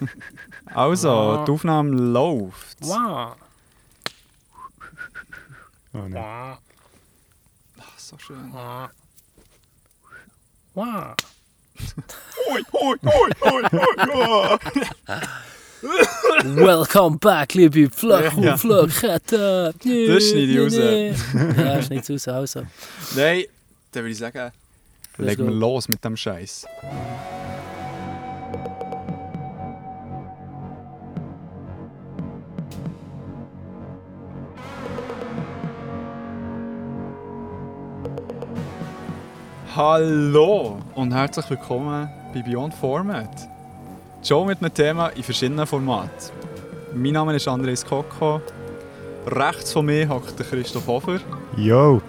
Also, die Aufnahme läuft. Wow. Oh, nein. Wow. Ach, so schön. Wow. Wow. Ui, ui, ui, ui. Welcome back, liebe Flach und. Flachette. Das schneide ich raus. Ja, schneid raus, also. Nein, dann würde ich sagen, legen wir los mit dem Scheiß. Hallo und herzlich willkommen bei Beyond Format. Show mit einem Thema in verschiedenen Formaten. Mein Name ist Andres Koko. Rechts von mir hockt der Christoph Hofer. Yo!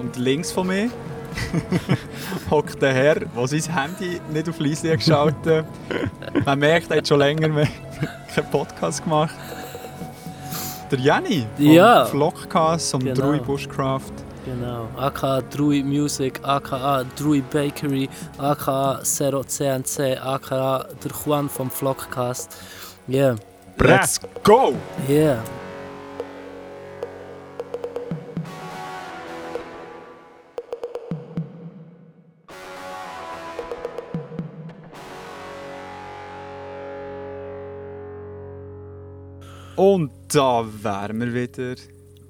Und links von mir hockt der Herr, der sein Handy nicht auf Leise geschaltet hat. Man merkt, er hat schon länger mehr keinen Podcast gemacht. Der Jenny vom Ja. Vlogcast und Genau. Rui Bushcraft. Genau. aka Drui Music, aka Drui Bakery, aka Zero CNC, aka der Juan vom Vlogcast. Yeah, Let's go! yeah. Und da wären wir wieder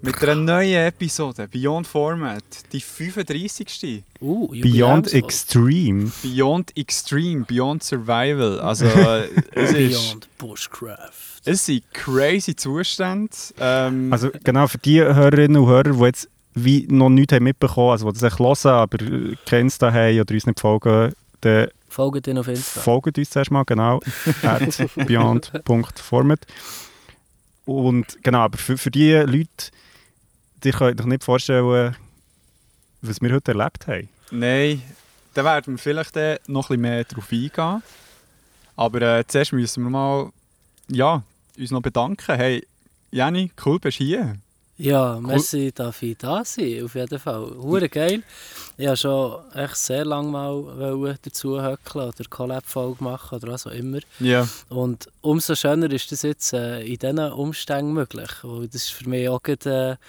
mit einer neuen Episode Beyond Format, die 35. Uh, Beyond. Extreme. Beyond Extreme, Beyond Survival. Also, es, ist, Beyond Bushcraft. es sind crazy Zustände. Ähm, Also genau für die Hörerinnen und Hörer, die jetzt wie noch nichts haben mitbekommen also die das echt hören, aber äh, keins da haben oder uns nicht folgen, dann Folgt ihn auf Insta. folgt uns zuerst mal, genau, at beyond.format. Und genau, aber für, für die Leute, die könnt euch nicht vorstellen, was wir heute erlebt haben. Nein, da werden wir vielleicht äh, noch ein bisschen mehr drauf eingehen. Aber äh, zuerst müssen wir mal ja, uns noch bedanken. Hey, Jenny, cool, bist du hier. Ja, merci, darf ich da sein, auf jeden Fall. Hure geil. Ich wollte schon echt sehr lange mal dazu höckeln oder Collab-Folge machen oder was auch immer. Ja. Und umso schöner ist das jetzt äh, in diesen Umständen möglich. Weil das ist für mich auch gerade, äh,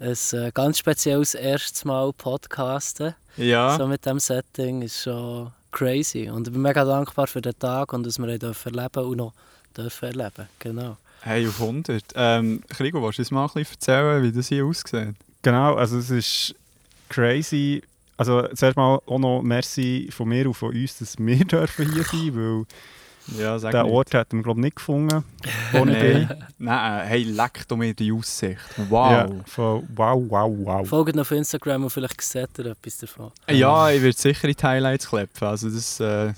ein äh, ganz spezielles erstes Mal Podcasten. Ja. So mit diesem Setting ist schon crazy. Und ich bin mega dankbar für den Tag und dass wir ihn dürfen erleben und noch dürfen erleben. Genau. Hey, auf 100. Ähm, Krigo, willst du uns mal ein bisschen erzählen, wie das hier aussieht? Genau, also es ist crazy. Also zuerst mal auch noch merci von mir und von uns, dass wir dürfen hier sein weil Ja, sag den nicht. Ort hätten wir glaube ich nicht gefunden, ohne dich. Nein, Nein, hey, leck doch mir die Aussicht. Wow. Ja, von wow, wow, wow. Folgt noch auf Instagram und vielleicht seht ihr etwas davon. Ja, ich werde sicher in die Highlights klepfen. Also das äh,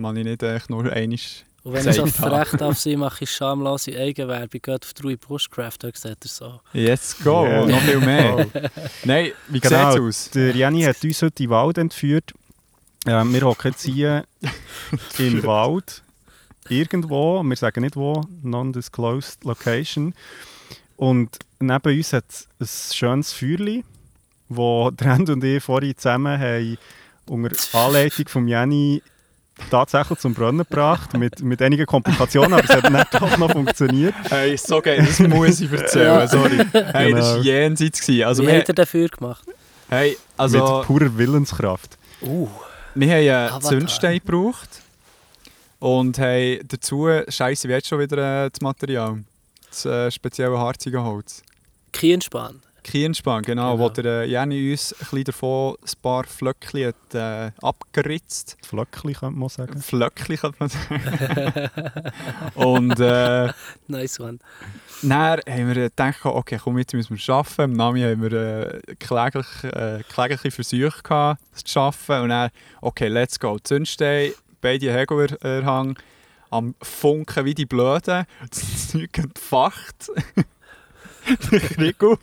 kann ich nicht echt nur einmal... Und wenn ich so frech darf sein, mache ich schamlose Eigenwerbung. Geht auf Drui Bushcraft, da seht ihr so. Let's go, Ja. noch viel mehr. Nein, wie Genau. sieht's aus? Der Jenny hat uns heute in den Wald entführt. Ähm, wir hocken jetzt hier im Wald. Irgendwo, wir sagen nicht wo, non-disclosed location. Und neben uns hat es ein schönes Feuerchen, wo Trend und ich vorhin zusammen haben unter Anleitung von Jenny tatsächlich zum Brennen gebracht, mit, mit einigen Komplikationen, aber es hat nicht doch noch funktioniert. Hey, so geil, das muss ich erzählen, sorry. Hey, das war Genau. jenseits. Gewesen. Also, Wie wir, hat er dafür gemacht? hey, also, mit purer Willenskraft. Uh, wir haben einen. Zündstein gebraucht und haben dazu, scheisse wie jetzt schon wieder äh, das Material, das äh, spezielle harzige Holz. Kienspan. Kienspan, genau, Genau. wo der äh, Jenny uns ein bisschen davon ein paar Flöckchen hat, äh, abgeritzt. Flöckchen könnte man sagen. Flöckchen könnte man sagen. und äh, Nice one. Dann haben wir gedacht, okay, komm, jetzt müssen wir arbeiten. Im Namen haben wir äh, kläglich, äh, klägliche Versuche gehabt, das zu arbeiten. Und dann, okay, let's go. Zündstein, beide Hegelerhang, am Funken wie die Blöden. Das Zeug entfacht. der Krigo,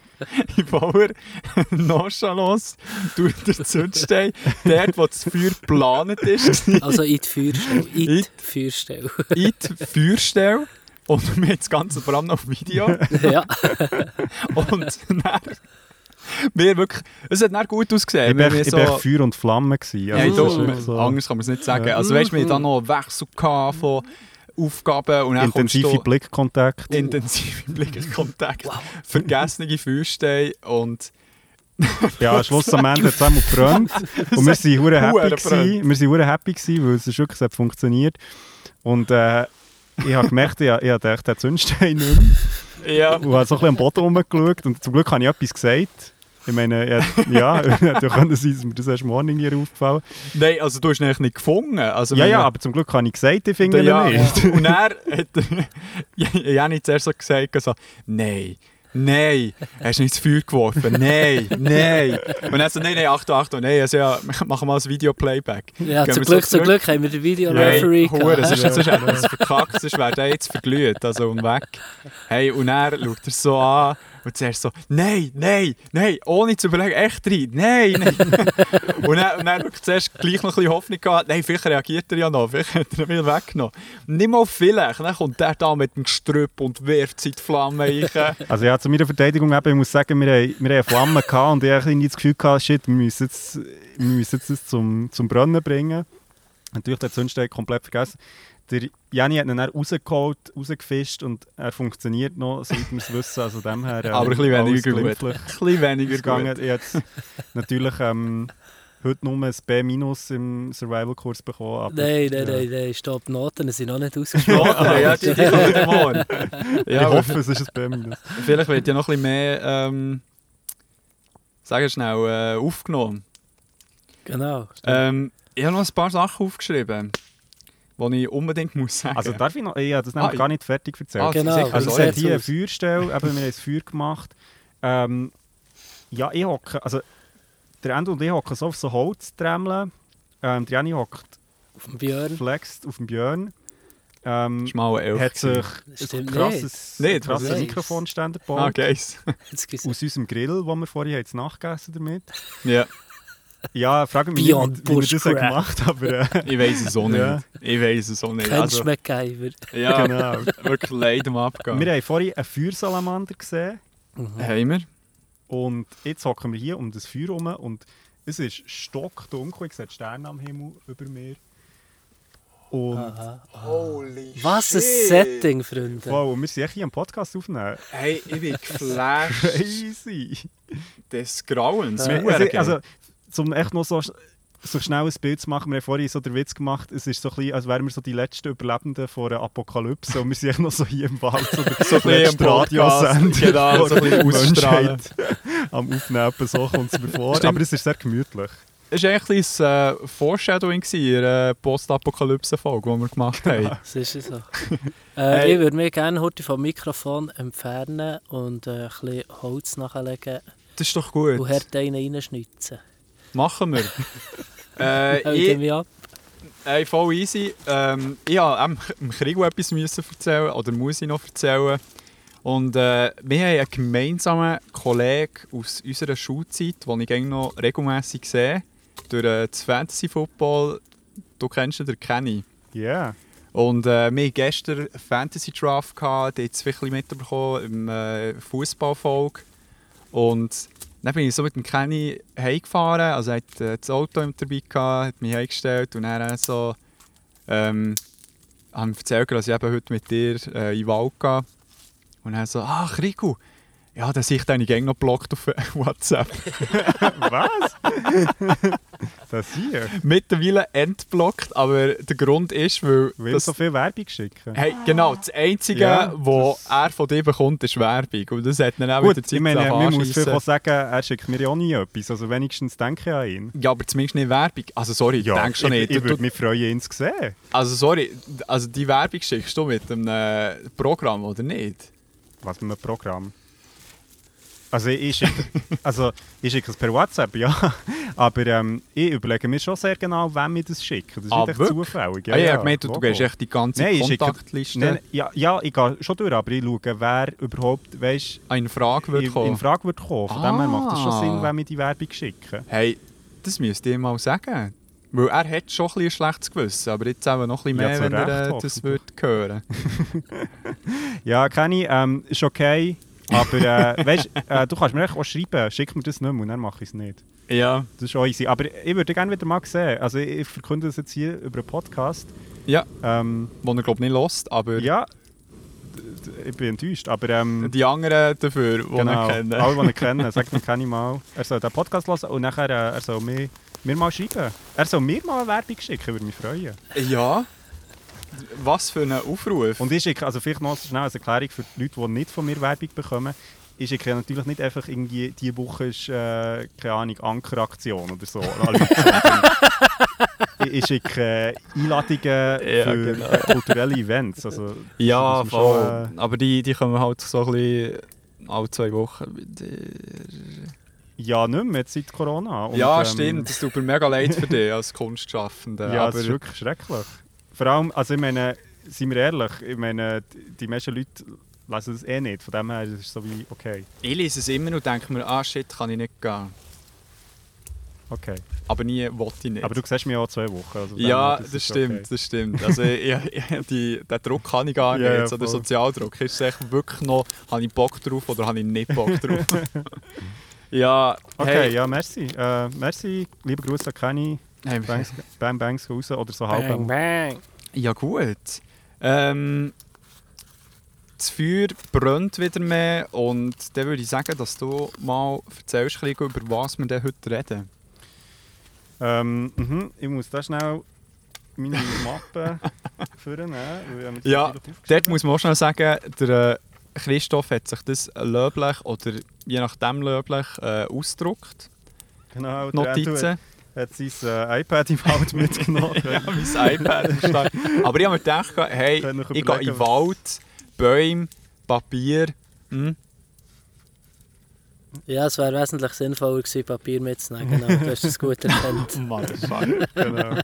ich Bauer, nonchalant, tut der Zündstein, dort, wo das Feuer geplant ist, Also in die Feuerstelle. In In die Feuerstelle. in die Feuerstelle. Und wir haben das Ganze vor allem noch auf Video. ja. Und dann, wir wirklich, es hat dann gut ausgesehen. Ich Wir war so, Feuer und Flamme. Gewesen. ja, Also, wirklich so- anders kann man es nicht sagen. Ja. Also weißt du, wir hatten dann noch einen Wechsel von Aufgaben und dann Intensive du Blickkontakt. intensive Blickkontakt, vergessene Feuersteine und Ja, schlussendlich hat es einmal gebrannt. Und wir waren hure happy. Gewesen. Wir waren hure happy, gewesen, weil es wirklich funktioniert. Und äh, ich habe gemerkt, ich, ich hatte echt den Zündstein nicht mehr. ja, Und habe so ein bisschen am Boden rumgeschaut. Und zum Glück habe ich etwas gesagt. Ich meine, ich, ja, hätte ja können sein, dass mir das erst morgen hier aufgefallen nein, also du hast ihn eigentlich nicht gefunden. Also Ja, ja, er- aber zum Glück habe ich gesagt, ich finde ihn ja, nicht. Und er hat Jenny zuerst so gesagt, so, nein, nein, hast du nicht ins Feuer geworfen, nein, nein. Und er so, nein, nein, Achtung, Achtung, nein, also ja, machen mal ein Video-Playback. Ja, zum so Glück, zum? Glück haben wir den Nein, Videoreferee Hure, gehabt. sonst, sonst hätte er es verkackt, sonst wäre der jetzt verglüht, also und weg. Hey, und er schaut er so an und zuerst so, nein, nein, nein, ohne zu überlegen, echt rein, nein, nein. und dann, und dann er zuerst gleich noch ein bisschen Hoffnung gehabt, nein, vielleicht reagiert er ja noch, vielleicht hat er ihn weggenommen. Nicht mal vielleicht, dann kommt der da mit dem Gestrüpp und wirft sie in die Flamme rein. Also ja, zu meiner Verteidigung eben, ich muss sagen, wir haben, wir haben eine Flamme gehabt und ich hatte das Gefühl, gehabt, shit, wir müssen jetzt, wir müssen jetzt das zum, zum Brennen bringen. Natürlich den Zündstein komplett vergessen. Der Jenny hat ihn dann rausgeholt, rausgefischt und er funktioniert noch, seit wir es wissen. Also dem her, äh, Aber ein bisschen weniger gut. Ein bisschen weniger gegangen. gut. Ich habe jetzt natürlich ähm, heute nur ein B- im Survival-Kurs bekommen. Aber, Nein, nein, ja. nein, nein, stopp, Noten sind noch nicht ausgesprochen. Ja, ja, die, die kommen wieder morgen. ich Ja, aber hoffe, es ist ein B-. vielleicht wird ja noch ein bisschen mehr, ähm, sagen schnell, äh, aufgenommen. Genau. Ähm, ich habe noch ein paar Sachen aufgeschrieben, die ich unbedingt muss sagen. Also darf ich noch, ja, das habe Ah, ich gar nicht fertig erzählt. Ah, Genau, sicher, Also es hat hier eine Feuerstelle, eben, wir haben ein Feuer gemacht. Ähm, ja, ich hocke, also der Endo und ich hocken so auf so Holztremmeln. Ähm, der Jenny hockt Auf dem Björn. flext auf dem Björn. Ähm, das ist mal ein Elf. hat sich ein krasses, Nicht. krasses was Mikrofonständer Ah, gebaut. Geis. Excuse. Aus unserem Grill, den wir vorhin jetzt nachgegessen damit. ja, Ja, frage mich Beyond nicht, wie, wie wir das Bushcraft. haben gemacht äh, ich weiß es auch nicht. Ja. Ich weiß es auch nicht. Kennst Also, MacGyver? ja, genau. wirklich leid am Abgehen. Wir haben vorhin einen Feuersalamander gesehen. Mhm. Haben wir? Und jetzt hocken wir hier um das Feuer herum und es ist stockdunkel. Ich sehe Sterne am Himmel über mir. Und, Aha. Holy Was ein Setting, Freunde. wow, wir sind echt hier am Podcast aufnehmen. Hey, ich bin geflasht Crazy! des Grauens. Ja. Also, also, um echt noch so, so schnell ein Bild zu machen, wir haben vorhin so den Witz gemacht, es ist so ein bisschen, als wären wir so die letzten Überlebenden von einer Apokalypse und wir sind echt noch so hier im Wald, so so ein bisschen letzte Radiosender genau, so ein bisschen der ausstrahlen. Menschheit am Aufnehmen, so kommt es mir vor. Stimmt. Aber es ist sehr gemütlich. Es war eigentlich ein äh, Foreshadowing in der Postapokalypse-Folge, die wir gemacht haben. Das ist so. Äh, Hey. Ich würde mir gerne heute vom Mikrofon entfernen und äh, ein bisschen Holz nachlegen Das ist doch gut. und hart einen reinschnitzen. Machen wir. äh, ich, ab. Hey, voll easy. Ähm, ich musste dem Krieg etwas müssen erzählen, oder muss ich noch erzählen. Und äh, wir haben einen gemeinsamen Kollegen aus unserer Schulzeit, den ich noch regelmässig sehe, durch äh, das Fantasy Football. Du kennst ihn, der Kenny. Ja. Yeah. Und äh, wir hatten gestern einen Fantasy Draft, gehabt, die hat es ein bisschen mitbekommen im äh, Fußballfolge. Und dann bin ich so mit dem Kenny heimgefahren, also er hat äh, das Auto dabei gehabt, hat mich heimgestellt und dann so ähm, haben wir erzählt, dass ich eben heute mit dir äh, in den Wald gehe. Und dann so, ach Rico, ja, das ich dann noch geblockt auf WhatsApp. Was? das hier? Mittlerweile entblockt, aber der Grund ist, weil... Will das- so viel Werbung schicken? Hey, genau, das Einzige, Ja, was er von dir bekommt, ist Werbung. Und das hat dann auch Gut, mit der Zeit ich meine, man muss vielleicht sagen, er schickt mir ja auch nie etwas. Also wenigstens denke ich an ihn. Ja, aber zumindest nicht Werbung. Also sorry, Ja, denkst schon ich, nicht. ich Du- würde du- mich freuen, ihn zu sehen. also sorry, also die Werbung schickst du mit einem Programm, oder nicht? Was mit einem Programm? Also ich, schicke, also ich schicke es per WhatsApp, ja. Aber ähm, ich überlege mir schon sehr genau, wem ich das schicke. Das ist Ah, nicht echt zufällig. Ja, ja, ich hab gemeint, du, gehst echt die ganze Nein, Kontaktliste Nein, ja, ja, ich gehe schon durch, aber ich schaue, wer überhaupt weißt, in Frage wird in, kommen. in Frage wird kommen. Von dem her macht es schon Ah. Sinn, wenn wir die Werbung schicken. Hey, das müsst ihr mal sagen. Weil er hat schon ein, ein schlechtes Gewissen, aber jetzt eben noch ein bisschen Ja, mehr, wenn er äh, das würde hören. Ja, Kenny, ähm, ist okay. Aber äh, weißt, äh, du kannst mir echt auch schreiben, schick mir das nicht mehr und dann mache ich es nicht. Ja. Das ist auch easy. Aber ich würde gerne wieder mal sehen. Also ich, ich verkünde das jetzt hier über einen Podcast. Ja. Ähm, die er glaube ich nicht lost, aber ja, ich bin enttäuscht, aber ähm, die anderen dafür, die genau, ihn kennen. alle, die ihn kennen, sagt mir, kenne ich mal. Er soll den Podcast hören und nachher äh, er soll mir, mir mal schreiben. Er soll mir mal eine Werbung schicken, würde mich freuen. Ja. Was für ein Aufruf. Und ich schicke, also vielleicht noch schnell als Erklärung für die Leute, die nicht von mir Werbung bekommen. Ich schicke natürlich nicht einfach irgendwie, diese Woche ist, äh, keine Ahnung, Ankeraktion oder so. ich, ich schicke äh, Einladungen Ja, für genau. äh, kulturelle Events. Also, ja, man schon, voll. Aber die, die kommen halt so ein bisschen alle zwei Wochen ja, nicht mehr, jetzt seit Corona. Und, ja, ähm, stimmt. Das tut mir mega leid für dich als Kunstschaffender. Ja, aber das ist wirklich schrecklich. Vor allem, also ich meine, seien wir ehrlich, ich meine, die- meisten Leute lesen das eh nicht. Von dem her ist es so wie, okay, ich lese es immer und denke mir, ah shit, kann ich nicht gehen. okay. Aber nie wollte ich nicht. Aber du siehst mich auch zwei Wochen. Also ja, das, ist stimmt, okay. das stimmt. Also ich, ich, die, den Druck kann ich gar nicht, ja, so. Sozialdruck. Ist es echt wirklich noch, habe ich Bock drauf oder habe ich nicht Bock drauf? ja, Okay, hey, ja, merci. Äh, merci, liebe Grüße an Kenny. Hey, Bangs, Bang Bangs raus oder so halb. Bang, bang. Ja gut. Ähm, das Feuer brennt wieder mehr und dann würde ich sagen, dass du mal erzählst, ein bisschen, über was wir denn heute reden. Ähm, mhm, ich muss da schnell meine Mappe vornehmen. das Ja. Dort muss man auch schnell sagen, der äh, Christoph hat sich das löblich oder je nachdem löblich äh, ausgedruckt, Genau, Notizen. Hat sein äh, iPad im Wald mitgenommen. ja, mein iPad am Start. Aber ich habe mir gedacht, hey, ich gehe in den Wald, Bäume, Papier. Hm? Ja, es wäre wesentlich sinnvoller gewesen, Papier mitzunehmen. Genau, du hast es gut erkannt. Motherfucker. genau.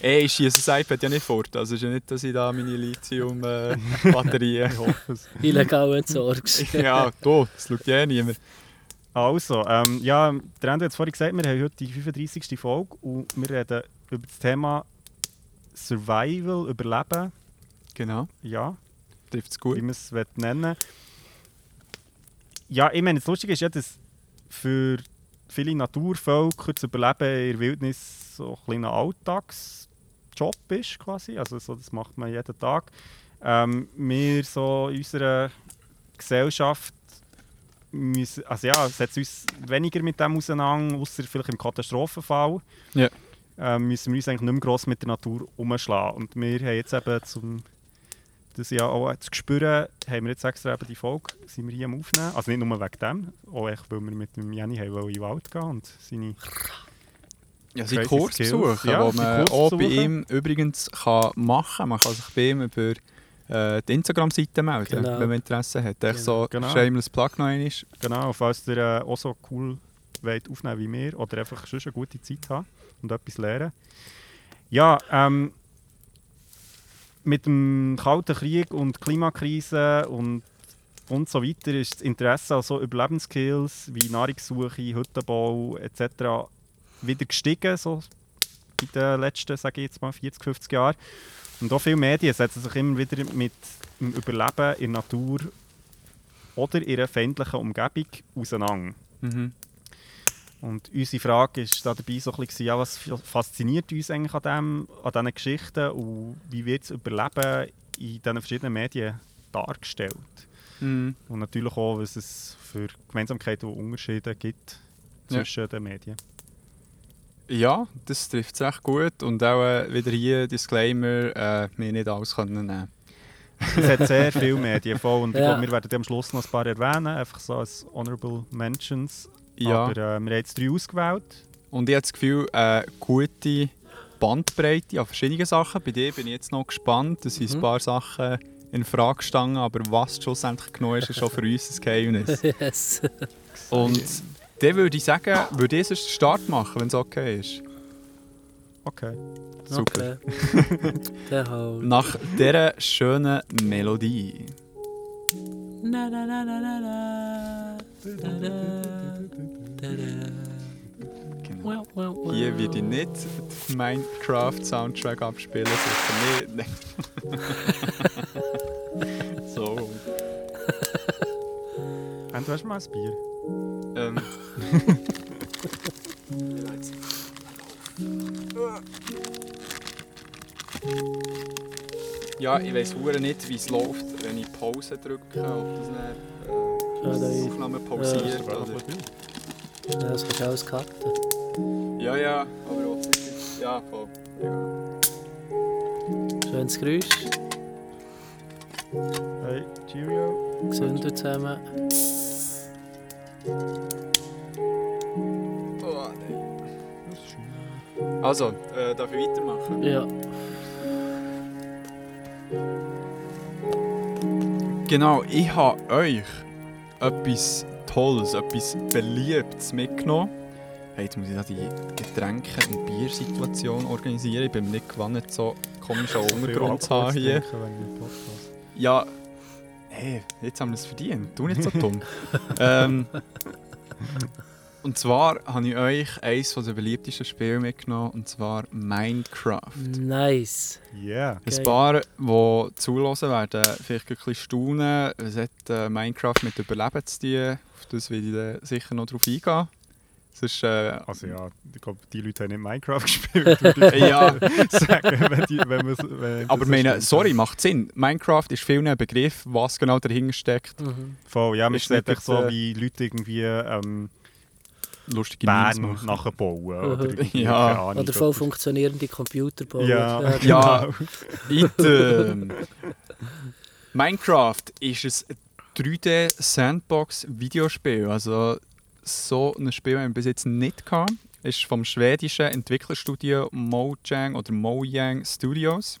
Ey, ich schieße das iPad ja nicht fort. Also ist ja nicht, dass ich da meine Lithium-Batterien Ich hoffe es. Illegal entsorgst. Ja, du, das schaut ja eh niemand. Also, ähm, ja, der Endo hat es vorhin gesagt, wir haben heute die 35. Folge und wir reden über das Thema Survival, Überleben. Genau, Ja, trifft es wie gut. man es nennen Ja, ich meine, das Lustige ist ja, dass für viele Naturvölker zu überleben in der Wildnis so ein kleiner Alltagsjob ist quasi. Also so, das macht man jeden Tag. Ähm, wir so in unserer Gesellschaft müssen, also ja, setzen uns weniger mit dem auseinander, außer vielleicht im Katastrophenfall. Ja. Ähm, müssen wir uns eigentlich nicht mehr gross mit der Natur umschlagen. Und wir haben jetzt eben zum das ja auch zu spüren, haben wir jetzt extra eben die Folge sind wir hier am Aufnehmen. Also nicht nur wegen dem, auch echt, weil wir mit dem Jenny haben wollen in den Wald gehen und seine Ja, sein Crazy Kurs besuchen, Ja, wo seinen man auch bei ihm übrigens kann machen kann. Man kann sich bei ihm über äh, die Instagram-Seite melden, Genau. wenn man Interesse hat. Echt so Genau. shameless Plug noch einmal. Genau, falls ihr äh, auch so cool wollt aufnehmen wie wir oder einfach schon eine gute Zeit haben und etwas lernen. Ja, ähm, mit dem Kalten Krieg und Klimakrise und, und so weiter ist das Interesse an so Überlebenskills wie Nahrungssuche, Hüttenbau etc. wieder gestiegen, so in den letzten, sage ich jetzt mal, 40, 50 Jahren. Und auch viele Medien setzen sich immer wieder mit dem Überleben in der Natur oder in einer feindlichen Umgebung auseinander. Mhm. Und unsere Frage war dabei so ein bisschen, ja, was fasziniert uns eigentlich an, dem, an diesen Geschichten und wie wird das Überleben in diesen verschiedenen Medien dargestellt? Mhm. Und natürlich auch, was es für Gemeinsamkeiten und Unterschiede gibt Ja. zwischen den Medien. Ja, das trifft es echt gut. Und auch äh, wieder hier Disclaimer, äh, wir nicht alles können nehmen. Es hat sehr viele Medien voll und ich Ja. wir werden am Schluss noch ein paar erwähnen, einfach so als Honorable Mentions. Ja, Aber äh, wir haben jetzt drei ausgewählt. und ich habe das Gefühl, äh, gute Bandbreite an verschiedenen Sachen. Bei dir bin ich jetzt noch gespannt. Es sind ein Mhm. paar Sachen in Frage gestanden, aber was schlussendlich genau ist, ist schon für uns ein Geheimnis. yes. Und dann würde ich sagen, würde ich sonst den Start machen, wenn es okay ist. Okay. Super. Okay. Der halt. Nach dieser schönen Melodie. Na, na, na, na, na, na. Da, da, da, da. Genau. Wow, wow, wow. Hier werde ich nicht den Minecraft-Soundtrack abspielen, sicher nicht. So. Und du hast mal ein Bier. Ähm. Ja, ich weiß hure nicht, wie es läuft, wenn ich Pause drücke, ob das dann Ja, äh, da- die Aufnahme pausiert Das oder... Ja, das kannst du alles cutten. Ja, ja, aber auch nicht. Ja, voll. Schönes Geräusch. Hey, Cheerio. Gesünder zusammen. Oh, nein. Also, äh, darf ich weitermachen? Ja. Genau, ich habe euch etwas Tolles, etwas Beliebtes mitgenommen. Hey, jetzt muss ich da die Getränke- und Biersituation organisieren. Ich bin mir nicht gewohnt, so komischen Untergrund zu haben hier. Ja, hey, jetzt haben wir es verdient. Du nicht so dumm. ähm, und zwar habe ich euch eines der beliebtesten Spiele mitgenommen, und zwar Minecraft. Nice. Yeah. Ein paar, die zulassen werden, vielleicht ein bisschen staunen. Es hat äh, Minecraft mit Überleben zu tun. Auf das will ich sicher noch drauf eingehen. Es ist, äh, Also ja, ich glaube, die Leute haben nicht Minecraft gespielt, Ja. sagen, wenn, die, wenn man wenn aber meine, stimmt. sorry, macht Sinn. Minecraft ist vielen ein Begriff, was genau dahinter steckt. Mhm. Voll, ja, man Ist nicht so, äh, wie Leute irgendwie ähm, Lustige Memes machen. nachbauen. Oder Mhm. irgendwie, Ja. Ahnung, Oder voll funktionierende Computer bauen. Ja, Ja. genau. Item. Minecraft ist ein 3D-Sandbox-Videospiel. Also so ein Spiel haben wir bis jetzt nicht gehabt. Ist vom schwedischen Entwicklerstudio Mojang oder Mojang Studios.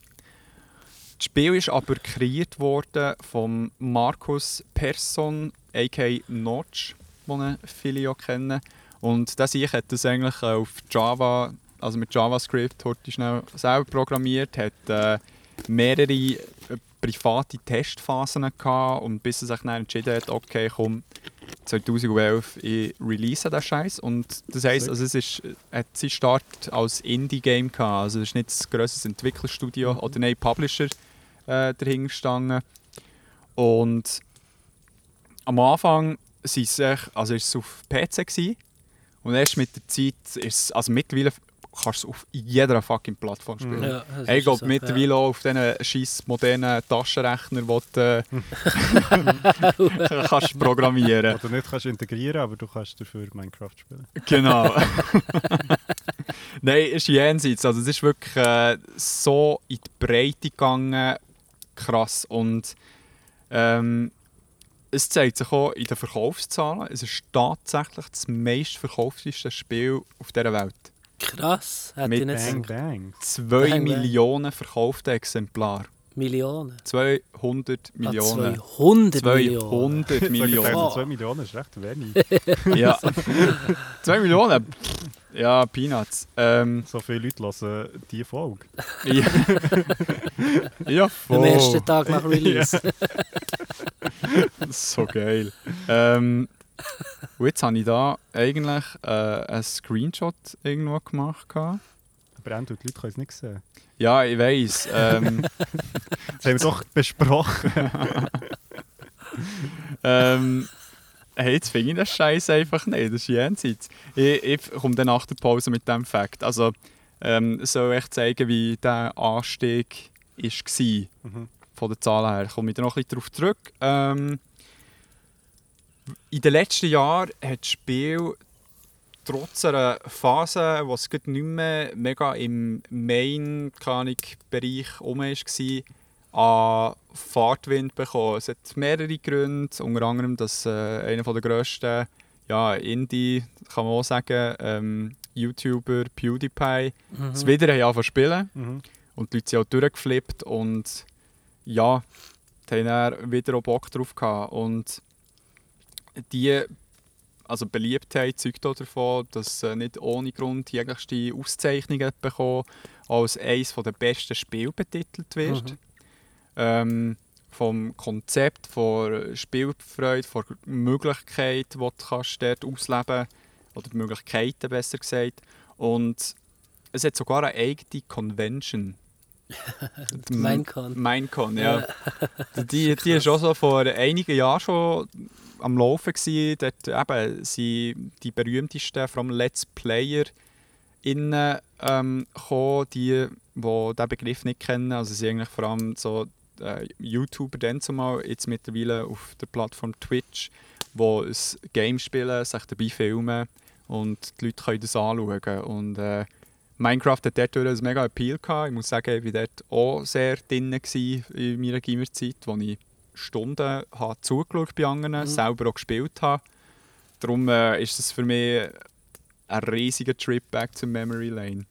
Das Spiel ist aber kreiert worden von Markus Persson, a.k.a. Notch, den viele auch kennen. Und der sich hat das eigentlich auf Java, also mit JavaScript, heute schnell selber programmiert, hat äh, mehrere äh, private Testphasen gehabt und bis er sich dann entschieden hat, okay, komm, 2011 ich release den Scheiß und das heisst, Sick. also es ist, hat seinen Start als Indie-Game gehabt, also es ist nicht das grosses Entwicklerstudio Mhm. oder nein, Publisher äh, dahinter gestanden und am Anfang es echt- also ist es auf PC gewesen, und erst mit der Zeit ist es, also mittlerweile kannst es auf jeder fucking Plattform spielen. Mhm. Ja, Hey, ist ich glaube, so, mittlerweile auch auf diesen scheiß modernen Taschenrechner, wo du äh, kannst programmieren Oder nicht kannst integrieren, aber du kannst dafür Minecraft spielen. Genau. Nein, es ist jenseits. Also, es ist wirklich äh, so in die Breite gegangen. Krass. Und ähm, es zeigt sich auch in den Verkaufszahlen. Es ist tatsächlich das meistverkaufteste Spiel auf dieser Welt. Krass. Hätte Mit ich nicht Bang, bang. 2 Bang, bang. Millionen verkaufte Exemplare. Millionen. 200 Ah, Millionen. 200 Millionen. 200 Millionen. Millionen. 2 Millionen ist recht wenig. Ja. 2 Millionen? Ja, Peanuts. Ähm, So viele Leute hören diese Folge. ja. ja, voll. Am ersten Tag nach Release. So geil. Ähm, und jetzt habe ich da eigentlich äh, einen Screenshot irgendwo gemacht. gehabt. Aber Endo, die Leute können es nicht sehen. Ja, ich weiss. Ähm, Das haben wir doch besprochen. ähm, hey, jetzt finde ich das Scheiß einfach nicht. Das ist jenseits. Ich, ich komme dann nach der Pause mit dem Fakt. Also, ähm, soll echt zeigen, wie der Anstieg war Mhm. von den Zahlen her. Komme ich da noch ein bisschen darauf zurück. Ähm, in den letzten Jahren hat das Spiel trotz einer Phase, wo es nicht mehr mega im Main-Bereich um war, an Fahrtwind bekommen. Es hat mehrere Gründe, unter anderem, dass äh, einer der grössten ja, Indie, kann man auch sagen, ähm, YouTuber PewDiePie, es Mhm. wieder haben angefangen zu spielen. Mhm. Und die Leute sind auch durchgeflippt und ja, die haben dann wieder auch Bock drauf gehabt. Und die also Beliebtheit zeugt auch davon, dass äh, nicht ohne Grund jegliche Auszeichnungen bekommen, als eines der besten Spiele betitelt wird. Mhm. Ähm, vom Konzept, von Spielfreude, von Möglichkeit, die du kannst dort ausleben oder die Möglichkeiten besser gesagt. Und es hat sogar eine eigene Convention. Die Minecon. Minecon, ja. die, die ist auch so vor einigen Jahren schon am Laufen gewesen. Dort eben sind die berühmtesten, allem Let's Player innen ähm, gekommen, die, die diesen Begriff nicht kennen. Also sie sind eigentlich vor allem so äh, YouTuber dann zumal, jetzt mittlerweile auf der Plattform Twitch, wo ein Game spielen, sich dabei filmen und die Leute können das anschauen. Und äh, Minecraft hat dort ein mega Appeal gehabt. Ich muss sagen, ich war dort auch sehr drin in meiner Gamerzeit, wo ich Stunden habe zugeschaut bei anderen, Mhm. selber auch gespielt habe. Darum äh, ist es für mich ein riesiger Trip back to Memory Lane.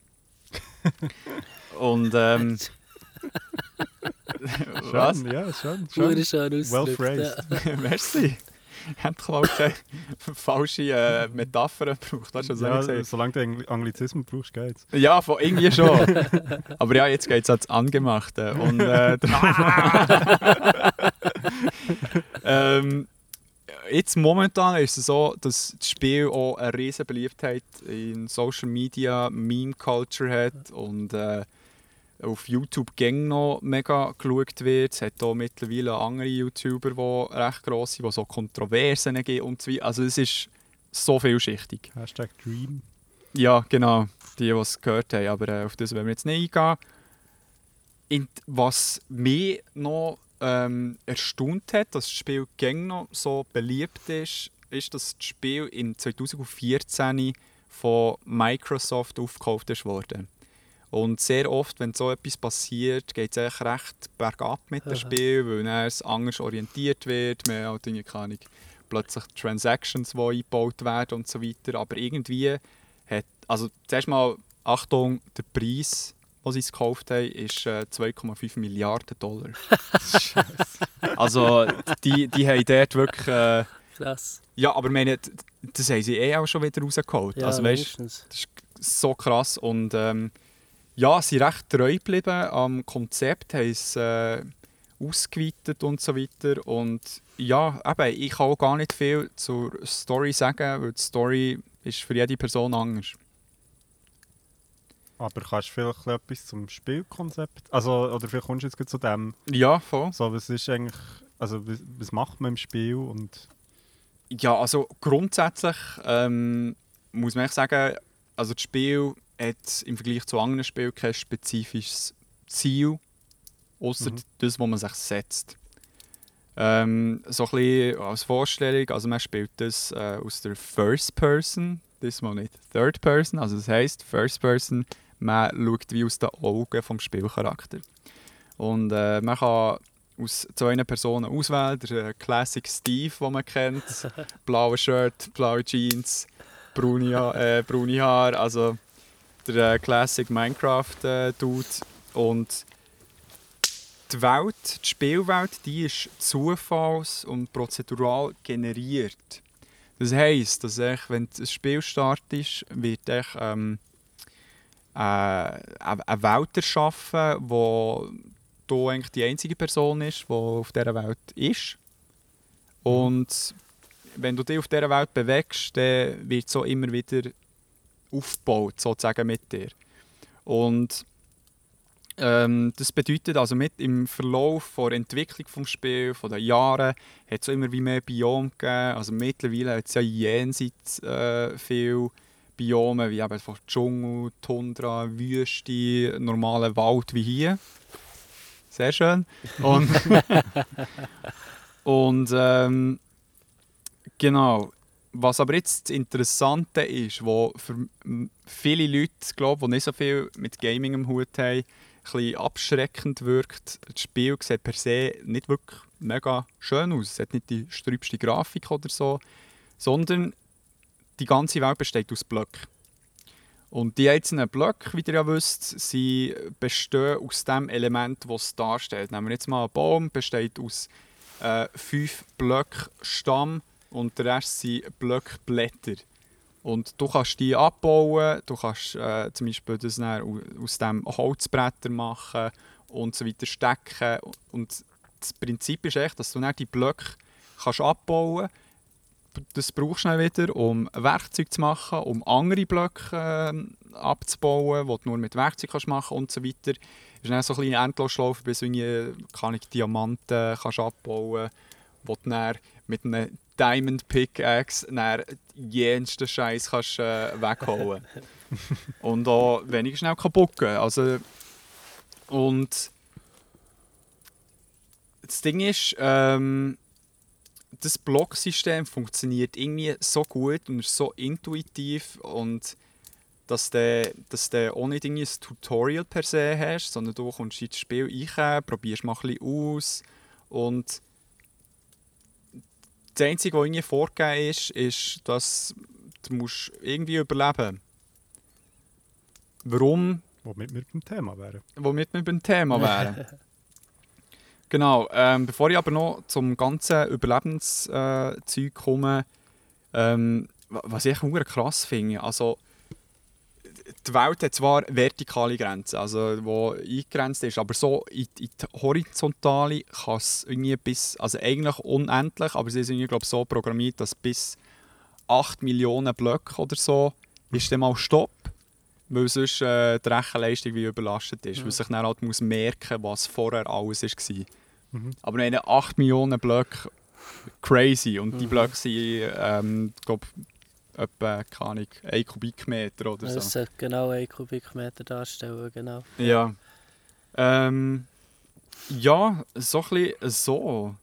Und ähm, was? Schön, ja, schön. Schön. Well phrased. ja. Merci. Ich habe glaube ich falsche äh, Metaphern gebraucht. Hast du Ja, gesagt? solange du Angli- Anglizismen brauchst, geht's. Ja, von irgendwie schon. Aber ja, jetzt geht es ans Angemachte. Und, äh, ähm, jetzt momentan ist es so, dass das Spiel auch eine riesige Beliebtheit in Social Media, Meme Culture hat und äh, auf YouTube gang noch mega geschaut wird. Es hat auch mittlerweile andere YouTuber, die recht gross sind, die so Kontroversen geben und so. Also es ist so vielschichtig. Hashtag Dream. Ja, genau. Die, die es gehört haben. Aber äh, auf das werden wir jetzt nicht eingehen. Und was mich noch ähm, erstaunt hat, dass das Spiel gang noch so beliebt ist, ist, dass das Spiel in 2014 von Microsoft aufgekauft ist worden. Und sehr oft, wenn so etwas passiert, geht es eigentlich recht bergab mit dem. Spiel, weil dann es anders orientiert wird. Man hat halt irgendwie keine Ahnung, plötzlich Transactions, die eingebaut werden und so weiter. Aber irgendwie hat, also zuerst mal, Achtung, der Preis, den sie gekauft haben, ist äh, 2,5 Milliarden Dollar. also die, die haben dort wirklich, äh, Krass. ja, aber ich meine, das haben sie eh auch schon wieder rausgeholt. Ja, also weißt, das ist so krass und ähm, ja, sie sind recht treu geblieben am Konzept, haben es äh, ausgeweitet und so weiter und ja, eben, ich kann auch gar nicht viel zur Story sagen, weil die Story ist für jede Person anders. Aber kannst du vielleicht etwas zum Spielkonzept? Also, oder vielleicht kommst du jetzt zu dem. Ja, voll. So, was ist eigentlich, also was, was macht man im Spiel und Ja, also grundsätzlich ähm, muss man sagen, also das Spiel hat im Vergleich zu anderen Spielen kein spezifisches Ziel, außer Mhm. das, was man sich setzt. Ähm, so ein bisschen als Vorstellung, also man spielt das äh, aus der First Person, diesmal nicht Third Person, also das heisst First Person, man schaut wie aus den Augen vom Spielcharakter. Und äh, man kann aus zwei Personen auswählen, der äh, Classic Steve, den man kennt, blaue Shirt, blaue Jeans, braune, Ha- äh, braune Haare, also der äh, Classic Minecraft äh, Dude und die Welt, die Spielwelt, die ist zufalls- und prozedural generiert. Das heisst, dass echt, wenn das Spiel startet, wird echt, ähm, äh, eine eine Welt erschaffen, wo du eigentlich die einzige Person ist, die auf dieser Welt ist. Und wenn du dich auf dieser Welt bewegst, dann wird so immer wieder aufgebaut, sozusagen mit dir. Und ähm, das bedeutet also mit im Verlauf der Entwicklung des Spiels, von den Jahren, hat es immer wie mehr Biome gegeben. Also mittlerweile hat es ja jenseits äh, viel Biome, wie eben von Dschungel, Tundra, Wüste, normalen Wald wie hier. Sehr schön. Und, und ähm, genau. Was aber jetzt das Interessante ist, wo für viele Leute, glaube die nicht so viel mit Gaming am Hut haben, ein abschreckend wirkt. Das Spiel sieht per se nicht wirklich mega schön aus. Es hat nicht die strübste Grafik oder so, sondern die ganze Welt besteht aus Blöcken. Und die einzelnen Blöcke, wie ihr ja wisst, sie bestehen aus dem Element, das es darstellt. Nehmen wir jetzt mal einen Baum, besteht aus äh, fünf Blöcken Stamm und der Rest sind Blöckblätter. Und du kannst die abbauen, du kannst äh, zum Beispiel das aus dem Holzbretter machen und so weiter stecken. Und das Prinzip ist echt, dass du dann die Blöcke kannst abbauen das brauchst du dann wieder, um Werkzeug zu machen, um andere Blöcke ähm, abzubauen, die du nur mit Werkzeug kannst machen und so weiter. Es ist dann so ein kleiner Endlosschlaufe, bis du Diamanten kannst abbauen wo du dann mit einem Diamond Pickaxe dann jensten Scheiß kannst äh, wegholen. und auch weniger schnell kaputt gehen. Also, und das Ding ist, ähm, das Blocksystem funktioniert irgendwie so gut und ist so intuitiv und dass du, dass du auch nicht irgendwie ein Tutorial per se hast, sondern du kommst ins Spiel rein, probierst mal ein bisschen aus und das Einzige, was irgendwie vorgegeben ist, ist, dass du musst irgendwie überleben Warum? Womit wir beim Thema wären. Womit wir beim Thema wären. genau, ähm, bevor ich aber noch zum ganzen Überlebenszeug äh, komme, ähm, was ich auch krass finde, also die Welt hat zwar vertikale Grenzen, also wo eingegrenzt ist, aber so in, in die horizontale kann es irgendwie bis, also eigentlich unendlich, aber sie ist irgendwie glaube so programmiert, dass bis 8 Millionen Blöcke oder so ist dann mal Stopp, weil sonst äh, die Rechenleistung wie überlastet ist, ja. weil sich dann halt muss merken, was vorher alles war. Mhm. Aber wenn 8 Millionen Blöcke crazy und die mhm. Blöcke sind, ähm, glaube etwa, keine Ahnung, 1 Kubikmeter oder so. Das sollte genau 1 Kubikmeter darstellen, genau. Ja. Ähm, ja, so ein bisschen so.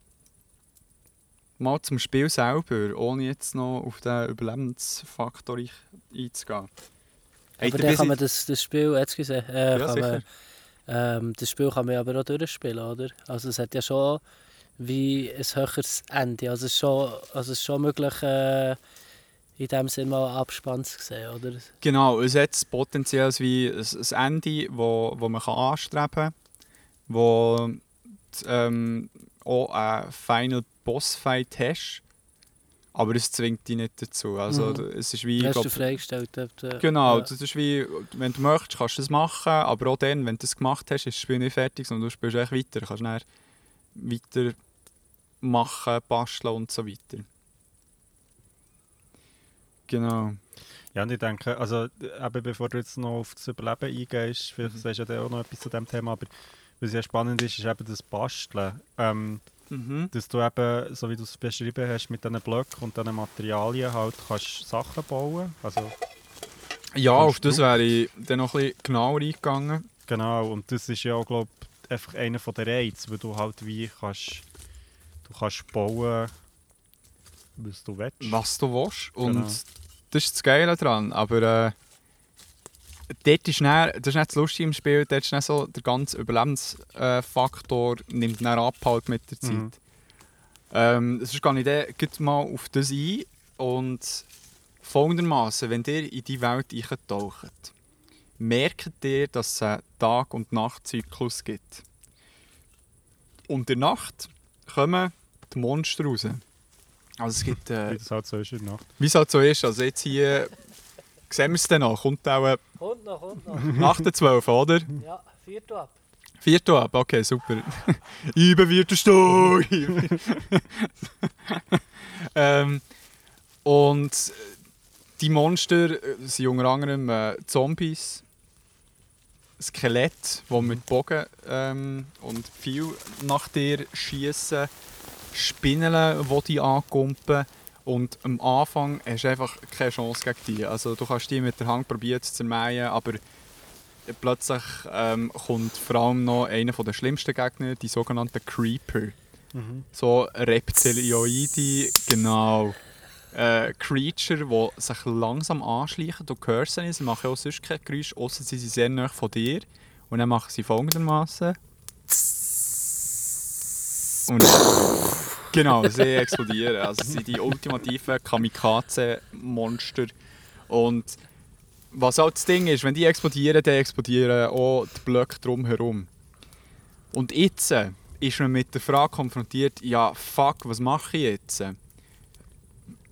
Mal zum Spiel selber, ohne jetzt noch auf den Überlebensfaktor einzugehen. Aber dann kann man das, das Spiel, jetzt gesehen, äh, ja, kann man, ähm, das Spiel kann man aber auch durchspielen, oder? Also es hat ja schon wie ein höheres Ende. Also es ist schon, also es ist schon möglich, äh, in dem Sinne mal Abspann zu sehen, oder? Genau, es hat potenziell wie ein Ende, wo, wo man kann anstreben kann, wo ähm, auch einen Final Boss Fight hast, aber es zwingt dich nicht dazu. Also, mhm. es ist wie, Hast glaub, du freigestellt? Äh, genau, ja. das ist wie, wenn du möchtest, kannst du das machen, aber auch dann, wenn du das gemacht hast, ist das Spiel nicht fertig, sondern du spielst echt weiter, kannst dann weiter machen, basteln und so weiter. Genau. Ja, und ich denke, also eben bevor du jetzt noch auf das Überleben eingehst, vielleicht mhm. sagst du ja auch noch etwas zu dem Thema, aber was ja spannend ist, ist eben das Basteln. Ähm, mhm. Dass du eben, so wie du es beschrieben hast, mit diesen Blöcken und diesen Materialien halt kannst Sachen bauen. Also, ja, auf das wäre ich dann noch ein bisschen genauer eingegangen. Genau, und das ist ja, glaube ich, einfach einer der Reize, weil du halt wie kannst, du kannst bauen, was du willst. Was du willst. Und genau das ist das Geile daran. Aber äh, dort ist dann, das ist nicht das Lustige im Spiel, dort ist so der ganze Überlebensfaktor äh, nimmt dann ab halt mit der Zeit. Mhm. Ähm, sonst gehe ich dann mal auf das ein und folgendermaßen, wenn ihr in die Welt eintaucht, merkt ihr, dass es einen Tag- und Nachtzyklus gibt. Und in der Nacht kommen die Monster raus. Also es gibt... Äh, wie das halt so ist in der Nacht. Wie es halt so ist. Also jetzt hier... Sehen wir es dann noch? Kommt auch... Äh, kommt noch, kommt noch. Nach der 12, oder? Ja, 4 Uhr ab. 4 Uhr ab, okay, super. Über wird Stuhl! ähm, und die Monster sind unter anderem äh, Zombies, Skelett, die mit Bogen ähm, und viel nach dir schießen Spinnen, die die ankumpen. Und am Anfang hast du einfach keine Chance gegen die. Also du kannst die mit der Hand probieren zu zermähen, aber plötzlich ähm, kommt vor allem noch einer der schlimmsten Gegner, die sogenannten Creeper. Mhm. So Reptilioide, genau. Äh, Creature, die sich langsam anschleichen. Du hörst sie sie machen auch sonst kein Geräusch, außer sie sind sehr nah von dir. Und dann machen sie folgendermaßen. Und genau, sie explodieren. Also sie sind die ultimativen Kamikaze-Monster. Und was auch das Ding ist, wenn die explodieren, dann explodieren auch die Blöcke drumherum. Und jetzt ist man mit der Frage konfrontiert, ja fuck, was mache ich jetzt?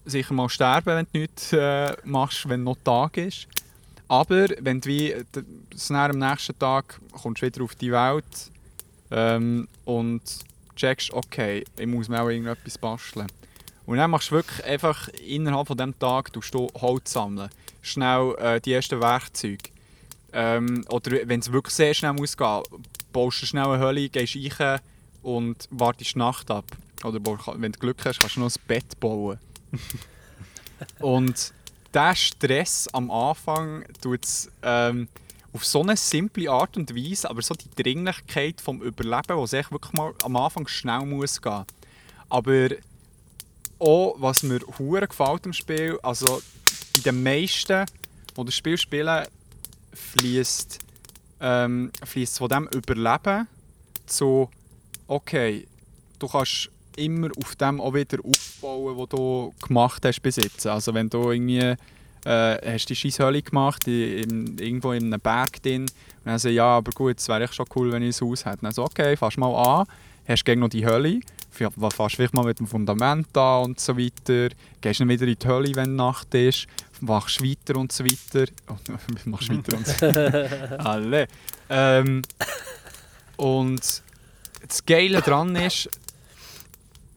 Sicher mal sterben, wenn du nichts äh, machst, wenn noch Tag ist. Aber wenn du wie, am nächsten Tag kommst du wieder auf die Welt ähm, und checkst, okay, ich muss mir auch irgendetwas basteln. Und dann machst du wirklich einfach innerhalb von diesem Tag du Holz sammeln. Schnell äh, die ersten Werkzeuge. Ähm, oder wenn es wirklich sehr schnell muss gehen, baust du schnell eine Höhle, gehst rein und wartest die Nacht ab. Oder wenn du Glück hast, kannst du noch ein Bett bauen. und der Stress am Anfang tut ähm, auf so eine simple Art und Weise, aber so die Dringlichkeit vom Überleben, wo es wirklich mal am Anfang schnell muss gehen. Aber auch, was mir hure gefällt im Spiel, also in den meisten, die das Spiel spielen, fließt ähm, von dem Überleben zu okay, du kannst immer auf dem auch wieder aufbauen, was du gemacht hast bis jetzt. Also wenn du irgendwie äh, hast die Scheisshölle gemacht, in, irgendwo in einem Berg drin, und dann so, ja, aber gut, es wäre echt schon cool, wenn ich ein Haus hätte. Dann so, okay, fass mal an, hast gegen noch die Hölle, fährst vielleicht mal mit dem Fundament an und so weiter, gehst dann wieder in die Hölle, wenn Nacht ist, machst weiter und so weiter. Oh, machst weiter und so weiter. Alle. Ähm, und das Geile daran ist,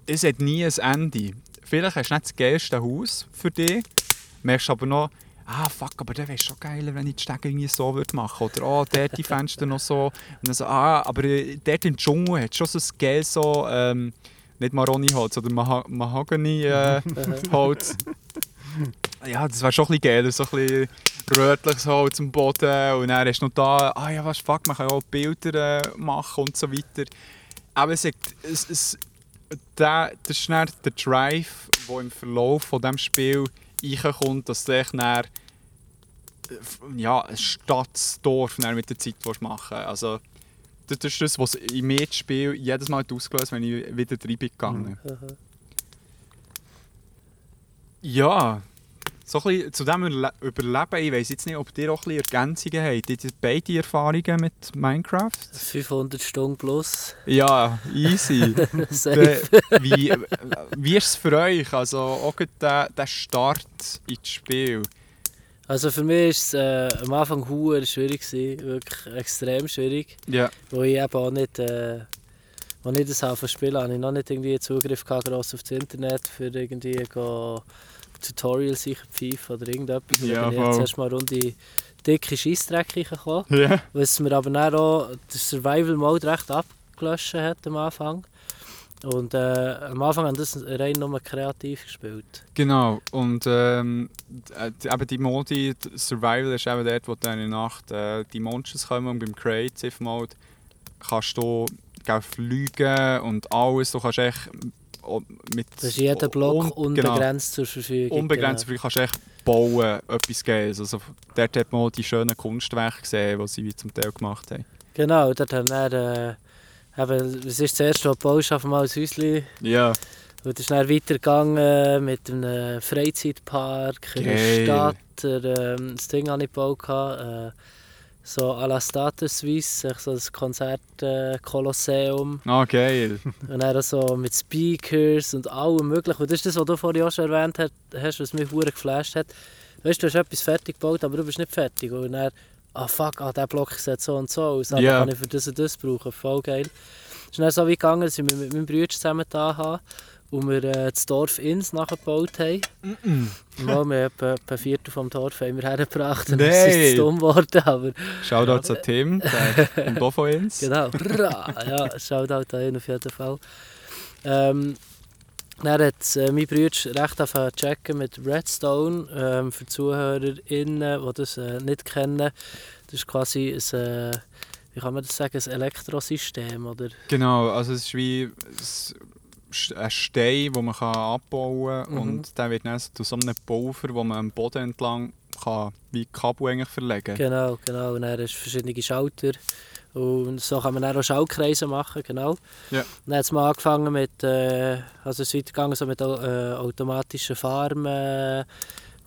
es hat nie ein Ende. Vielleicht hast du nicht das geilste Haus für dich, merkst aber noch, ah fuck, aber der wäre schon geiler, wenn ich die Stege irgendwie so würde machen würde. Oder oh, dort die Fenster noch so. Und dann so, ah, aber äh, dort im Dschungel hat schon so ein Gel so, ähm, nicht Maroni-Holz, oder Mah Mahogany-Holz. Äh, ja, das wäre schon ein bisschen geiler, so ein bisschen rötliches Holz am Boden. Und dann hast du noch da, ah ja, was fuck, man kann auch Bilder äh, machen und so weiter. Aber es, es, es, der, das ist der Drive, der im Verlauf von diesem Spiel reinkommt, dass du dann, ja, ein Stadtdorf mit der Zeit machen Also, das ist das, was in mir das Spiel jedes Mal ausgelöst wenn ich wieder rein bin gegangen. Mhm. Ja, so ein bisschen zu dem Überleben, ich weiß jetzt nicht, ob ihr auch ein bisschen Ergänzungen habt. Habt ihr beide Erfahrungen mit Minecraft? 500 Stunden plus. Ja, easy. wie, wie ist es für euch? Also auch der, der Start ins Spiel? Also für mich war es äh, am Anfang sehr schwierig, gewesen, wirklich extrem schwierig. Ja. Wo ich eben auch nicht, äh, als ich das spielen habe, ich noch nicht irgendwie Zugriff gehabt, gross auf das Internet, für irgendwie go Tutorials sicher pfeifen oder irgendetwas. Ja, bin ich jetzt erst mal rund in dicke Scheissdreck gekommen. Ja. Was mir aber dann auch den Survival-Mode recht abgelöscht hat am Anfang. Und äh, am Anfang haben das rein nur kreativ gespielt. Genau, und ähm, äh, eben die Modi, Survival ist eben dort, wo du in der Nacht äh, die Monsters kommen und beim Creative Mode kannst du fliegen und alles. Du kannst echt mit... Das ist jeder Block un, genau. unbegrenzt genau, zur Verfügung. Unbegrenzt, genau. kannst du echt bauen, etwas geben. Also dort hat man die schönen Kunstwerke gesehen, die sie zum Teil gemacht haben. Genau, dort haben wir... Äh, eben, es ist was du baust, einfach mal ein Häuschen. Ja. Und es ist dann weitergegangen mit einem Freizeitpark, in der Stadt. Der, ähm, das Ding habe ich gebaut. Äh, so à la Status Suisse, so das Konzert äh, Kolosseum. Ah, oh, geil. Und dann so mit Speakers und allem möglichen. Und das ist das, was du vorhin auch schon erwähnt hast, was mich sehr geflasht hat. Weißt du, du hast etwas fertig gebaut, aber du bist nicht fertig. Und dann, ah fuck, ah, der Block sieht so und so aus, aber yeah. kann ich für das und das brauchen. Voll geil. Es ist dann so wie gegangen, dass ich mit meinem Bruder zusammen da habe und wir äh, das Dorf Inns nachgebaut haben. Mm -mm. Ja, wir haben etwa ein Viertel vom Dorf haben wir hergebracht und es ist dumm geworden. Aber, Shoutout zu Tim, der kommt von Inns. Genau, ja, Shoutout an ihn auf jeden Fall. Ähm, dann hat äh, mein Bruder recht auf checken mit Redstone. Ähm, für die ZuhörerInnen, die das äh, nicht kennen, das ist quasi ein, äh, wie kann man das sagen, ein Elektrosystem, oder? Genau, also es ist wie ein Stein, den man abbauen kann. Mhm. Und der wird dann zu so einem Pulver, wo man am Boden entlang kann, wie Kabel eigentlich verlegen kann. Genau, genau. Und dann hast du verschiedene Schalter. Und so kann man dann auch Schaltkreise machen, genau. Ja. Dann hat es mal angefangen mit, äh, also es weitergegangen so mit äh, automatischen Farmen, äh,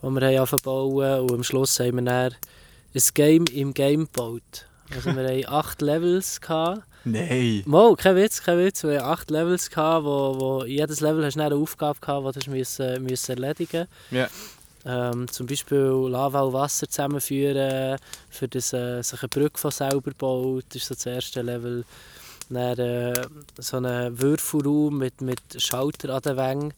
die wir haben bauen Und am Schluss haben wir dann ein Game im Game gebaut. Also wir hatten acht Levels. Gehabt. Nein. Mo, kein Witz, kein Witz. Wir hatten acht Levels, gehabt, wo, wo jedes Level hast eine Aufgabe gehabt, die du müssen, müssen erledigen musst. Yeah. Ähm, zum Beispiel Lava und Wasser zusammenführen, für das äh, sich eine Brücke von selber baut, das ist so das erste Level. Dann äh, so einen Würfelraum mit, mit Schalter an den Wängen.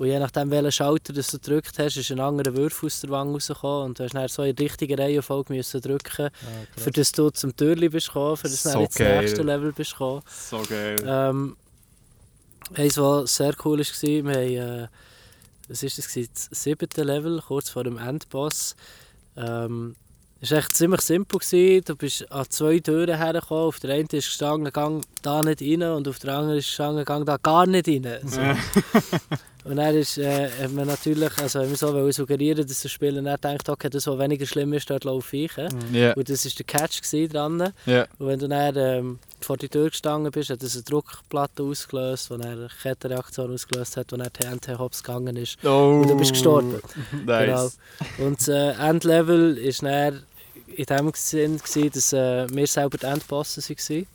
Und je nachdem, welchen Schalter du gedrückt hast, ist ein anderer Würfel aus der Wange rausgekommen. Und du hast dann so in die richtige Reihenfolge müssen drücken, ah, für das du zum Türli bist gekommen, für das du so ins nächste Level bist gekommen. So geil. Ähm, eins, was sehr cool war, wir haben, äh, was ist das, das siebte Level, kurz vor dem Endboss. Ähm, Es war echt ziemlich simpel. Gewesen. Du bist an zwei Türen hergekommen. Auf der einen ist gestanden, gang da nicht rein. Und auf der anderen ist gestanden, gang da gar nicht rein. So. und dann ist, äh, hat man natürlich, also wenn wir so suggerieren, dass der Spieler nicht denkt, okay, das, was weniger schlimm ist, dort laufe ich. Yeah. Und das war der Catch dran. Yeah. Und wenn du dann ähm, vor die Tür gestanden bist, hat es eine Druckplatte ausgelöst, die eine Kettenreaktion ausgelöst hat, wo dann TNT Hops gegangen ist. Oh. Und du bist gestorben. Nice. Genau. Und das äh, Endlevel ist dann in dem Sinn, gewesen, dass äh, wir selber die Endbosse waren.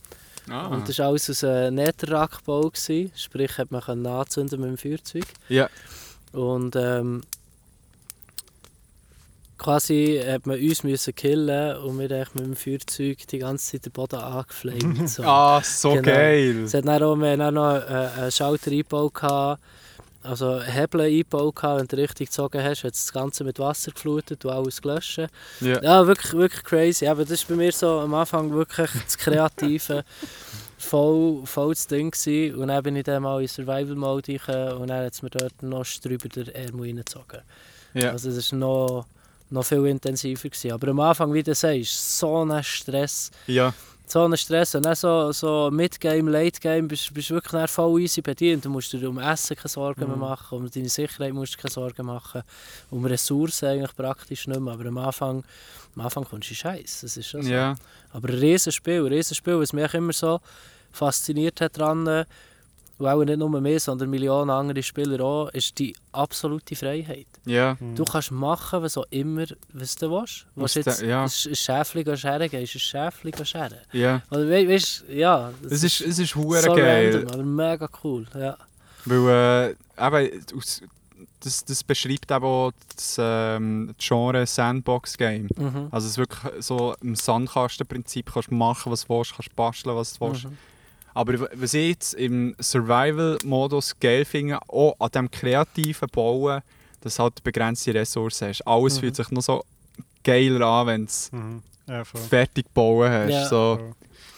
Ah. Und das war alles aus einem Netherrackbau. Sprich, hat man anzünden mit dem Feuerzeug. Ja. Und ähm, quasi hat man uns müssen killen und wir haben mit dem Feuerzeug die ganze Zeit den Boden angeflamed. So. ah, so genau. geil! Es hat dann auch, wir haben auch noch äh, einen Schalter eingebaut also Hebel eingebaut wenn du richtig gezogen hast, hat das Ganze mit Wasser geflutet und alles gelöscht. Yeah. Ja, wirklich, wirklich crazy. Aber das war bei mir so am Anfang wirklich das Kreative. voll, voll das Ding gewesen. Und dann bin ich dann mal in Survival Mode und dann hat es mir dort noch drüber den Ärmel reingezogen. Yeah. Also das war noch, noch viel intensiver. Gewesen. Aber am Anfang, wie du sagst, so ein Stress. Ja so einen Stress. Und dann so, so Mid-Game, Late-Game bist du wirklich voll easy bedient. Du musst dir um Essen keine Sorgen mhm. mehr machen, um deine Sicherheit musst du keine Sorgen machen, um Ressourcen eigentlich praktisch nicht mehr. Aber am Anfang, am Anfang kommst du Scheiß. Das ist schon so. Ja. Aber ein Riesenspiel, ein Riesenspiel, was mich immer so fasziniert hat daran, und auch nicht nur mehr, sondern Millionen andere Spieler auch, ist die absolute Freiheit. Ja. Du kannst machen, was auch immer was du willst. Was jetzt ja. ein Schäfchen scheren gehst, ein Schäfchen scheren. Ja. Oder we weißt, ja. Es ist, es ist so geil. Random, aber mega cool, ja. Weil, äh, eben, das, das beschreibt auch das ähm, Genre Sandbox-Game. Mhm. Also es ist wirklich so im Sandkastenprinzip, kannst machen, was du willst, kannst basteln, was du willst. Mhm. Aber was ich jetzt im Survival-Modus geil finde, auch an diesem kreativen Bauen, dass du halt begrenzte Ressourcen hast. Alles mhm. fühlt sich noch so geiler an, wenn du es mhm. ja, fertig bauen hast. Ja. So.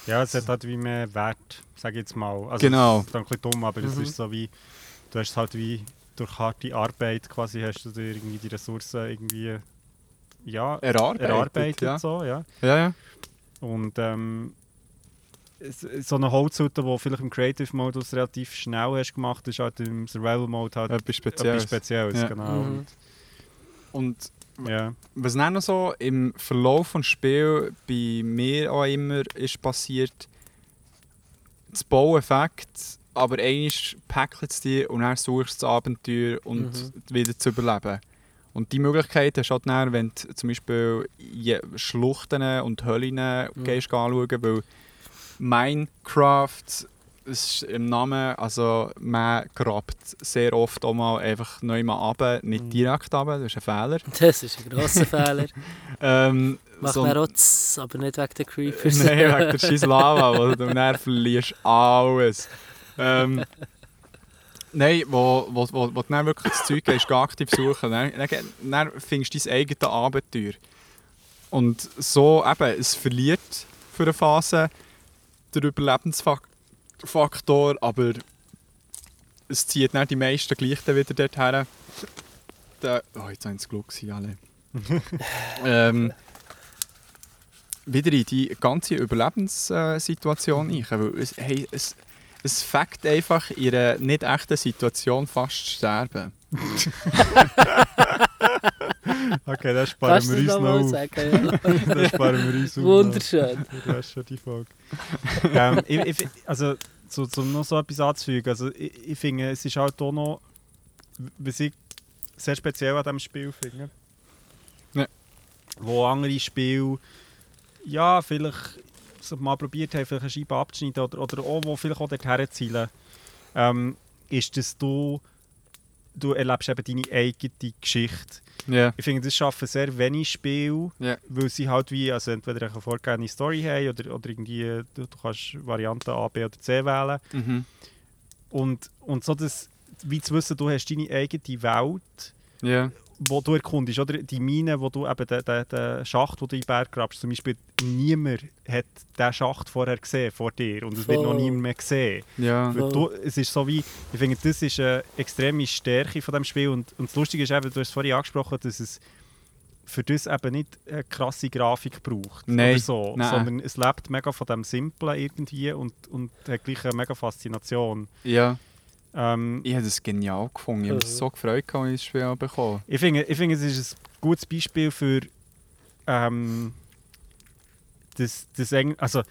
ja, es hat halt wie mehr Wert, sage ich jetzt mal. Also, genau. Das ist ein bisschen dumm, aber mhm. es ist so wie, du hast halt wie durch harte Arbeit quasi hast du dir irgendwie die Ressourcen irgendwie ja, erarbeitet. erarbeitet ja. So, ja. Ja, ja. Und ähm, so eine Holzhütte, die vielleicht im Creative Modus relativ schnell hast gemacht, ist halt im Survival Mode halt etwas Spezielles. Etwas Spezielles ja. genau. Mhm. Und ja. was dann noch so im Verlauf des Spiels bei mir auch immer ist passiert, das Baueffekt, aber eigentlich packelt es dir und dann suchst du das Abenteuer und mhm. wieder zu überleben. Und die Möglichkeit hast du halt dann, wenn du zum Beispiel Schluchten und Höhlen mhm. gehst anschauen, weil Minecraft ist im Namen, also man grabt sehr oft auch mal einfach neu mal ab, nicht mhm. direkt ab, das ist ein Fehler. Das ist ein grosser Fehler. ähm, Macht so, man Rotz, aber nicht wegen der Creepers. Nein, wegen der scheiß Lava, wo du dann verlierst alles. Ähm, Nein, wo, wo, wo, wo du dann wirklich das Zeug gehst, aktiv suchen, dann, dann, dann findest du dein eigenes Abenteuer. Und so eben, es verliert für eine Phase der Überlebensfaktor, aber es zieht nicht die meisten gleich wieder dorthin. Der, oh, jetzt haben sie Glück alle. ähm, wieder in die ganze Überlebenssituation ein. Weil es, hey, es, es fängt einfach in einer nicht echten Situation fast zu sterben. okay, das sparen wir uns noch auf. Sagen, ja. das sparen wir uns auf. Wunderschön. Das ist schon die Folge. ähm, ich, ich, also, so, so, noch so etwas anzufügen. Also, ich, ich finde, es ist halt auch noch, was ich sehr speziell an diesem Spiel finde. Ja. Wo andere Spiele, ja, vielleicht so mal probiert haben, vielleicht eine Scheibe abzuschneiden oder, oder auch, wo vielleicht auch dorthin zielen, ähm, ist, dass du du erlebst eben deine eigene Geschichte. Yeah. Ich finde, das schaffen sehr wenig Spiele, yeah. weil sie halt wie, also entweder eine vorgegebene Story haben oder, oder irgendwie, du, du kannst Varianten A, B oder C wählen. Mhm. Und, und so das, wie zu wissen, du hast deine eigene Welt, yeah wo du erkundest, oder? Die Mine, wo du eben den, den, den Schacht, wo du in den Berg grabst, zum Beispiel, niemand hat diesen Schacht vorher gesehen, vor dir. Und es wird noch niemand mehr gesehen. Ja. Du, es ist so wie, ich finde, das ist eine extreme Stärke von dem Spiel. Und, und das Lustige ist eben, du hast es vorhin angesprochen, dass es für das eben nicht eine krasse Grafik braucht. Nein. Oder so, Nein. sondern es lebt mega von dem Simplen irgendwie und, und hat gleich eine mega Faszination. Ja, Ähm, ich habe das genial gefunden. Ich habe mich Mhm. so gefreut, als ich das Spiel bekommen ich, finde, ich finde, es ist ein gutes Beispiel für ähm, das, das also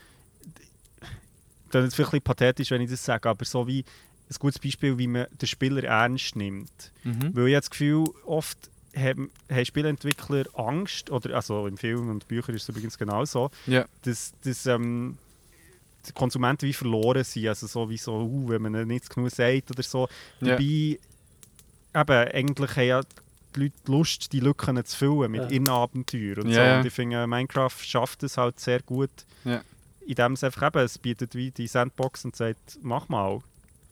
das ist vielleicht ein bisschen pathetisch, wenn ich das sage, aber so wie ein gutes Beispiel, wie man den Spieler ernst nimmt. Mhm. Weil ich habe das Gefühl, oft haben, haben Spielentwickler Angst, oder also in Filmen und Büchern ist es übrigens genauso, Ja. dass, dass ähm, die Konsumenten wie verloren sind. Also so wie so, uh, wenn man ihnen nicht genug sagt oder so. Ja. Dabei, eben, eigentlich haben ja die Leute Lust, die Lücken zu füllen mit Ja. ihren Abenteuern und Ja, so. Und ich finde, Minecraft schafft es halt sehr gut. Ja. Indem es einfach eben, es bietet wie die Sandbox und sagt, mach mal.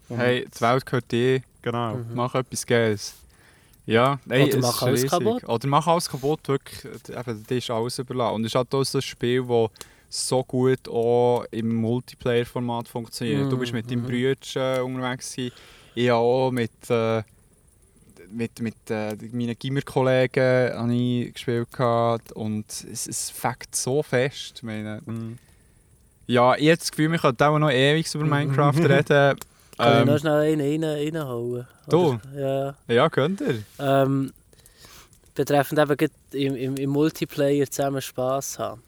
Und Hey, die Welt gehört dir, Genau. Mhm. mach etwas Geiles. Ja, ey, Oder es mach alles riesig. kaputt. Oder mach alles kaputt, wirklich. Eben, dir ist alles überlassen. Und es ist halt auch so ein Spiel, das so gut auch im Multiplayer-Format funktioniert. Du bist mit deinem Mhm. Brüdern unterwegs gewesen. Ich auch mit, äh, mit, mit äh, meinen Gimmer-Kollegen ich gespielt gehabt. und es, es fängt so fest. Ich meine, Mhm. ja, ich habe das Gefühl, wir können auch noch ewig über Mhm. Minecraft reden. Kann ich Ähm, noch schnell einen rein, reinhauen? Du? Oder- Ja. ja, könnt ihr. Ähm, betreffend eben im, im, im Multiplayer zusammen Spass haben.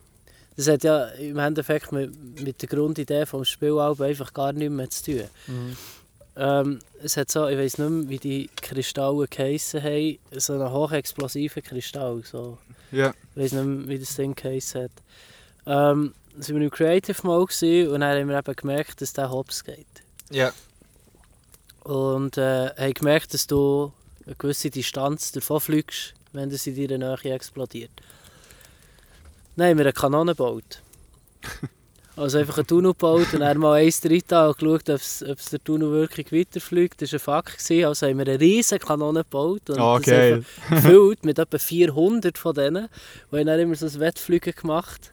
Das hat ja im Endeffekt mit, mit der Grundidee des Spiels auch einfach gar nichts mehr zu tun. Mhm. Ähm, es hat so, ich weiß nicht mehr, wie die Kristalle geheissen haben, so einen hochexplosiven Kristall. So. Ja. Ich weiß nicht mehr, wie das Ding geheissen hat. Ähm, waren wir im Creative Mode gewesen und dann haben wir eben gemerkt, dass der Hops geht. Ja. Und äh, haben gemerkt, dass du eine gewisse Distanz davon fliegst, wenn das in deiner Nähe explodiert. Dann haben wir eine Kanone gebaut. Also einfach einen Tunnel gebaut und dann mal eins drin und geschaut, ob der Tunnel wirklich weiterfliegt. Das war ein Fakt. Gewesen. Also haben wir eine riesige Kanone gebaut. Und Oh, das geil. einfach gefüllt mit etwa 400 von denen. Und haben dann immer so ein Wettfliegen gemacht.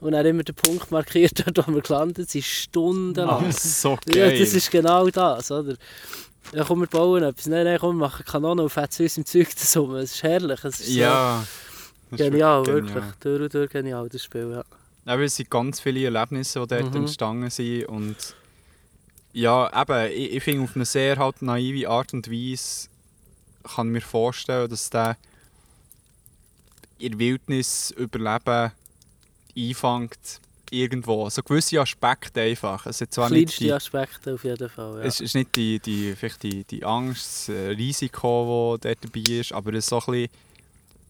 Und dann immer den Punkt markiert, dort wo wir gelandet sind, stundenlang. Ah, so Ja, geil. das ist genau das, oder? Ja, komm, wir bauen etwas. Nein, nein, komm, wir machen Kanonen und fetzen uns im Zeug zusammen. Es ist herrlich. Es ist ja. so Das ist genial, wirklich. Durch und durch genial, das Spiel, ja. Eben, es sind ganz viele Erlebnisse, die dort Mhm. entstanden sind. Und ja, eben, ich, ich finde auf eine sehr halt naive Art und Weise kann ich mir vorstellen, dass der in der Wildnis überleben einfängt irgendwo. So gewisse Aspekte einfach. Es ist zwar nicht Kleinste die, Aspekte auf jeden Fall, ja. es ist nicht die, die, vielleicht die, die Angst, das Risiko, das dort dabei ist, aber es ist so ein bisschen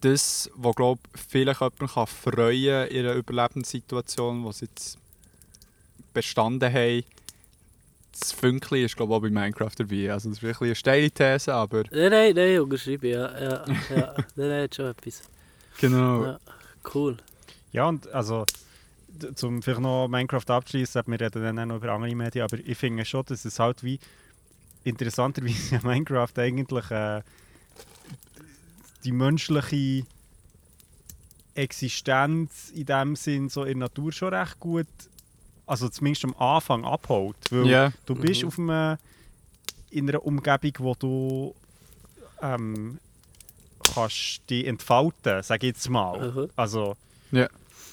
das, was glaub, vielleicht jemanden kann freuen in einer Überlebenssituation, wo sie jetzt bestanden haben. Das Fünkchen ist glaube ich, auch bei Minecraft dabei. Also das ist wirklich eine steile These, aber Nein, nein, nein, unterschreibe, ja. ja, ja. Nein, nein, hat schon etwas. genau. Ja. Cool. Ja, und also, zum vielleicht noch Minecraft abschließen, wir reden dann auch noch über andere Medien, aber ich finde schon, dass es halt wie interessanterweise Minecraft eigentlich äh, die menschliche Existenz in dem Sinn so in der Natur schon recht gut, also zumindest am Anfang abholt. Weil Ja, du bist Mhm. auf einem, in einer Umgebung, wo du ähm, kannst dich entfalten, sage ich jetzt mal. Mhm. Also, Ja.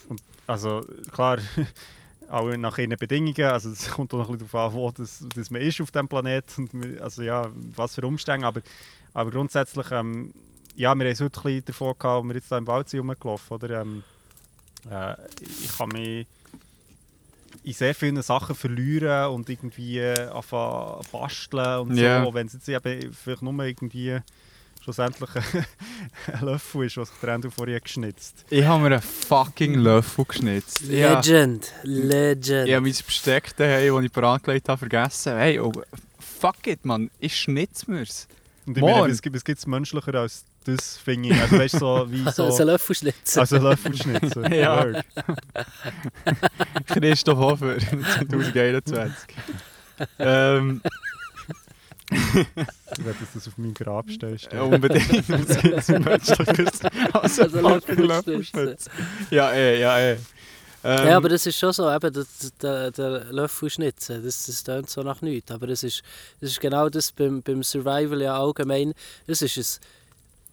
und, also klar, auch nach ihren Bedingungen, also es kommt auch noch ein bisschen darauf an, wo das, das man ist auf diesem Planeten, und also ja, was für Umstände, aber, aber grundsätzlich, ähm, ja, wir haben es heute ein bisschen davon gehabt, als wir jetzt da im Wald sind rumgelaufen, oder? Ähm, äh, ich kann mich in sehr vielen Sachen verlieren und irgendwie äh, anfangen basteln und so, wenn es jetzt eben vielleicht nur irgendwie schlussendlich ein Löffel ist, was der Ende vorher geschnitzt. ich habe mir einen fucking Löffel geschnitzt. Ja. Legend. Legend. Ich habe mein Besteck daheim, das ich parat gelegt habe, vergessen. Hey, oh, fuck it, man, ich schnitze mir's. Und ich Mann. meine, es gibt es gibt's menschlicher als das, finde ich. Also weißt so wie so... Also ein Löffelschnitzel. Also Löffelschnitzel. Ja. Christoph Hofer, 2021. ähm, Ich werde das auf meinem Grab stehen. ja, unbedingt. Es gibt ein menschliches. Also, Also fucking Löffelschnitzel. Löffelschnitz. Ja, eh, ja, eh. Ähm, Ja, aber das ist schon so, eben, der, der, der Löffelschnitzel, das, das klingt so nach nichts. Aber es ist, das ist genau das beim, beim Survival ja allgemein. Es ist ein,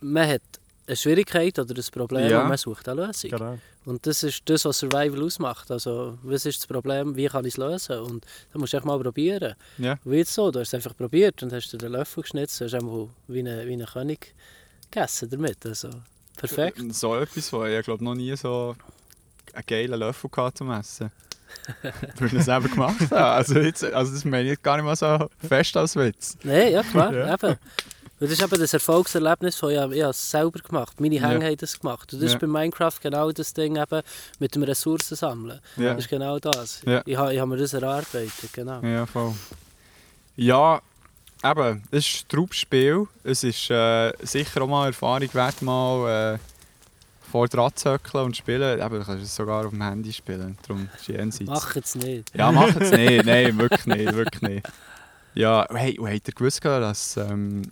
man hat eine Schwierigkeit oder ein Problem ja. und man sucht eine Lösung. Genau. Und das ist das, was Survival ausmacht. Also, was ist das Problem, wie kann ich es lösen? Und dann musst du echt mal probieren. Ja. Wie jetzt so, du hast es einfach probiert und hast dir den Löffel geschnitzt, hast einmal wie ein wie eine König gegessen damit. Also, perfekt. So etwas, wo ich glaube noch nie so einen geilen Löffel gehabt zum Essen. Weil ich das selber gemacht habe. Also, jetzt, also das meine ich gar nicht mal so fest als Witz. Nein, ja klar, ja. eben. Und das ist eben das Erfolgserlebnis von, ja, ich habe es selber gemacht. Meine Hänge ja. haben das gemacht. Und das ja. ist bei Minecraft genau das Ding eben mit dem Ressourcensammeln. Ja. Das ist genau das. Ja. Ich, habe, ich habe mir das erarbeitet, genau. Ja, voll. Ja, eben, es ist ein Trubspiel. Es ist äh, sicher auch mal Erfahrung wert, mal... Äh, vor dran zu und spielen. Eben, du kannst es sogar auf dem Handy spielen. Darum ist jenseits. Mach es nicht. Ja, mach es nicht. Nein, wirklich nicht. Wirklich nicht. Ja, hey, habt ihr gewusst, dass ähm,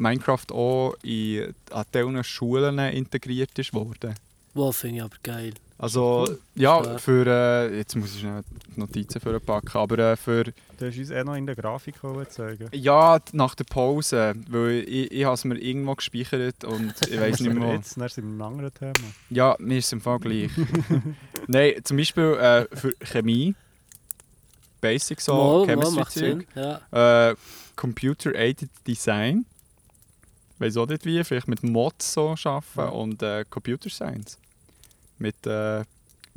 Minecraft auch in an Schulen integriert ist worden? Wow, finde ich aber geil. Also, ja, für, äh, jetzt muss ich schnell Notizen für packen, aber äh, für... Du hast uns eh noch in der Grafik zeigen Ja, nach der Pause, weil ich, ich habe es mir irgendwo gespeichert und ich weiß nicht mehr Jetzt, dann sind wir einem anderen Thema. Ja, mir ist es im Fall gleich. Nein, zum Beispiel äh, für Chemie, Basic so, Mal, Chemistry ja. äh, Computer-Aided Design, weiß auch nicht wie, vielleicht mit Mods so arbeiten ja. und äh, Computer Science mit äh,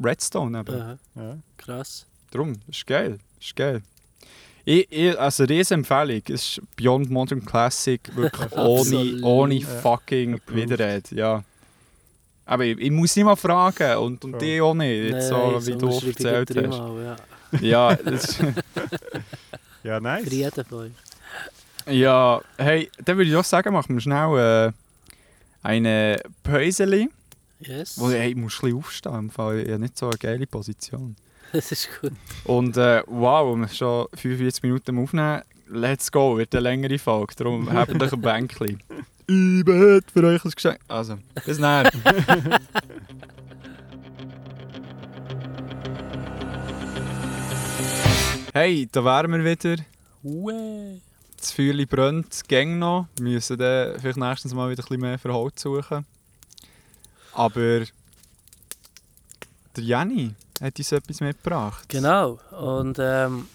Redstone eben. Ja. ja. Krass. Darum, das ist geil. Ist geil. Ich, ich, also riesen Empfehlung. Es ist Beyond Modern Classic, wirklich ohne, ohne fucking Widerrede. Ja. Aber ich, ich, muss nicht mal fragen und, und die auch nicht, jetzt so, wie du erzählt hast. Mal, ja, ja, das ja, nice. Für jeden von euch. Ja, hey, dann würde ich auch sagen, machen wir schnell äh, eine Päuseli. Yes. Wo, hey, ich muss ein aufstehen, im Fall. ich habe nicht so eine geile Position. Das ist gut. Und äh, wow, wir schon 45 Minuten aufnehmen. Let's go, wird eine längere Folge. Darum habt euch ein Bänkchen. Ich bin für euch ein Geschenk. Also, bis dann. hey, da wären wir wieder. Uwe. Das Feuerchen brennt, es ging noch. Wir müssen dann vielleicht nächstens mal wieder ein bisschen mehr für Holz suchen. Aber der Jenny hat uns etwas mitgebracht. Genau. Und ähm,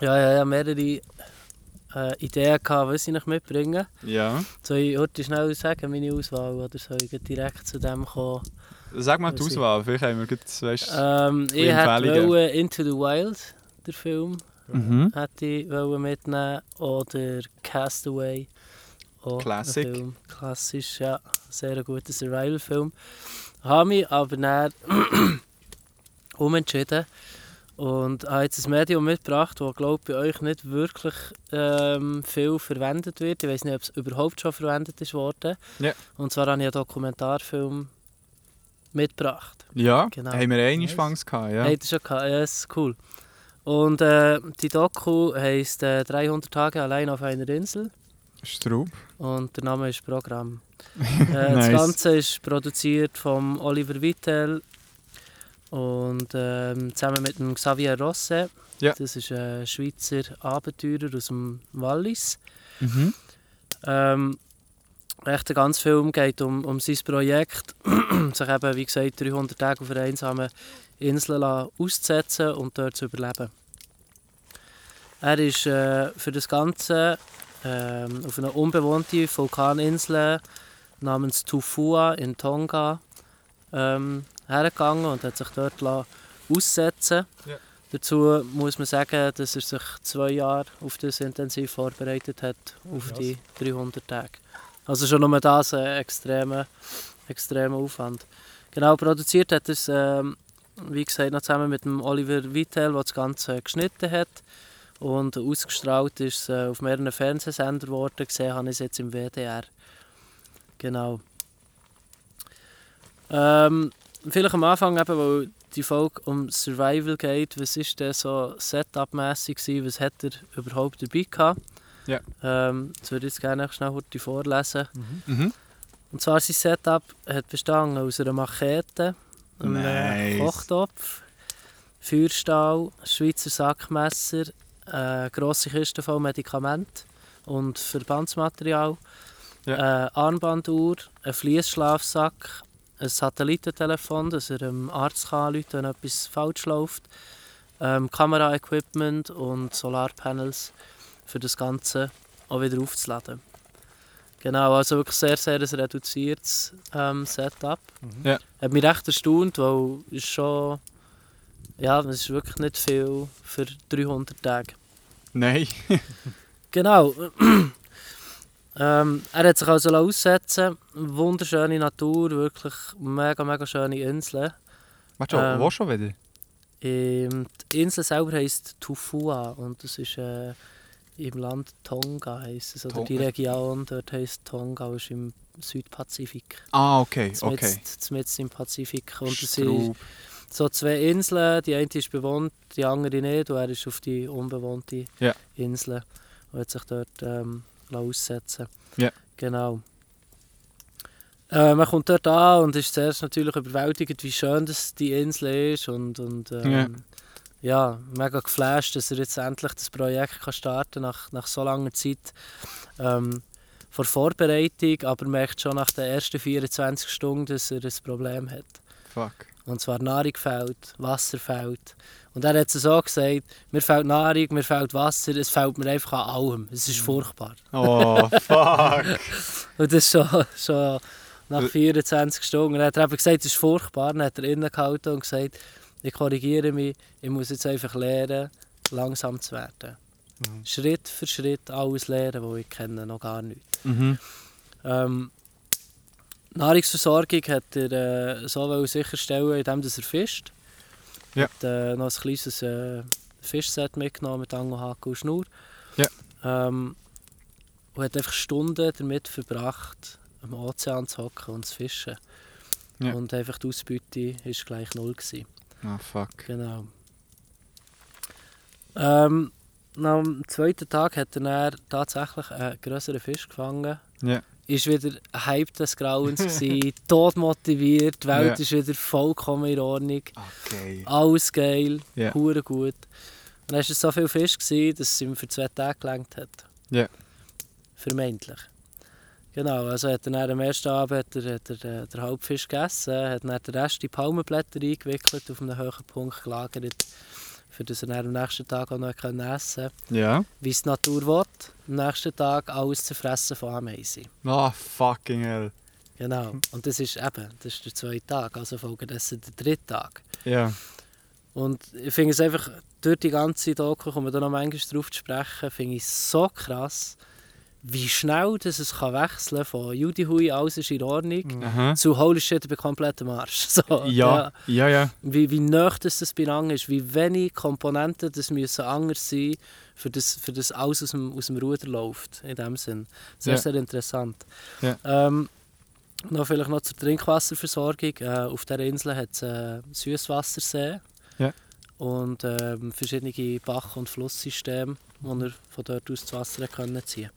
ja, ja, ja, mehrere äh, Ideen gehabt, was ich noch mitbringen. Ja. Soll ich heute schnell sagen, meine Auswahl, oder soll ich direkt zu dem kommen? Sag mal die Auswahl, vielleicht haben wir gut, weißt, ähm, Ich hätte Into the Wild, der Film, mhm. hätte ich mitnehmen oder Castaway. Auch Classic. Film. Klassisch, ja. Sehr guter Survival-Film. Habe mich aber dann umentschieden und habe jetzt ein Medium mitgebracht, das glaube bei euch nicht wirklich ähm, viel verwendet wird. Ich weiß nicht, ob es überhaupt schon verwendet ist worden. Ja. Und zwar habe ich einen Dokumentarfilm mitgebracht. Ja, genau. haben wir eine Chance gehabt, ja. Habt ihr schon gehabt, ja, ist cool. Und äh, die Doku heisst äh, 300 Tage allein auf einer Insel. Straub. Und der Name ist Programm. äh, nice. Das Ganze ist produziert von Oliver Vittel und ähm, zusammen mit dem Xavier Rosse. Ja. Das ist ein Schweizer Abenteurer aus dem Wallis. Mhm. Ähm, echt der ganze Film geht um, um sein Projekt, sich eben, wie gesagt, 300 Tage auf einer einsamen Insel auszusetzen und dort zu überleben. Er ist äh, für das Ganze ähm, auf eine unbewohnte Vulkaninsel namens Tufua in Tonga ähm, hergegangen und hat sich dort aussetzen ja. Dazu muss man sagen, dass er sich zwei Jahre auf das intensiv vorbereitet hat, auf yes. die 300 Tage. Also schon nur das ein extremer, extremer Aufwand. Genau, produziert hat er es, ähm, wie gesagt, noch zusammen mit dem Oliver Vittel, der das Ganze geschnitten hat. Und ausgestrahlt ist es äh, auf mehreren Fernsehsendern geworden. Gesehen habe ich es jetzt im WDR. Genau. Ähm, vielleicht am Anfang, eben, weil die Folge um Survival geht, was ist denn so Setup-mässig Was hat er überhaupt dabei gehabt? Ja. Ähm, das würde ich jetzt gerne schnell heute vorlesen. Mhm. Mhm. Und zwar sein Setup hat bestanden aus einer Machete, einem nice. Kochtopf, Feuerstahl, Schweizer Sackmesser, eine grosse Kiste voll Medikamente und Verbandsmaterial ja. eine Armbanduhr, ein Fließschlafsack, ein Satellitentelefon, dass er dem Arzt kann anrufen wenn etwas falsch läuft, ähm, Kameraequipment und Solarpanels für das Ganze auch wieder aufzuladen. Genau, also wirklich sehr, sehr ein reduziertes ähm, Setup. Mhm. Ja. Hat mich recht erstaunt, weil es schon, ja, es ist wirklich nicht viel für 300 Tage. Nein. genau. ähm, er hat sich also aussetzen Wunderschöne Natur, wirklich mega, mega schöne Inseln. Warte schon, ähm, wo schon wieder? Ähm, die Insel selber heisst Tufua und das ist äh, im Land Tonga heisst es. Oder Tonga. die Region dort heisst Tonga, ist im Südpazifik. Ah, okay, okay. Mitten im Pazifik. Und es sind so zwei Inseln, die eine ist bewohnt, die andere nicht. Und er ist auf die unbewohnte yeah. Insel und hat sich dort ähm, aussetzen Ja. Genau. Äh, man kommt dort an und ist zuerst natürlich überwältigt, wie schön das die Insel ist und, und ähm, yeah ja, mega geflasht, dass er jetzt endlich das Projekt kann starten nach, nach so langer Zeit. Ähm, vor Vorbereitung, aber merkt schon nach den ersten 24 Stunden, dass er ein Problem hat. Fuck. Und zwar Nahrung fehlt, Wasser fehlt. Und er hat es so gesagt, mir fehlt Nahrung, mir fehlt Wasser, es fehlt mir einfach an allem. Es ist mhm. furchtbar. Oh, fuck. und das ist schon, schon nach 24 Stunden. Und er hat eben gesagt, es ist furchtbar. Dann hat er innegehalten und gesagt, ich korrigiere mich, ich muss jetzt einfach lernen, langsam zu werden. Mhm. Schritt für Schritt alles lernen, was ich kenne, noch gar nicht. Mhm. Ähm, Nahrungsversorgung hat er äh, so sicherstellen, indem er fischt. Ja. Hat äh, noch ein kleines äh, Fischset mitgenommen mit Angelhaken und Schnur. Ja. Ähm, und hat einfach Stunden damit verbracht, am Ozean zu hocken und zu fischen. Ja. Und einfach die Ausbeute war gleich null. Gewesen. Ah, fuck. Genau. Ähm, am zweiten Tag hat er dann tatsächlich einen größeren Fisch gefangen. Ja. Ist wieder Hype des Grauens, gewesen, tot motiviert, die Welt ja. ist wieder vollkommen in Ordnung. Okay. Alles geil, ja. gut. Und dann war es so viel Fisch, gewesen, dass es ihm für zwei Tage gelangt hat. Ja. Vermeintlich. Genau, also hat er am ersten Abend hat er, hat er, äh, den Hauptfisch gegessen, hat dann den Rest in Palmenblätter eingewickelt, auf einem höheren Punkt gelagert, für das er am nächsten Tag auch noch essen konnte. Ja. Wie es die Natur will, am nächsten Tag alles zu fressen von Ameisen. Oh, fucking hell. Genau, und das ist eben, das ist der zweite Tag, also folgendessen der dritte Tag. Ja. Und ich finde es einfach, durch die ganze Doku, kommen wir da noch manchmal drauf zu sprechen, finde ich so krass, wie schnell das es kann wechseln kann von Judy Hui, alles ist in Ordnung, Aha. zu Holy Shit, ich bin komplett am Arsch. So, ja, ja, ja. Wie, wie nah das, das belang ist, wie wenig Komponenten das müssen anders sein für das, für das alles aus dem, aus dem Ruder läuft, in dem Sinn. Sehr, ja. sehr interessant. Ja. Ähm, noch vielleicht noch zur Trinkwasserversorgung. Äh, auf dieser Insel hat es äh, Süßwassersee ja. und äh, verschiedene Bach- und Flusssysteme, wo er von dort aus das Wasser können ziehen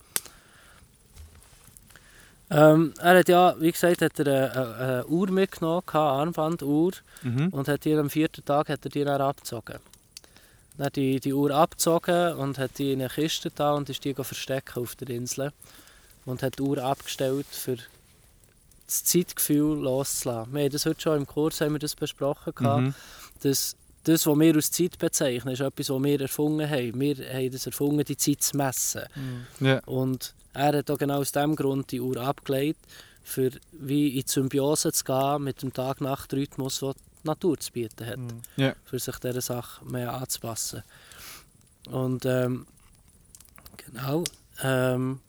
ähm, er hat ja, wie gesagt, hat er eine, eine, eine Uhr mitgenommen, eine Armbanduhr, mhm. und hat die am vierten Tag hat er die dann abgezogen. Dann hat die, die Uhr abgezogen und hat die in eine Kiste da und ist die verstecken auf der Insel. Und hat die Uhr abgestellt, für das Zeitgefühl loszulassen. Wir haben das heute schon im Kurs haben wir das besprochen, mhm. dass das, was wir als Zeit bezeichnen, ist etwas, was wir erfunden haben. Wir haben das erfunden, die Zeit zu messen. Mhm. Ja. Und er hat auch genau aus diesem Grund die Uhr abgelegt, für wie in die Symbiose zu gehen mit dem Tag-Nacht-Rhythmus, den die Natur zu bieten hat. Mhm. Ja. Für sich dieser Sache mehr anzupassen. Und ähm, genau. Ähm,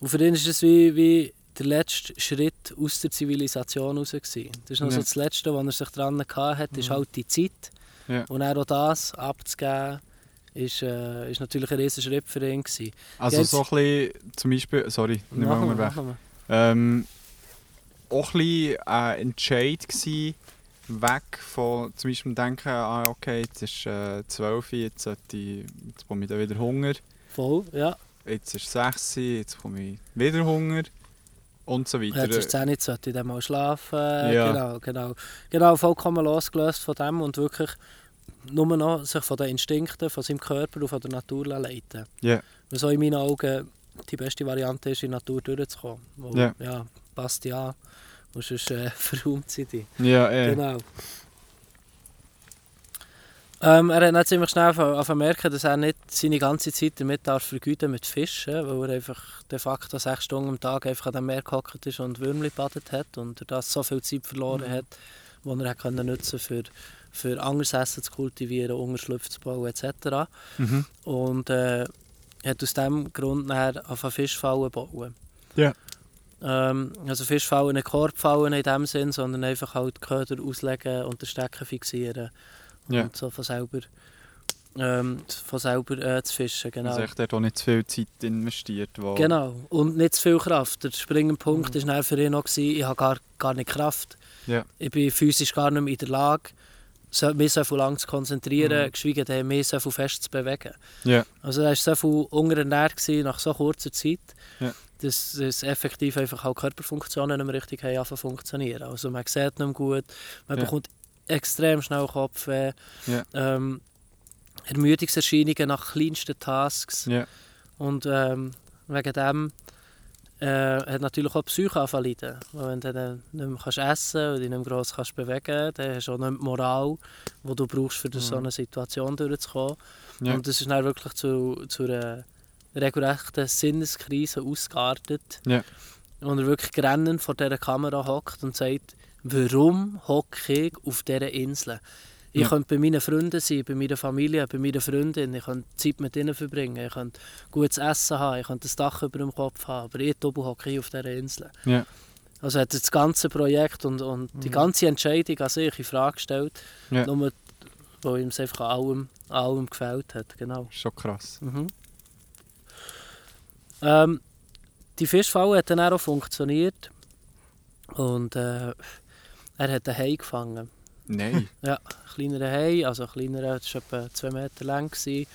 und für ihn ist es wie, wie der letzte Schritt aus der Zivilisation heraus. Das ist noch ja. so das Letzte, was er sich daran hatte, ist mhm. halt die Zeit. Ja. Und auch das abzugeben, ist, äh, ist natürlich ein riesiger Schritt für ihn. Gewesen. Also Jetzt, so ein bisschen, zum Beispiel, sorry, nicht mehr weg. Ähm, auch ein bisschen ein Entscheid gewesen, weg von zum Beispiel denken, ah, okay, jetzt ist äh, 12 jetzt, sollte ich, jetzt bekomme ich wieder Hunger. Voll, ja. Jetzt ist 6 jetzt bekomme ich wieder Hunger und so weiter. Jetzt ist 10 jetzt sollte ich dann mal schlafen. Ja. Genau, genau. Genau, vollkommen losgelöst von dem und wirklich nur noch sich von den Instinkten von seinem Körper und von der Natur leiten yeah. was auch in meinen Augen die beste Variante ist, in die Natur durchzukommen. Wo, Ja. ja, passt ja. Und sonst äh, verräumt sie dich. Ja, eh. Genau. Ähm, er hat dann ziemlich schnell merken, dass er nicht seine ganze Zeit damit darf vergüten mit Fischen, weil er einfach de facto sechs Stunden am Tag einfach an dem Meer gehockt ist und Würmli gebadet hat und er das so viel Zeit verloren Mhm. hat, die er hat können nutzen für, für anderes Essen zu kultivieren, Unterschlupf zu bauen etc. Mhm. Und äh, hat aus diesem Grund dann angefangen Fischfallen bauen. Ja. Ähm, also Fischfallen, nicht Korbfallen in dem Sinn, sondern einfach halt Köder auslegen und den Stecken fixieren. Ja. Und so von selber, ähm, von selber äh, zu fischen, genau. Also echt dort auch nicht zu viel Zeit investiert. Wo... Genau, und nicht zu viel Kraft. Der springende Punkt Mhm. war dann für ihn auch, gewesen, ich habe gar, gar nicht Kraft. Ja. Ich bin physisch gar nicht mehr in der Lage, mich so viel lang zu konzentrieren, Mhm. geschweige denn mich so viel fest zu bewegen. Ja. Also er war so viel unterernährt gewesen, nach so kurzer Zeit, Ja. dass, dass effektiv einfach auch Körperfunktionen nicht mehr richtig haben funktionieren. Also man sieht nicht mehr gut, man Ja. bekommt extrem schnell Kopfweh, ähm, Ermüdungserscheinungen nach kleinsten Tasks. Und ähm, wegen dem äh, hat natürlich auch die Psyche. Weil wenn du dann nicht mehr kannst essen und dich nicht mehr gross kannst bewegen dann hast du auch nicht die Moral, die du brauchst, um durch so Mhm. eine Situation durchzukommen. Ja. Und das ist dann wirklich zu, zu einer regelrechten Sinneskrise ausgeartet. Ja. Und er wirklich grennend vor dieser Kamera hockt und sagt, warum hocke ich auf dieser Insel? Ich Ja. könnte bei meinen Freunden sein, bei meiner Familie, bei meiner Freundin. Ich könnte Zeit mit ihnen verbringen. Ich könnte gutes Essen haben. Ich könnte ein Dach über dem Kopf haben. Aber ich hocke hier auf dieser Insel. Ja. Also hat das ganze Projekt und, und die Mhm. ganze Entscheidung an sich in Frage gestellt. Ja. Nur, weil ihm es einfach an allem, an allem gefällt hat. Genau. Schon krass. Mhm. Ähm, die Fischfalle hat dann auch funktioniert. Und äh, er hat einen Hai gefangen. Nein. Ja, ein kleinerer Hai, also ein kleinerer, das war etwa 2 Meter lang. Gewesen.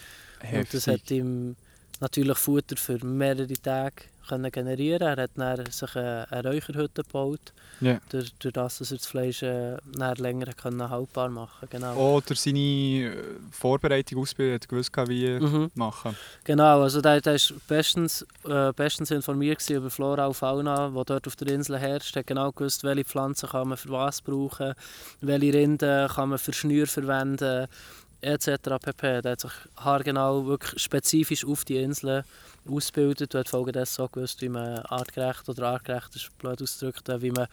Und das hat ihm natürlich Futter für mehrere Tage können generieren. Er hat dann sich eine, eine Räucherhütte gebaut, Ja. durch, durch das, dass er das Fleisch äh, länger können haltbar machen genau. Oder seine äh, Vorbereitung, Ausbildung, hat gewusst, wie Mhm. machen. Genau, also der, der ist bestens, äh, bestens informiert über Flora und Fauna, die dort auf der Insel herrscht. Er hat genau gewusst, welche Pflanzen kann man für was brauchen, welche Rinden kann man für Schnür verwenden, etc. pp. Der hat sich haargenau wirklich spezifisch auf die Insel ausgebildet und hat folgendessen auch gewusst, wie man artgerecht oder artgerecht ist blöd ausgedrückt, äh, wie man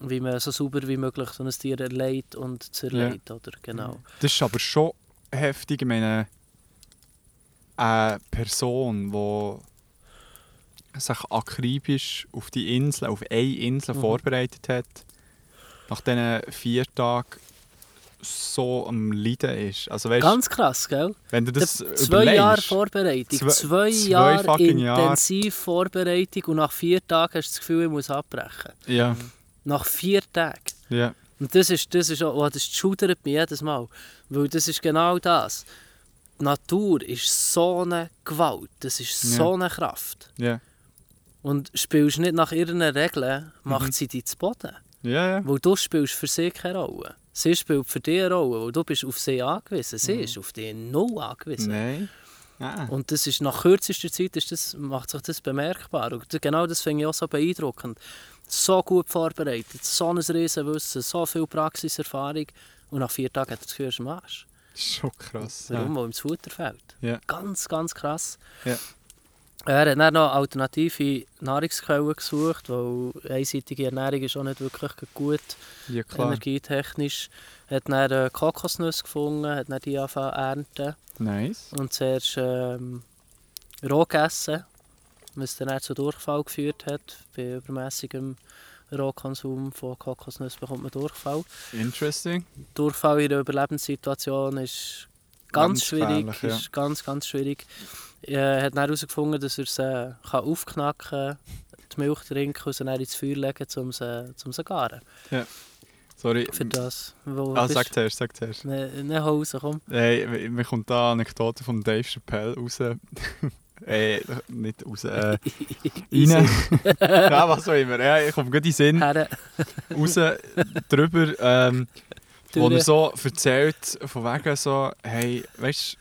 wie man so sauber wie möglich so ein Tier erleidet und zerlegt, oder? Genau. Das ist aber schon heftig. Ich meine, eine Person, die sich akribisch auf die Insel, auf eine Insel Mhm. vorbereitet hat, nach diesen vier Tagen so am Leiden ist. Also weißt, Ganz krass, gell? wenn du das zwei überlegst, Jahre Vorbereitung, Zwei- zwei, zwei Jahre. intensiv Vorbereitung und nach vier Tagen hast du das Gefühl, ich muss abbrechen. Ja, Nach vier Tagen. ja, Und das ist, das ist auch, oh, das schudert mich jedes Mal. Weil das ist genau das. Die Natur ist so eine Gewalt, das ist so eine Kraft. ja, Und spielst nicht nach ihren Regeln, macht Mhm. sie dich zu Boden. ja, ja. Weil du spielst für sie keine Rolle. Sie spielt für dich eine Rolle, weil du bist auf sie angewiesen. Sie Mhm. ist auf dich null angewiesen. Nein. Ah. Und das ist nach kürzester Zeit ist das, macht sich das bemerkbar. Und genau das finde ich auch so beeindruckend. So gut vorbereitet, so ein riesen Wissen, so viel Praxiserfahrung. Und nach vier Tagen hat er das Gefühl, am Arsch. Schon krass. Warum? Weil ihm das Futter fehlt. Ja. Ganz, ganz krass. Ja. Er hat dann noch alternative Nahrungsquellen gesucht, weil einseitige Ernährung ist auch nicht wirklich gut Ja, ja klar. energietechnisch. Er hat dann äh, Kokosnüsse gefunden, hat dann die angefangen ernten. Nice. Und zuerst ähm, roh gegessen, was dann zu Durchfall geführt hat. Bei übermäßigem Rohkonsum von Kokosnüssen bekommt man Durchfall. Interesting. Durchfall in einer Überlebenssituation ist ganz, Ganz schwierig. ja. Ist ganz, ganz schwierig. Er hat dann herausgefunden, dass er sie kann aufknacken kann, die Milch trinken und sie dann ins Feuer legen, um sie, um sie zu garen. Sorry. Für das. Wo Ah, sag zuerst, sag zuerst. Ne, ne Hause, komm. Hey, mir kommt da eine Anekdote von Dave Chappelle raus. äh, nicht raus. Äh, rein. ja, was auch immer. Ja, ich komme gut in den Sinn. Raus drüber. Ähm, wo er so erzählt, von wegen so, hey, weißt du,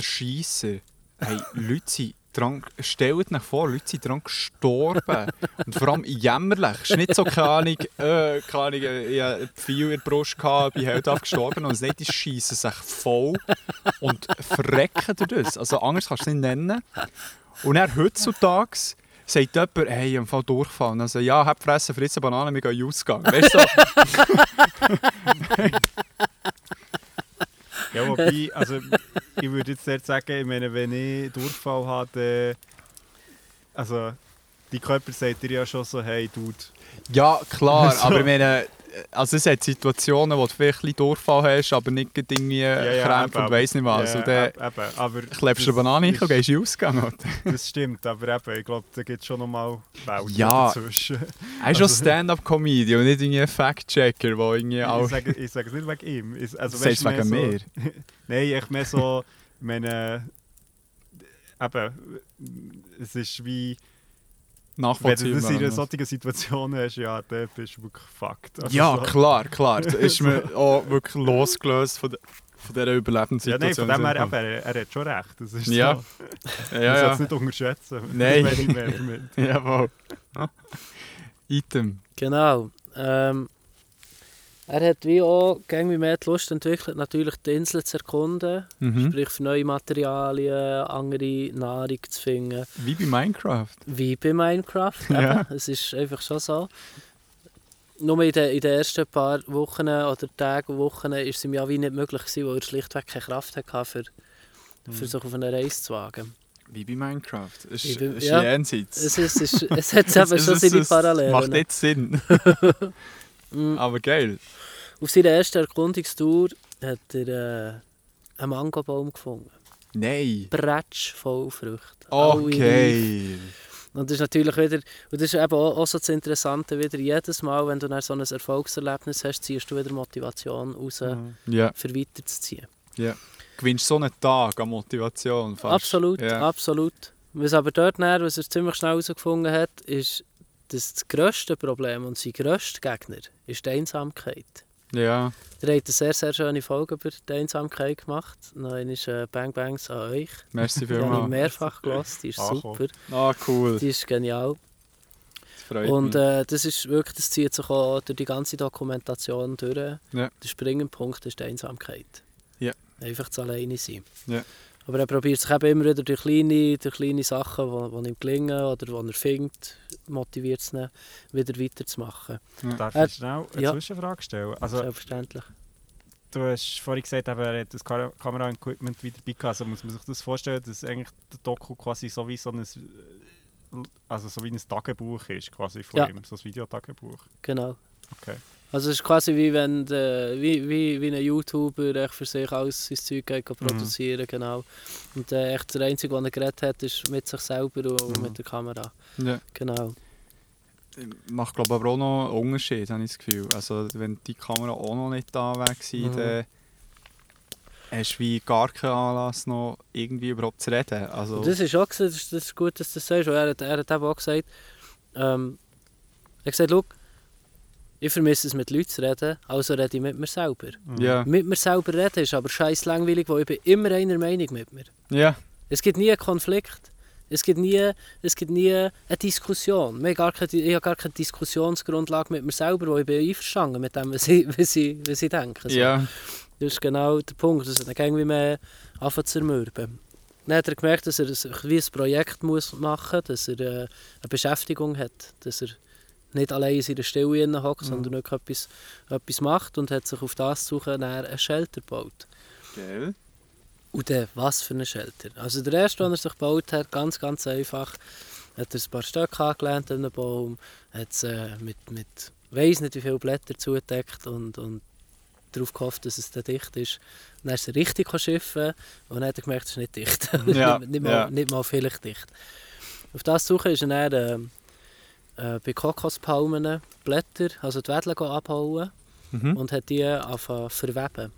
der Scheisser, hey, Leute sind dran, stellt euch vor, Leute sind dran gestorben. Und vor allem jämmerlich. Es ist nicht so, keine Ahnung, äh, keine Ahnung ich hatte viel in der Brust, gehabt, bin halt gestorben. Und nicht, die sich voll und verrecken durch das. Also anders kannst du es nicht nennen. Und er heutzutage sagt jemand, hey, im Fall durchfallen. Also ja, hab fressen, frissen Bananen, wir gehen in. Weißt du? Ja, wobei, also ich würde jetzt sagen, ich meine, wenn ich Durchfall habe, also die Körper sagt dir ja schon so, hey Dude. Ja, klar, so. aber ich meine, also es hat Situationen, wo du vielleicht ein Durchfall hast, aber nicht irgendwie ja, ja, Krämpfe und weiss nicht was. Ja, dann eben, aber klebst du eine Banane hin und gehst in Ausgang. das stimmt, aber eben, ich glaube, da gibt es schon nochmal Welten ja, dazwischen. Er ist also, schon Stand-up-Comedy und nicht irgendwie ein Fact-Checker, der irgendwie auch... Ich sage, ich sage es nicht wegen ihm. Also, du sagst es wegen so, mir? Nein, ich mehr so, meine... Eben, es ist wie nachvollziehbar. Wenn du das in solchen Situation hast, ja, dann bist du wirklich fucked. Also ja, so. klar, klar. Da ist man auch wirklich losgelöst von, der, von dieser Überlebenssituation. Ja, nein, von dem her, aber er, er, hat schon recht. Das ist ja. so. ja, ja, ja. nicht unterschätzen. Nein. Jawohl. Item. Genau. Ähm, er hat wie auch irgendwie mehr die Lust entwickelt, natürlich die Insel zu erkunden, mhm. sprich für neue Materialien, andere Nahrung zu finden. Wie bei Minecraft. Wie bei Minecraft, ja. Es ist einfach schon so. Nur in den, in den ersten paar Wochen oder Tagen und Wochen ist es ihm ja wie nicht möglich gewesen, weil er schlichtweg keine Kraft hatte, für, mhm. für sich auf eine Reise zu wagen. Wie bei Minecraft. Es ist, ist ja, jenseits. Es, ist, es, ist, es hat eben schon seine Parallelen. Macht nicht Sinn. Mm. Aber geil. Auf seiner ersten Erkundungstour hat er äh, einen Mangobaum gefunden. Nein. Bretsch voll Früchte. Okay. Und das ist natürlich wieder, und das ist eben auch, auch so das Interessante, wieder jedes Mal, wenn du dann so ein Erfolgserlebnis hast, ziehst du wieder Motivation raus, mhm. yeah. für weiterzuziehen. Ja. Yeah. Gewinnst so einen Tag an Motivation fast. Absolut, yeah. absolut. Was aber dort näher, was er ziemlich schnell herausgefunden hat, ist, dass das grösste Problem und sein grösster Gegner ist die Einsamkeit. Ja. Ihr habt eine sehr, sehr schöne Folge über die Einsamkeit gemacht. Noch ist äh, Bang Bangs an euch. Merci vielmals. Die habe ich mehrfach gelassen, die ist super. Ah, cool. Die ist genial. Und äh, das ist wirklich, das zieht sich auch durch die ganze Dokumentation durch. Ja. Der springende Punkt ist die Einsamkeit. Ja. Einfach zu alleine sein. Ja. Aber er probiert sich eben immer wieder durch kleine, durch kleine Sachen, die ihm gelingen oder die er findet, motiviert es ihn, wieder weiterzumachen. Ja. Darf ich schnell eine ja. Zwischenfrage stellen? Also, Selbstverständlich. Du hast vorhin gesagt, er hat das Kamera-Equipment wieder bei Also muss man sich das vorstellen, dass eigentlich der Doku quasi so wie so ein, also so wie ein Tagebuch ist, quasi von ja. ihm, so ein Videotagebuch. Genau. Okay. Also es ist quasi wie wenn de, wie, wie, wie ein YouTuber echt für sich alles sein Zeug geht, produzieren mhm. genau. Und äh, echt der Einzige, der er geredet hat, ist mit sich selber und mhm. mit der Kamera. Ja. Genau. Macht glaube aber auch noch einen Unterschied, habe ich das Gefühl. Also wenn die Kamera auch noch nicht da wäre, mhm. dann hast du wie gar keinen Anlass noch irgendwie überhaupt zu reden. Also das ist auch das ist, das ist gut, dass du das sagst. Er hat, er hat eben auch gesagt, ähm, er hat gesagt, ich vermisse es mit Leuten zu reden, also rede ich mit mir selber. Ja. Mit mir selber reden ist aber scheiß langweilig, weil ich bin immer einer Meinung mit mir. Ja. Es gibt nie einen Konflikt. Es gibt nie, es gibt nie eine Diskussion. Ich habe, keine, ich habe gar keine Diskussionsgrundlage mit mir selber, wo ich bin einverstanden mit dem, was ich, was ich, was ich denke. So. Ja. Das ist genau der Punkt, dass er dann irgendwie mehr anfangen zu zermürben. Dann hat er gemerkt, dass er wie ein Projekt muss machen muss, dass er äh, eine Beschäftigung hat, dass er nicht allein in seiner Stelle hockt, mhm. sondern wirklich etwas, etwas macht und hat sich auf das suchen, ein Shelter gebaut. Geil. Und dann, was für ein Shelter? Also der erste, den er sich gebaut hat, ganz, ganz einfach, hat er ein paar Stöcke angelehnt an einem Baum, hat es äh, mit, mit weiss nicht wie viele Blätter zugedeckt und, und darauf gehofft, dass es dann dicht ist. Und dann ist er richtig schiffen und dann hat er gemerkt, es ist nicht dicht. Ja, nicht, mal, ja. nicht mal vielleicht dicht. Auf das suchen ist er dann äh, bei Kokospalmen Blätter, also die Wedel abhauen mhm. und hat die angefangen verweben.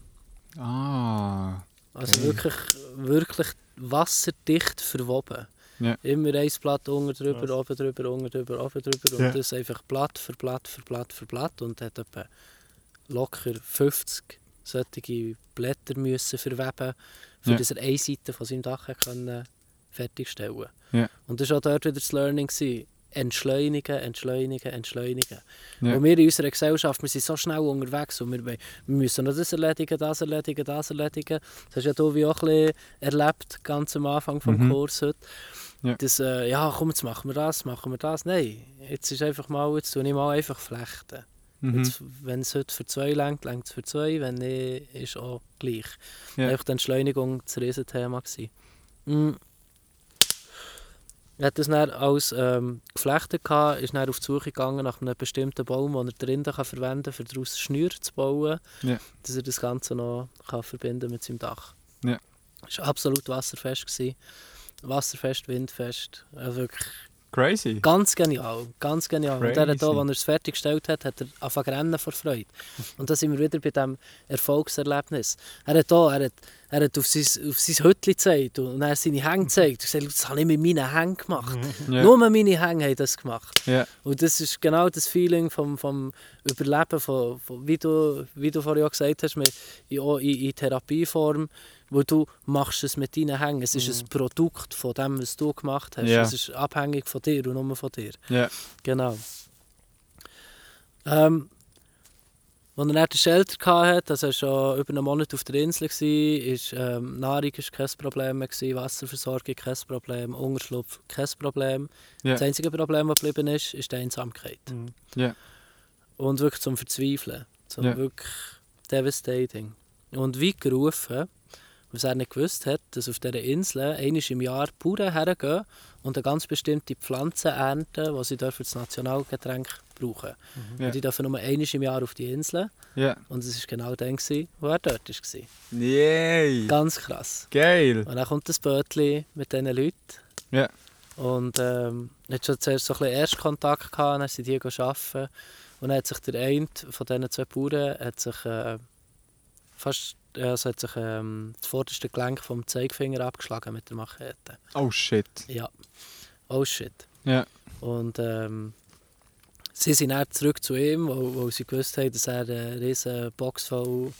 Ah. Also wirklich, wirklich wasserdicht verwoben. Ja. Immer ein Blatt unten drüber, ja. oben drüber, unten drüber, oben drüber und ja. das einfach Blatt für Blatt für Blatt für Blatt und hat etwa locker 50 solche Blätter müssen verweben, für ja. dass er eine Seite von seinem Dach können fertigstellen. Ja. Und das war auch dort wieder das Learning. Gewesen. Entschleunigen, entschleunigen, entschleunigen. Ja. Und wir in unserer Gesellschaft, wir sind so schnell unterwegs und wir, wir müssen noch das erledigen, das erledigen, das erledigen. Das hast ja du wie auch ein bisschen erlebt, ganz am Anfang des Mhm. Kurs heute. Ja. Das, äh, ja, komm, jetzt machen wir das, machen wir das. Nein, jetzt ist einfach mal, jetzt tue ich mal einfach flechten. Mhm. Wenn es heute für zwei lenkt, lenkt es für zwei, wenn nicht, ist auch gleich. Ja. Einfach die Entschleunigung das Riesenthema gewesen. Mm. Er hat das dann als ähm, geflechtet gehabt, ist dann auf die Suche gegangen nach einem bestimmten Baum, den er drinnen kann verwenden kann, um daraus Schnür zu bauen, Ja. dass er das Ganze noch kann verbinden mit seinem Dach. Ja. Es war absolut wasserfest. Gewesen. Wasserfest, windfest. Also wirklich Crazy. Ganz genial, ganz genial. Und er hat Crazy. auch, als er es fertiggestellt hat, hat er angefangen rennen vor Freude. Und da sind wir wieder bei diesem Erfolgserlebnis. Er hat auch, er hat, er hat auf sein, auf sein Hütchen gezeigt und er hat seine Hänge gezeigt. Und gesagt, das habe ich mit meinen Hängen gemacht. Ja. Nur meine Hänge haben das gemacht. Ja. Und das ist genau das Feeling vom, vom Überleben, von, von, wie, du, wie du vorhin auch gesagt hast, mit, in, in, in Therapieform, wo du machst es mit deinen Hängen. Es ist ein Produkt von dem, was du gemacht hast. Ja. Es ist abhängig von dir und nur von dir. Ja. Genau. Ähm, als er dann den Shelter hatte, also er schon über einen Monat auf der Insel, war, ist, ähm, Nahrung war kein Problem gewesen, Wasserversorgung kein Problem, Unterschlupf kein Problem. Ja. Das einzige Problem, das geblieben ist, ist die Einsamkeit. Ja. Und wirklich zum Verzweifeln. Zum Ja. wirklich devastating. Und wie gerufen, was er nicht gewusst hat, dass auf dieser Insel einmal im Jahr die Bauern hergehen und eine ganz bestimmte Pflanze ernten, die sie für das Nationalgetränk brauchen. Ja. Und die dürfen nur einmal im Jahr auf die Insel. Ja. Und es war genau dann, wo er dort war. Yay. Ganz krass. Geil. Und dann kommt das Bötchen mit diesen Leuten. Ja. Und ähm, er hat schon zuerst so ein bisschen Erstkontakt gehabt, dann sind die arbeiten. Und dann hat sich der eine von diesen zwei Bauern hat sich, äh, fast ja, also hat sich ähm, das vorderste Gelenk vom Zeigefinger abgeschlagen mit der Machete. Oh shit. Ja. Oh shit. Ja. Und ähm, sie sind dann zurück zu ihm, weil, weil sie gewusst haben, dass er eine riesen Box voll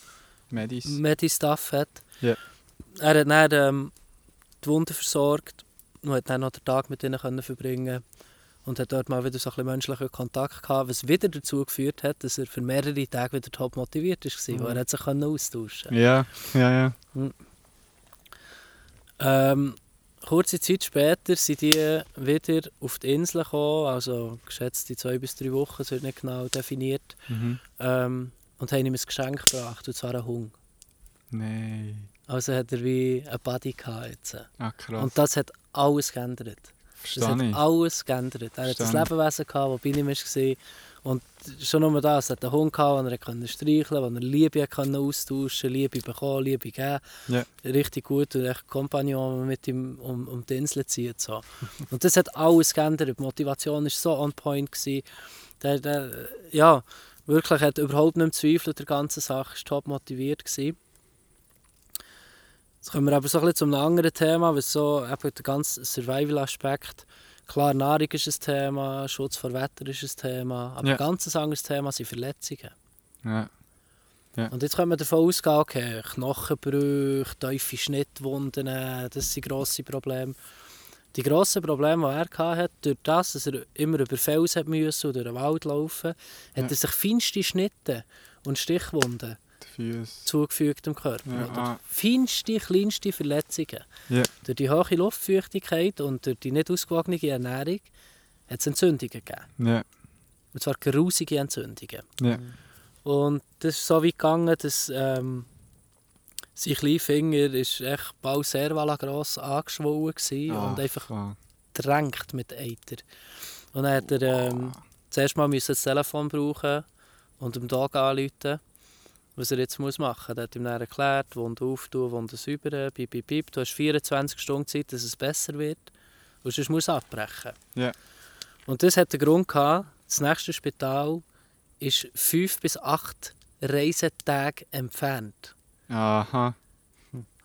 Medis. Medi-Stuff hat. Ja. Er hat dann ähm, die Wunden versorgt und hat dann noch den Tag mit ihnen können verbringen und hat dort mal wieder so ein bisschen menschlichen Kontakt gehabt, was wieder dazu geführt hat, dass er für mehrere Tage wieder top motiviert war, weil er hat sich austauschen Ja. Ja, ja. ähm, Kurze Zeit später sind die wieder auf die Insel gekommen, also geschätzte zwei bis drei Wochen, es wird nicht genau definiert, Mhm. ähm, und haben ihm ein Geschenk gebracht, und zwar einen Hund. Nein. Also hat er wie einen Buddy gehabt jetzt. Ah, krass. Und das hat alles geändert. Das hat alles geändert. Er hat Verstehe ein. Lebewesen, das bei ihm war. Und schon nur das, er hat einen Hund, gehabt, den er konnte streicheln konnte, den er Liebe konnte austauschen konnte, Liebe bekommen, Liebe geben. Ja. Richtig gut und echt Kompagnon mit ihm um, um die Insel zieht. So. Und das hat alles geändert. Die Motivation war so on point. Gewesen. Der, der, ja, wirklich hat überhaupt nicht zweifelt der ganzen Sache, war top motiviert. Gewesen. Jetzt kommen wir aber so ein bisschen zu einem anderen Thema, was so eben der ganze Survival-Aspekt. Klar, Nahrung ist ein Thema, Schutz vor Wetter ist ein Thema, aber Ja. ein ganz anderes Thema sind Verletzungen. Ja. Und jetzt können wir davon ausgehen, okay, Knochenbrüche, tiefe Schnittwunden, das sind grosse Probleme. Die grossen Probleme, die er hatte, durch das, dass er immer über Felsen hat müssen und durch den Wald laufen, hat Ja. er sich feinste Schnitte und Stichwunden Füße. zugefügt im Körper. Ja, ah. Feinste, kleinste Verletzungen. Ja. Durch die hohe Luftfeuchtigkeit und durch die nicht ausgewogene Ernährung hat es Entzündungen gegeben. Ja. Und zwar grusige Entzündungen. Ja. Und das ist so weit gegangen, dass ähm, sein kleiner Finger ist echt bald sehr gross angeschwollen war und einfach fuck. drängt mit Eiter. Und dann hat er ähm, zuerst mal das Telefon brauchen und dem Tag anrufen, was er jetzt muss machen muss. Er hat ihm dann erklärt, Wunde auftun, Wunde säubern, piep, piep, piep. Du hast 24 Stunden Zeit, dass es besser wird. Und sonst muss abbrechen. Ja. Und das hat den Grund gehabt, das nächste Spital ist fünf bis acht Reisetage entfernt. Aha.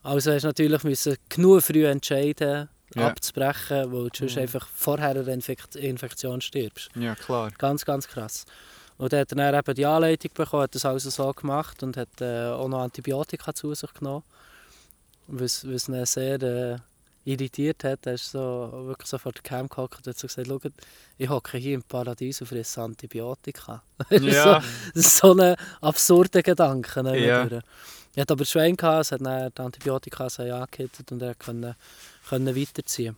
Also hast du natürlich müssen genug früh entscheiden, Ja. abzubrechen, weil du sonst Mhm. einfach vorher Infekt Infektion stirbst. Ja, klar. Ganz, ganz krass. Und dann hat er dann eben die Anleitung bekommen, hat das also so gemacht und hat äh, auch noch Antibiotika zu sich genommen. Was, was ihn sehr äh, irritiert hat. Er ist so, wirklich so vor der Cam gehockt und hat so gesagt, Schau, ich hocke hier im Paradies und fresse Antibiotika. Ja. so, das ist so ein absurder Gedanke. Ne, Ja. Er hat aber Schwein gehabt, es hat dann die Antibiotika so angehittet und er konnte können weiterziehen.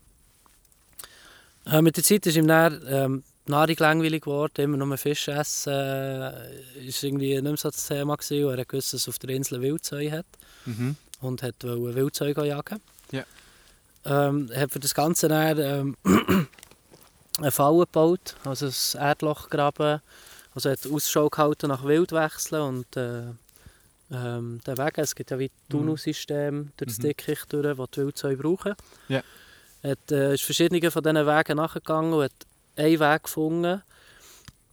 Äh, mit der Zeit ist ihm dann ähm, die Nahrung langweilig geworden, immer nur Fisch essen, äh, ist irgendwie nicht mehr so das Thema gewesen. und Er hat gewusst, dass es auf der Insel Wildzeug hat Mhm. und hat wollte Wildzeug jagen. Ja. Ähm, hat für das Ganze dann, ähm, eine Falle gebaut, also ein Erdloch graben, also hat Ausschau gehalten nach Wildwechseln und äh, ähm, den Weg, es gibt ja wie Tunnelsystem durch das Mhm. Dickicht durch, das die Wildzeug brauchen. Ja. Hat, äh, ist verschiedene von diesen Wegen nachgegangen und hat einen Weg gefunden,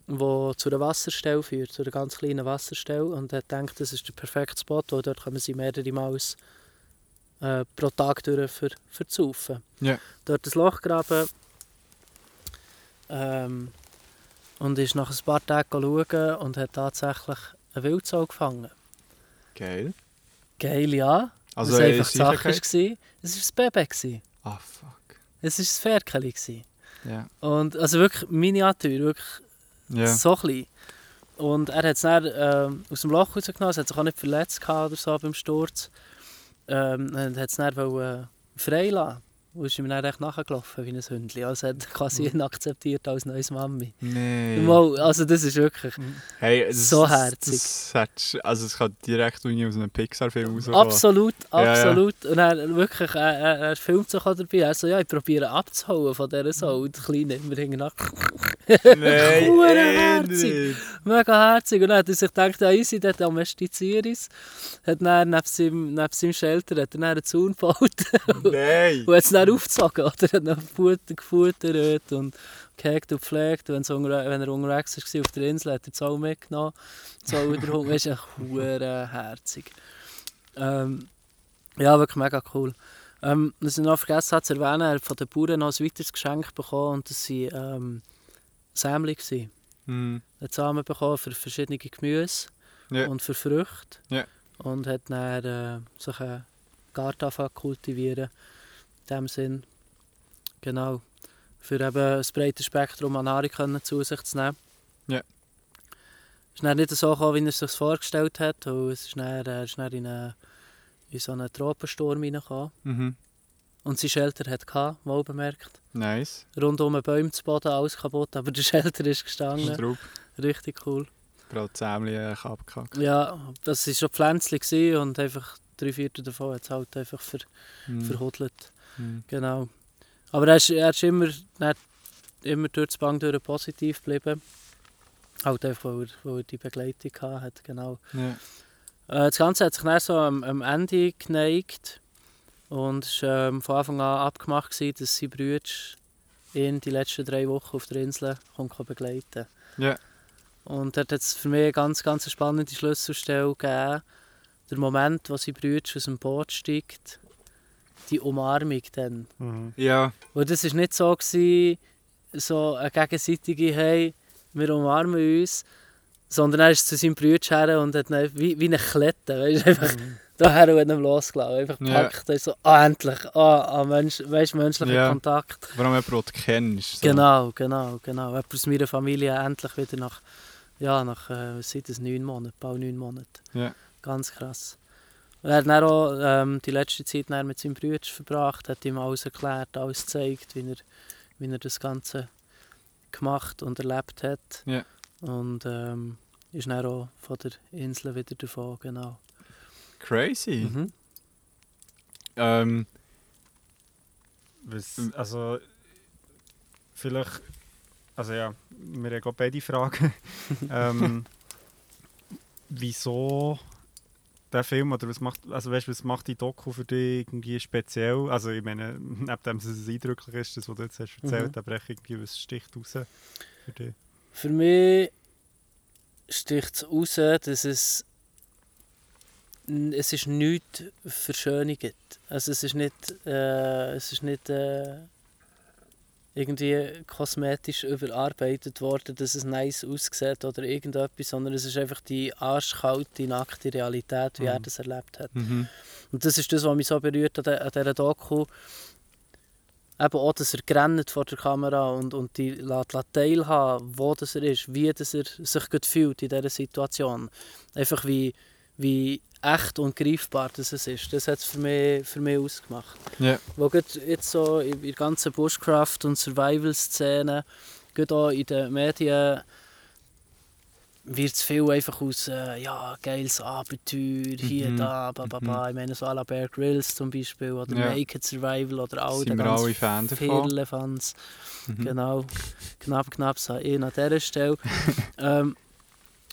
der zu einer Wasserstelle führt, zu einer ganz kleinen Wasserstelle und hat gedacht, das ist der perfekte Spot, weil dort können sie mehrere Mal äh, pro Tag durch für, für zu saufen. Ja. Dort ein Loch graben ähm, und ist nach ein paar Tagen schauen und hat tatsächlich eine Wildsau gefangen. Geil. Geil, ja. Also, was einfach die Sache war, es war das Baby. Ah, fuck. Es war das Ferkeli. Ja. Und also wirklich Miniatur, wirklich Ja. so klein. Und er hat es dann ähm, aus dem Loch rausgenommen, es hat sich auch nicht verletzt oder so beim Sturz. Ähm, und hat es dann wollen, äh, frei lassen. Und ist ihm dann echt nachgelaufen wie ein Hündchen. Also hat quasi ihn akzeptiert als neues Mami. Nee. Mal, also das ist wirklich Hey, das, So das- herzig. Das, hättest- also es kann direkt irgendwie aus einem Pixar-Film rauskommen. absolut, Ja, ja. absolut. Und er wirklich, er, er, er filmt sich auch dabei. Er so, ja, ich probiere abzuhauen von dieser Sau. Und der Kleine immer hinten nach. Nein, eh herzig. Mega herzig. Und dann hat er sich gedacht, ja, easy, der domestiziere ich es. Hat dann neben seinem, neben seinem Shelter hat er dann einen Zaun gebaut Nein. und hat es dann aufgezogen. Oder hat dann Futter gefuttert und gehegt und gepflegt. Unter, wenn er unterwegs war auf der Insel, hat er die Sau mitgenommen. Die Sau wieder. Das ist echt hure herzig. Ähm, ja, wirklich mega cool. Ähm, was ich noch vergessen habe zu erwähnen, er hat von den Bauern noch ein weiteres Geschenk bekommen und das waren ähm, Sämli. gewesen. Hm. Er hat Samen bekommen für verschiedene Gemüse Ja. und für Früchte. Ja. Und hat dann äh, sich einen Garten kultivieren. In dem Sinn. Genau. Für eben ein breites Spektrum an Nahrung können zu sich zu nehmen. Ja. Es ist dann nicht so gekommen, wie er es sich vorgestellt hat. Und es ist dann, er ist dann in, eine, in so einen Tropensturm reingekommen. Mhm. Und sein Shelter hat gehabt, wohl bemerkt. Nice. Rund um den Bäume zu Boden, alles kaputt. Aber der Shelter ist gestanden. Straub. Richtig cool. Gerade Zähmli äh, abgekackt. Ja, das war schon Pflänzchen und einfach drei Viertel davon hat es halt einfach ver Hm. verhudelt. Hm. Genau. Aber er ist, er ist immer, er hat immer durch das Bang durch positiv geblieben. Halt einfach, weil er, weil er die Begleitung hatte. Genau. Ja. Äh, das Ganze hat sich dann so am, am Ende geneigt und es war ähm, von Anfang an abgemacht, gewesen, dass sein Bruder ihn die letzten drei Wochen auf der Insel kommt begleiten Ja. Und dort hat es für mich eine ganz, ganz spannende Schlüsselstelle gegeben. Der Moment, wo sein Bruder aus dem Boot steigt, die Umarmung dann. Mhm. Ja. Und das war nicht so, gewesen, so eine gegenseitige «Hey, wir umarmen uns», sondern er ist zu seinem Bruder her und hat ihn wie, wie eine Klette, weißt, einfach daher und hat ihn losgelassen. Einfach gepackt, ja. so «Ah, endlich, ah, ah Mensch, weißt, menschlicher Ja. Kontakt». Den du kennst. So. Genau, genau, genau. Jemand aus meiner Familie endlich wieder nach, ja, nach äh, seit es neun Monaten, bald neun Monaten. Ja. Ganz krass. Und er hat dann auch ähm, die letzte Zeit dann mit seinem Bruder verbracht, hat ihm alles erklärt, alles gezeigt, wie er, wie er das Ganze gemacht und erlebt hat. Ja. Und ähm, ist dann auch von der Insel wieder davon, genau. Crazy. Mhm. Ähm, Was, also, vielleicht, also ja, wir haben gerade beide Fragen. ähm, wieso der Film, oder was macht, also weißt, was macht die Doku für dich irgendwie speziell? Also ich meine, neben dem, dass es eindrücklich ist, das, was du jetzt hast erzählt, Mhm. aber irgendwie, was sticht raus für dich? Für mich sticht es raus, dass es es ist nichts verschönigt. Also es ist nicht, äh, es ist nicht äh, irgendwie kosmetisch überarbeitet worden, dass es nice aussieht oder irgendetwas, sondern es ist einfach die arschkalte, nackte Realität, wie er Mhm. das erlebt hat. mhm. Und das ist das, was mich so berührt an, an dieser Doku. eben auch, dass er gerannt vor der Kamera und, und die lässt, teilhaben, wo das er ist, wie das er sich gut fühlt in dieser Situation. Einfach wie, wie echt und greifbar das ist. Das hat es für mich, für mich ausgemacht. Yeah. Wo jetzt so in der ganzen Bushcraft- und Survival-Szene, auch in den Medien, wird es viel einfach aus äh, ja, geiles Abenteuer, hier, mhm. da, ba, ba, ba. Mhm. Ich meine, so à la Bear Grylls zum Beispiel oder ja. Naked Survival oder all die ganz Fan viele Fans. Mhm. Genau, knapp, knapp, so ich an dieser Stelle. ähm,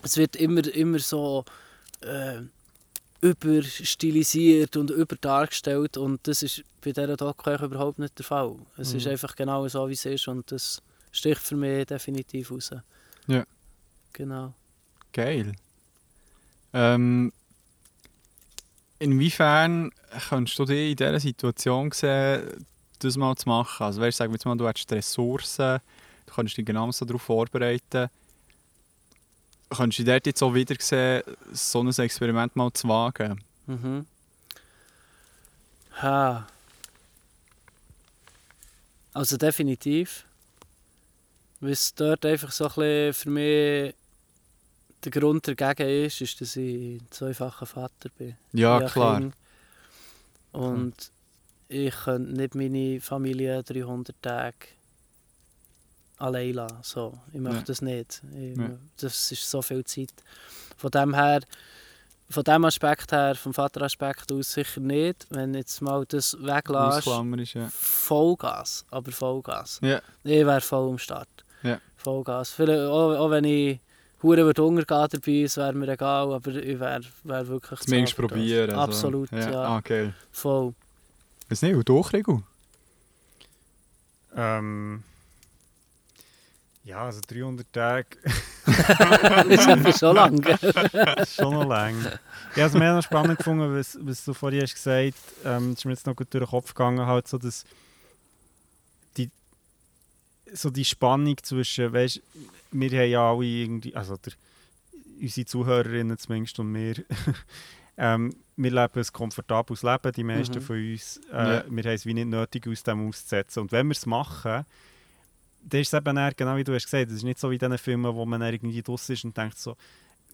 es wird immer, immer so äh, überstilisiert und überdargestellt und das ist bei dieser Doku überhaupt nicht der Fall. Es mhm. ist einfach genau so, wie es ist und das sticht für mich definitiv raus. Ja. Genau. Geil. Ähm, inwiefern kannst du dich in dieser Situation sehen, das mal zu machen? Also weißt, wir mal, du hast Ressourcen, du kannst dich genau so darauf vorbereiten. Kannst du dort jetzt auch wieder sehen, so ein Experiment mal zu wagen? Mhm. Ha. Also definitiv. Weil es dort einfach so ein bisschen für mich der Grund dagegen ist, ist, dass ich ein zweifacher Vater bin. Ja, klar. Kind. Und ich könnte nicht meine Familie 300 Tage allein lassen. So, ich möchte ja. das nicht. Ich, ja. Das ist so viel Zeit. Von dem her, von dem Aspekt her, vom Vateraspekt aus sicher nicht. Wenn jetzt mal das weglässt, ja. Vollgas, aber Vollgas. Ja. Ich wäre voll am Start. Ja. Vollgas. Vielleicht, auch, auch wenn ich Hure wird untergehen dabei, es wäre mir egal, aber ich wäre wär wirklich Zumindest probieren. Also. Absolut, ja. ja. Ah, okay. Voll. Was nicht, und du, Rigo? Ähm... Ja, also 300 Tage. das ist schon lang, gell? schon noch lang. Ich habe es mir noch spannend gefunden, was, was du vorhin hast gesagt hast. Ähm, ist mir jetzt noch gut durch den Kopf gegangen, halt so, dass die, so die Spannung zwischen, weißt, wir haben ja alle irgendwie, also der, unsere Zuhörerinnen zumindest und wir, ähm, wir leben ein komfortables Leben, die meisten mhm. von uns. Äh, ja. Wir haben es wie nicht nötig, aus dem auszusetzen. Und wenn wir es machen, dann ist eben eher, genau wie du hast gesagt, es ist nicht so wie in diesen Filmen, wo man irgendwie draußen ist und denkt so,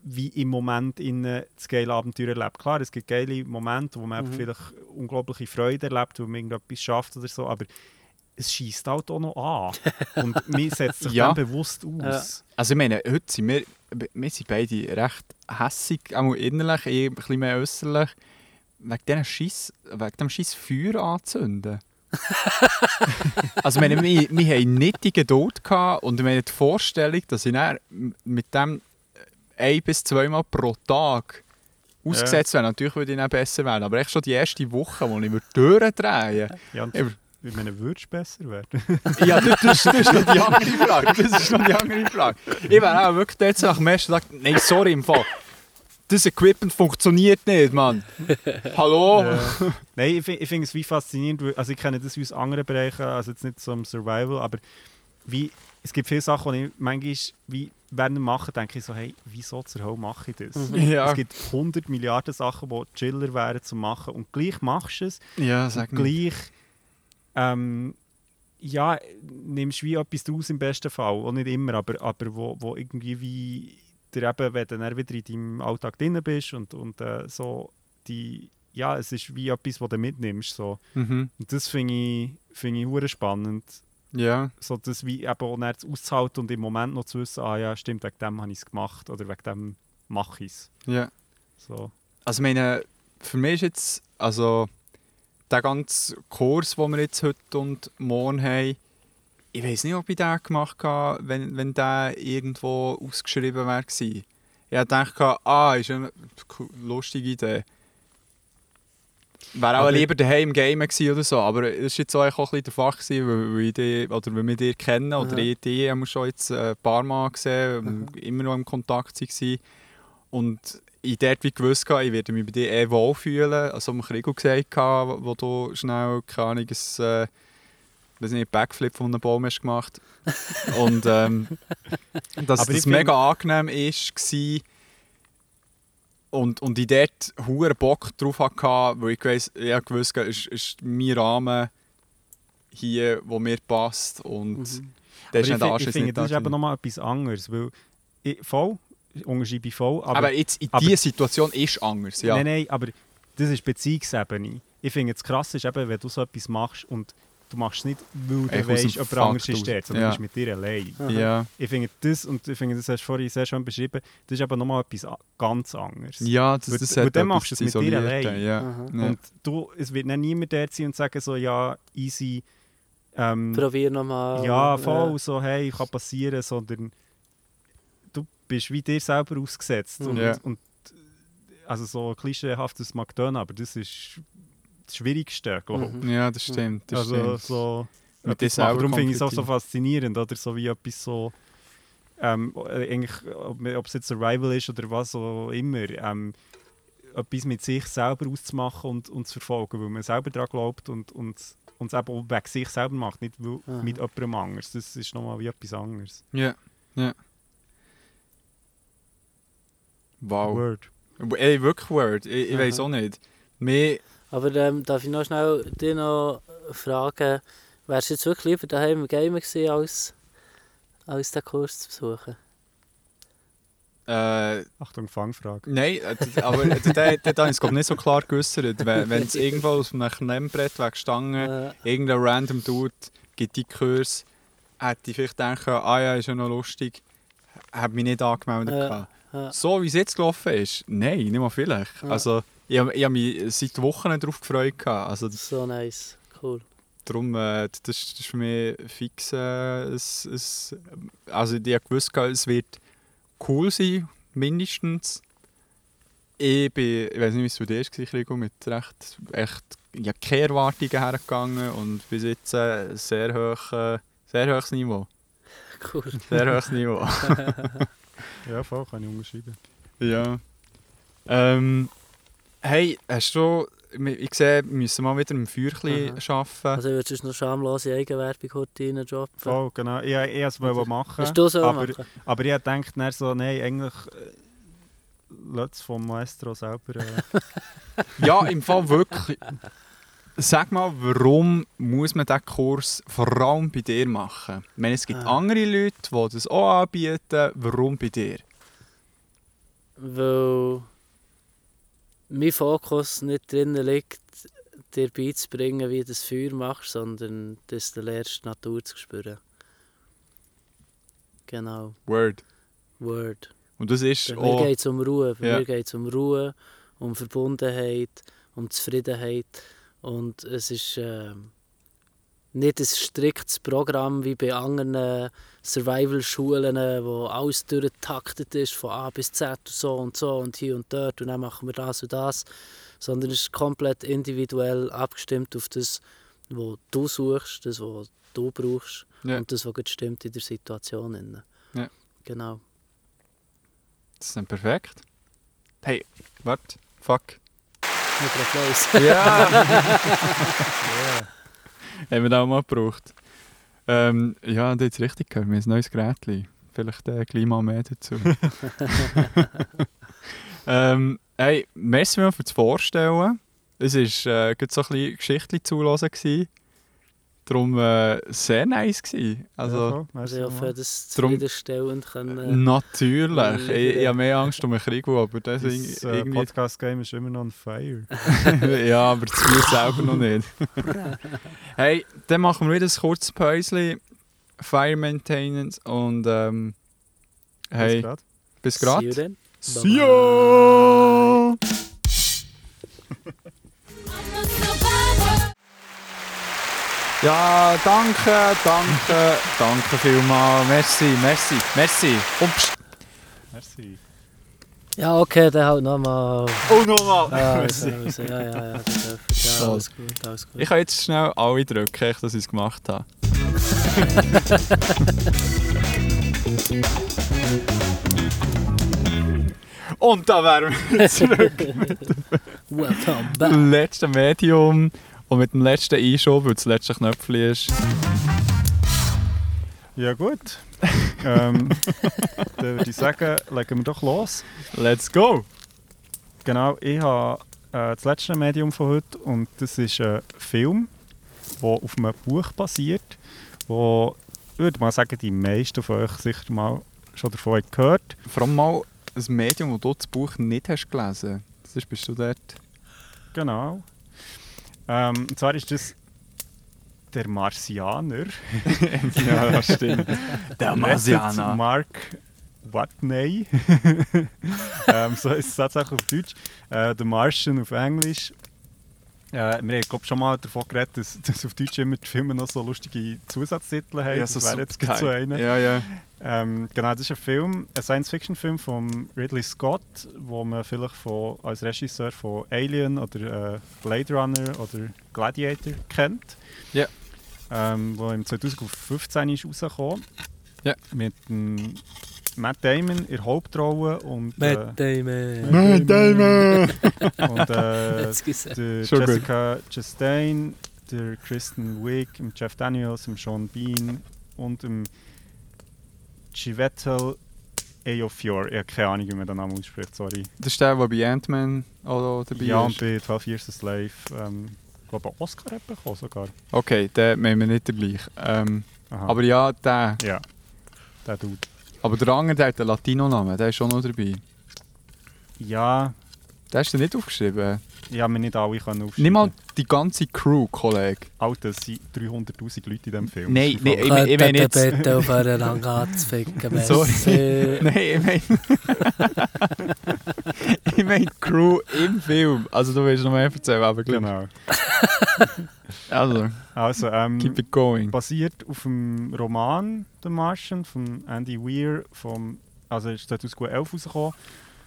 wie im Moment in das geile Abenteuer erlebt. Klar, es gibt geile Momente, wo man mhm. vielleicht unglaubliche Freude erlebt, wo man irgendetwas schafft oder so, aber es schießt halt auch noch an. Und mir setzt sich ja. bewusst aus. Ja. Also ich meine, heute sind wir, wir sind beide recht hässig, auch innerlich, eher ein bisschen mehr äußerlich, wegen, Schiss, wegen dem Schiss Feuer anzünden. also meine, wir, wir haben nicht die Geduld gehabt und meine, die Vorstellung, dass ich mit dem ein- bis zweimal pro Tag ausgesetzt ja. wäre. Natürlich würde ich dann besser werden, aber echt schon die erste Woche, wo ich durchdrehen würde. Ja, wie meine, würdest du besser werden? ja, das, das, das, ist noch die andere Frage. Das ist noch die andere Frage. Ich wäre auch wirklich jetzt nach dem ersten Tag, nein, sorry im Fall. Das Equipment funktioniert nicht, Mann. Hallo? Ja. Nein, ich, ich finde es wie faszinierend. Also ich kenne das aus anderen Bereichen, also jetzt nicht so im Survival, aber wie, es gibt viele Sachen, die ich manchmal wie während dem Machen denke ich so, hey, wieso zur Hölle mache ich das? Mhm. Ja. Es gibt 100 Milliarden Sachen, die chiller wären zu machen und gleich machst du es. Ja, sag und gleich ähm, ja, nimmst wie etwas daraus im besten Fall. Auch nicht immer, aber, aber wo, wo irgendwie wie der eben, wenn du dann wieder in deinem Alltag drin bist und, und äh, so die, ja, es ist wie etwas, was du mitnimmst. So. Mhm. Und das finde ich, find ich spannend. Ja. So das wie eben auch auszuhalten und im Moment noch zu wissen, ah ja, stimmt, wegen dem habe ich es gemacht oder wegen dem mache ich es. Ja. So. Also meine, für mich ist jetzt, also der ganze Kurs, den wir jetzt heute und morgen haben, ich weiß nicht, ob ich den gemacht habe, wenn, wenn der irgendwo ausgeschrieben wäre. Ich dachte, ah, ist eine lustige Idee. Wäre auch aber lieber daheim im Game oder so, aber es war jetzt auch ein bisschen der Fach, weil, weil, die, oder weil wir dich kennen oder ja. ich die haben wir schon jetzt ein paar Mal gesehen, mhm. immer noch im Kontakt waren. Und ich dort wie gewusst, ich werde mich bei dir eh wohlfühlen. Also, am Krigo gesagt, wo du schnell, keine Ahnung, ein, äh, weiß nicht, Backflip von einem Baum hast gemacht Und ähm, dass Aber das mega angenehm war. Und, und ich dort hohen Bock drauf hatte, weil ich weiss, ich wusste, ist, ist mein Rahmen hier, wo mir passt und mhm. das ist ich, ich finde, das ist eben nochmal etwas anderes, weil ich, voll, unterschreibe ich voll. Aber, aber jetzt in dieser Situation ist anders, ja. Nein, nein, aber das ist Beziehungsebene. Ich finde, das Krasse ist eben, wenn du so etwas machst und du machst es nicht, weil du weißt, jemand anderes ist dort, sondern ja. du bist mit dir allein. Ja. Ich finde das, und ich finde, das hast du vorhin sehr schön beschrieben, das ist aber nochmal etwas ganz anderes. Ja, das, das weil, weil dann machst du es mit dir allein. Ja. Und du, es wird dann niemand dort sein und sagen so, ja, easy, ähm, Probier nochmal. Ja, voll, ja. so, hey, kann passieren, sondern du bist wie dir selber ausgesetzt. Und, ja. und also so klischeehaft, das mag tun, aber das ist das Schwierigste, glaube ich. Mhm. Ja, das stimmt. Das also stimmt. so mit Darum finde ich es auch so faszinierend, oder? So wie etwas so, ähm, eigentlich, ob, es jetzt Survival ist oder was auch immer, ähm, etwas mit sich selber auszumachen und, und zu verfolgen, weil man selber daran glaubt und, und, und es eben auch wegen sich selber macht, nicht Aha. mit jemandem anders. Das ist nochmal wie etwas anderes. Ja, ja. Wow. Word. Ey, wirklich Word. Ich, ich weiß auch nicht. Mehr aber ähm, darf ich noch schnell dich noch fragen, wärst du jetzt wirklich lieber daheim im Gamer gewesen, als, als den Kurs zu besuchen? Äh, Achtung, Fangfrage. Nein, äh, aber da, da ist es nicht so klar geäußert. Wenn, wenn es irgendwo aus einem Klemmbrett weggestangen, äh. irgendein random Dude gibt die Kurs, hätte ich vielleicht gedacht, ah ja, ist ja noch lustig, hat mich nicht angemeldet. Äh. So wie es jetzt gelaufen ist, nein, nicht mal vielleicht. Also, ich, habe mich seit Wochen darauf gefreut. Also, so nice, cool. Darum, äh, das, das ist für mich fix. Äh, es, es, also ich habe gewusst, es wird cool sein, mindestens. Ich, bin, ich weiß nicht, wie es bei dir war, mit recht, echt, habe keine Erwartungen hergegangen und bis jetzt äh, sehr, hoch, äh, sehr hohes Niveau. Cool. Sehr hohes Niveau. ja, voll, kann ich unterschreiben. Ja. Ähm, Hey, hast du... Ich sehe, wir müssen mal wieder im Feuerchen arbeiten. Also würdest du noch schamlose Eigenwerbung heute droppen? Voll, genau. Ich, ich wollte es machen. Hast du so aber, machen? aber ich dachte dann so, nein, eigentlich... Äh, vom Maestro selber... Äh. ja, im Fall wirklich. Sag mal, warum muss man diesen Kurs vor allem bei dir machen? Ich meine, es gibt ah. andere Leute, die das auch anbieten. Warum bei dir? Weil mein Fokus nicht drin liegt, dir beizubringen, wie du das Feuer machst, sondern dass du lernst, die Natur zu spüren. Genau. Word. Word. Und das ist Bei mir geht es um Ruhe. Bei ja. mir geht es um Ruhe, um Verbundenheit, um Zufriedenheit. Und es ist... Äh, nicht ein striktes Programm wie bei anderen Survival-Schulen, wo alles durchgetaktet ist, von A bis Z und so und so und hier und dort und dann machen wir das und das, sondern es ist komplett individuell abgestimmt auf das, was du suchst, das, was du brauchst ja. und das, was stimmt in der Situation. Ja. Genau. Das ist dann perfekt. Hey, warte, fuck. Applaus. Ja! yeah. Haben wir da auch mal gebraucht. Ähm, ja, und jetzt richtig gehört, wir haben ein neues Gerät. Vielleicht äh, gleich mal mehr dazu. ähm, hey, merci für das Vorstellen. Es war äh, so ein bisschen Geschichte zulassen. Darum äh, sehr nice gewesen. Also, ja, also ich hoffe, dass zufriedenstellend können. Äh, natürlich. ich, ich habe mehr Angst um einen Krieg, aber das, das ist, äh, irgendwie... Podcast-Game ist immer noch on fire. ja, aber das Spiel selber noch nicht. hey, dann machen wir wieder ein kurzes Päuschen. Fire Maintenance und ähm, hey, bis gerade. Bis gerade. See you! Ja, danke, danke, danke vielmals. Merci, merci, merci. Ups. Merci. Ja, okay, dann halt nochmal. Oh, nochmal! Ja, also, also, ja, ja, ja, das ja, alles gut, alles gut. Ich kann jetzt schnell alle drücken, dass ich es gemacht habe. Und da wären wir zurück Welcome back. letzten Medium. Und mit dem letzten Einschub, weil das letzte Knöpfchen ist. Ja gut. ähm, dann würde ich sagen, legen wir doch los. Let's go! Genau, ich habe äh, das letzte Medium von heute und das ist ein Film. das auf einem Buch basiert, wo ich würde mal sagen, die meisten von euch sicher mal schon davon gehört. Vor allem mal ein Medium, wo du das Buch nicht hast gelesen hast. Das bist du dort. Genau. Ähm, und zwar ist das der Marsianer. ja, das stimmt. Der Marsianer. Mark Watney. ähm, so ist es tatsächlich auf Deutsch. Äh, The Martian auf Englisch. Äh, wir haben glaub, schon mal davon geredet, dass, dass auf Deutsch immer die Filme noch so lustige Zusatztitel haben. Ja, so das wäre jetzt so einer. Ja, ja. Ähm, genau, das ist ein Film, ein Science-Fiction-Film von Ridley Scott, wo man vielleicht von, als Regisseur von Alien oder äh, Blade Runner oder Gladiator kennt. Ja. Ähm, wo im 2015 ist rausgekommen. Ja. Mit dem Matt Damon in der Hauptrolle und Matt äh, Damon. Matt Damon. und äh, der Jessica Chastain, der Kristen Wiig, Jeff Daniels, Sean Bean und dem Chiwetel Ejiofor. Ich habe keine Ahnung, wie man den Namen ausspricht, sorry. Das ist der, der bei Ant-Man auch dabei ja, ist? Ja, und bei 12 Years a Slave. Ähm, ich glaube, Oscar hat bekommen sogar. Okay, den meinen wir nicht gleich. Ähm, aber ja, der. Ja, der Dude. Aber der andere, der hat einen Latino-Namen, der ist schon noch dabei. Ja. Der hast du nicht aufgeschrieben? Ja, wir nicht alle können aufschreiben. Nimm mal die ganze Crew, Kollege. Alter, es sind 300'000 Leute in diesem Film. Nein, nee, ich, ich, ich meine jetzt... bitte aufhören, anzuficken, Sorry. Nein, ich meine... ich meine Crew im Film. Also du willst noch mehr erzählen, aber Genau. also, also ähm, keep it going. Basiert auf dem Roman «The Martian» von Andy Weir, vom, also ist 2011 rausgekommen.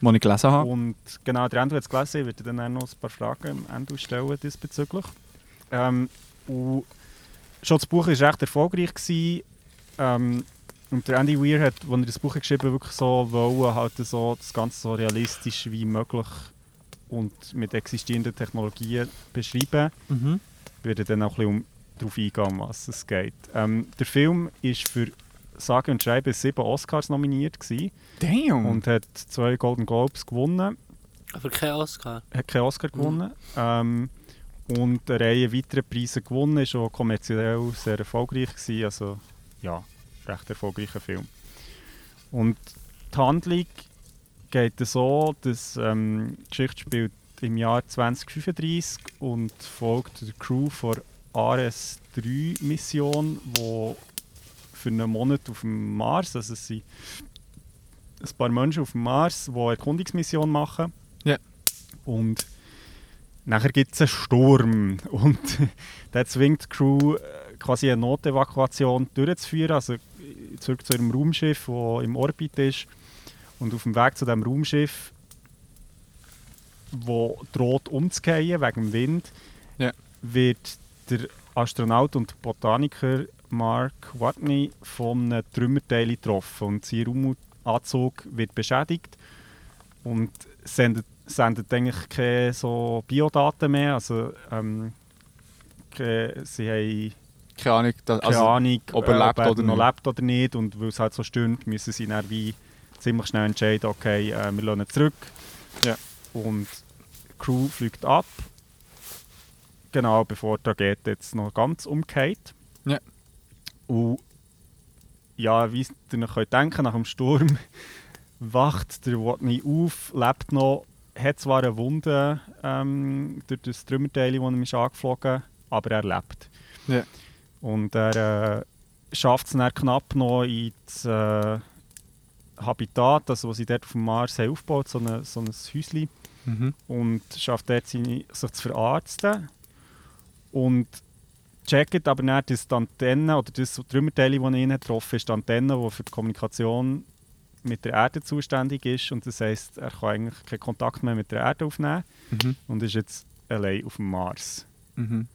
Den ich gelesen habe. Und genau, der Andrew hat es gelesen, ich werde dann auch noch ein paar Fragen am Ende stellen diesbezüglich. Ähm, und schon das Buch war recht erfolgreich. Gewesen, ähm, und der Andy Weir hat, als er das Buch geschrieben hat, wirklich so wollen, halt so das Ganze so realistisch wie möglich und mit existierenden Technologien beschreiben. Mhm. Ich werde dann auch ein bisschen darauf eingehen, um was es geht. Ähm, der Film ist für sage und schreibe sieben Oscars nominiert gewesen. Damn! Und hat zwei Golden Globes gewonnen. Aber kein Oscar? Hat keinen Oscar mhm. gewonnen. Ähm, und eine Reihe weiterer Preise gewonnen. Ist auch kommerziell sehr erfolgreich gewesen. Also, ja, recht erfolgreicher Film. Und die Handlung geht so, dass ähm, die Geschichte spielt im Jahr 2035 und folgt der Crew von RS-3-Mission, die für einen Monat auf dem Mars. Also es sind ein paar Menschen auf dem Mars, die eine Erkundungsmission machen. Ja. Und nachher gibt es einen Sturm und der zwingt die Crew äh, quasi eine Notevakuation durchzuführen, also zurück zu ihrem Raumschiff, das im Orbit ist. Und auf dem Weg zu diesem Raumschiff, wo droht umzugehen wegen dem Wind, ja. wird der Astronaut und Botaniker Mark Watney von einem Trümmerteil getroffen und sein Raumanzug wird beschädigt und sendet, sendet eigentlich keine so Biodaten mehr. Also, ähm, keine, sie haben keine Ahnung, da, keine also, Ahnung ob er lebt, äh, oder, noch lebt oder nicht. Und weil es halt so stimmt, müssen sie dann wie ziemlich schnell entscheiden, okay, äh, wir lassen ihn zurück. Ja. Und die Crew fliegt ab. Genau, bevor der geht jetzt noch ganz umgeht. Ja. Und ja, wie ihr euch denken nach dem Sturm wacht der Watney auf, lebt noch, hat zwar eine Wunde ähm, durch das Trümmerteil, das ihm ist angeflogen aber er lebt. Ja. Und er äh, schafft es dann knapp noch ins äh, Habitat, also was sie dort auf dem Mars haben aufgebaut, so, eine, so ein Häuschen. Mhm. Und schafft dort seine, sich zu verarzten. Und checkt aber nicht, dass die Antenne oder das Trümmerteil, das ihn getroffen ist, die Antenne, die für die Kommunikation mit der Erde zuständig ist. Und das heisst, er kann eigentlich keinen Kontakt mehr mit der Erde aufnehmen mhm. und ist jetzt allein auf dem Mars. Mhm.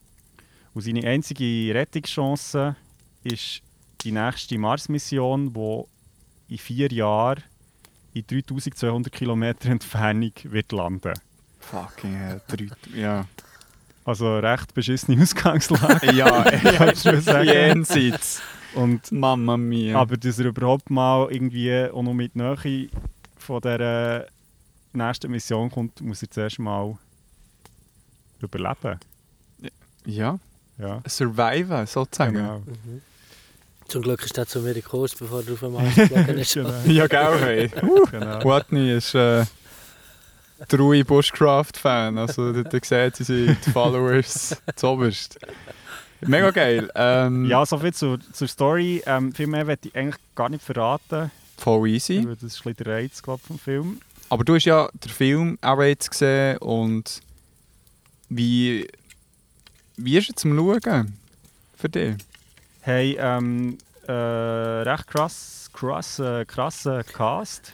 Und seine einzige Rettungschance ist die nächste Mars-Mission, die in vier Jahren in 3200 Kilometer Entfernung wird landen. Fucking hell, ja. Also recht beschissene Ausgangslage. ja, ich schon sagen. Jenseits. Und, Mama mia. Aber dass er überhaupt mal irgendwie auch noch mit Nähe von der nächsten Mission kommt, muss er zuerst mal überleben. Ja. ja. surviven, sozusagen. Genau. Mhm. Zum Glück ist er zu mir Kurs, bevor er auf dem Mars geflogen ist. Genau. Ja, gell, hey. genau. Watney ist äh, ruhige Bushcraft-Fan. Also, da, da sieht sie die Followers zuoberst. Mega geil. Ähm, Ja, soviel zur, zur Story. Ähm, viel mehr werde ich eigentlich gar nicht verraten. Voll easy. Das ist ein bisschen der Reiz glaub, vom Film. Aber du hast ja den Film auch jetzt gesehen und wie, wie ist es zum Schauen für dich? Hey, ähm, äh, recht krass, krass, äh, krasser Cast.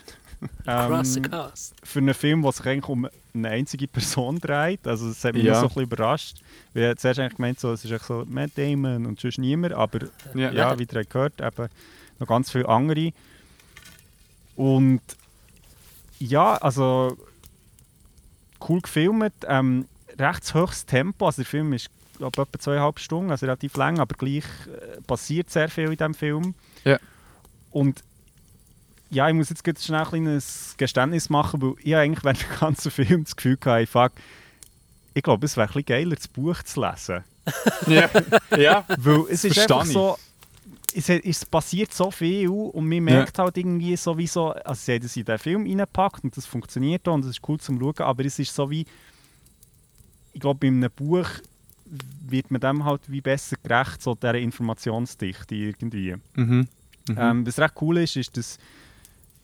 Ähm, Cast. für einen Film, der sich eigentlich um eine einzige Person dreht. Also das hat mich Ja. so ein bisschen überrascht. Wir haben zuerst eigentlich gemeint, so, es ist echt so Matt Damon und sonst niemand, aber Ja. ja, wie ihr gehört, eben noch ganz viele andere. Und ja, also cool gefilmt, ähm, recht hohes Tempo, also der Film ist glaub, etwa zweieinhalb Stunden, also relativ lang, aber gleich äh, passiert sehr viel in diesem Film. Ja. Und ja, ich muss jetzt gerade schnell ein Geständnis machen, weil ich eigentlich während dem ganzen Film das Gefühl hatte, fuck, ich glaube, es wäre ein bisschen geiler, das Buch zu lesen. Ja. ja. Weil es ist einfach so, es, es passiert so viel und man merkt halt irgendwie sowieso, also sie haben das in den Film reingepackt und das funktioniert auch und das ist cool zum Schauen, aber es ist so wie, ich glaube, bei einem Buch wird man dem halt wie besser gerecht, so dieser Informationsdichte irgendwie. Mhm. Mhm. Ähm, was recht cool ist, ist, dass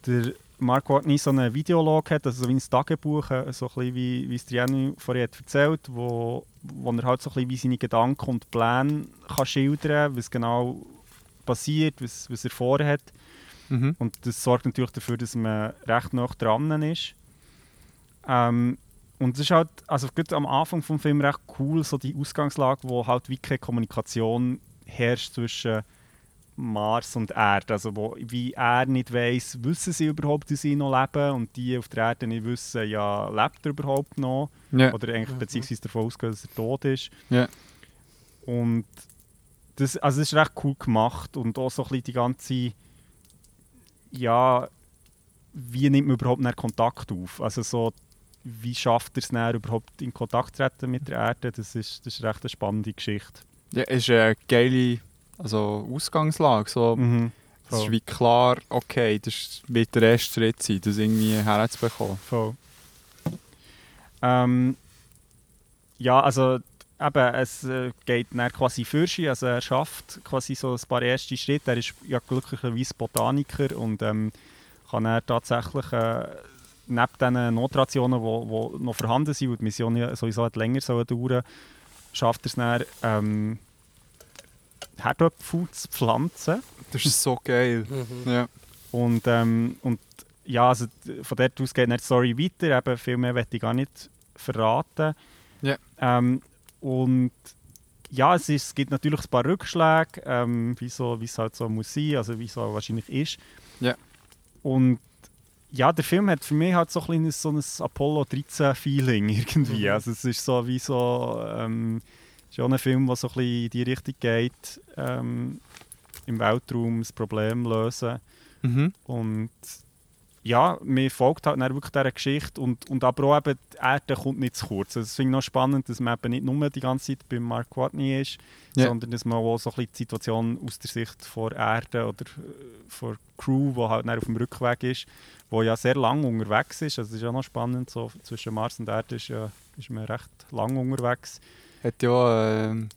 der Mark Watney so einen Videolog hat, also so wie ein Tagebuch, äh, so ein bisschen wie, wie es Triani vorhin hat erzählt, wo, wo er halt so ein bisschen wie seine Gedanken und Pläne kann schildern was genau passiert, was, was er vorhat. Mhm. Und das sorgt natürlich dafür, dass man recht nah dran ist. Ähm, und es ist halt, also gerade am Anfang des Films recht cool, so die Ausgangslage, wo halt wie keine Kommunikation herrscht zwischen Mars und Erde. Also wo, wie er nicht weiß, wissen sie überhaupt, dass sie noch leben und die auf der Erde nicht wissen, ja, lebt er überhaupt noch? Ja. Oder eigentlich beziehungsweise davon ausgehen, dass er tot ist. Ja. Und das, also das ist recht cool gemacht und auch so ein bisschen die ganze, ja, wie nimmt man überhaupt einen Kontakt auf? Also so, wie schafft er es dann überhaupt in Kontakt zu treten mit der Erde? Das ist, das ist recht eine spannende Geschichte. ja, ist eine geile also Ausgangslage. So, Mhm. Es ist wie klar, okay, das wird der erste Schritt sein, das irgendwie herzubekommen. Voll. Ähm, ja, also eben, es äh, geht dann quasi für sich, also er schafft quasi so ein paar erste Schritte. Er ist ja glücklicherweise Botaniker und ähm, kann er tatsächlich äh, neben diesen Notrationen, die wo, wo noch vorhanden sind, und die Mission ja sowieso hat länger dauern schafft er es dann, ähm, Herdöpfel zu pflanzen. Das ist so geil. Mhm. Ja. Und, ähm, und ja, also von dort aus geht die Story weiter. Eben, viel mehr möchte ich gar nicht verraten. Ja. Ähm, und ja, es, ist, es gibt natürlich ein paar Rückschläge, ähm, wie so- wie es halt so muss sein, also wie es so wahrscheinlich ist. Ja. Und ja, der Film hat für mich halt so ein, kleines, so ein Apollo 13-Feeling irgendwie. Mhm. Also es ist so wie so... Ähm, schon ein Film, der so ein bisschen in die Richtung geht, ähm, im Weltraum das Problem lösen. Mhm. Und ja, mir folgt halt dann wirklich dieser Geschichte und, und aber auch eben, die Erde kommt nicht zu kurz. Also, das finde ich noch spannend, dass man eben nicht nur die ganze Zeit bei Mark Watney ist, Ja. sondern dass man auch so ein bisschen die Situation aus der Sicht von Erde oder äh, von Crew, die halt dann auf dem Rückweg ist, wo ja sehr lang unterwegs ist. Also das ist ja noch spannend, so zwischen Mars und Erde ist, ja, ist man recht lang unterwegs. Hat ja ähm,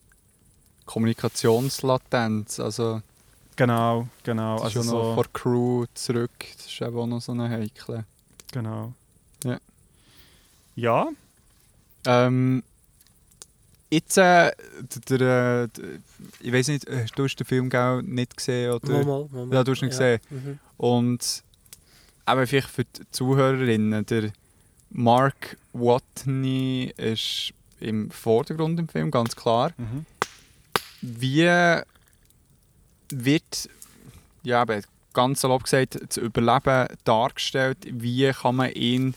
Kommunikationslatenz, also Genau, genau. das ist Also ja noch so, vor der Crew zurück, das ist eben auch noch so eine heikle. genau. Ja. Ja, Ähm, jetzt, äh, der, der, der, ich weiß nicht, äh, du hast den Film gell, nicht gesehen, oder? Mal, mal, mal. Ja, du hast ihn gesehen. Mhm. Und eben vielleicht für die Zuhörerinnen, der Mark Watney ist im Vordergrund im Film, ganz klar. mhm. Wie wird, ja, ganz salopp gesagt, das Überleben dargestellt? Wie kann man ihn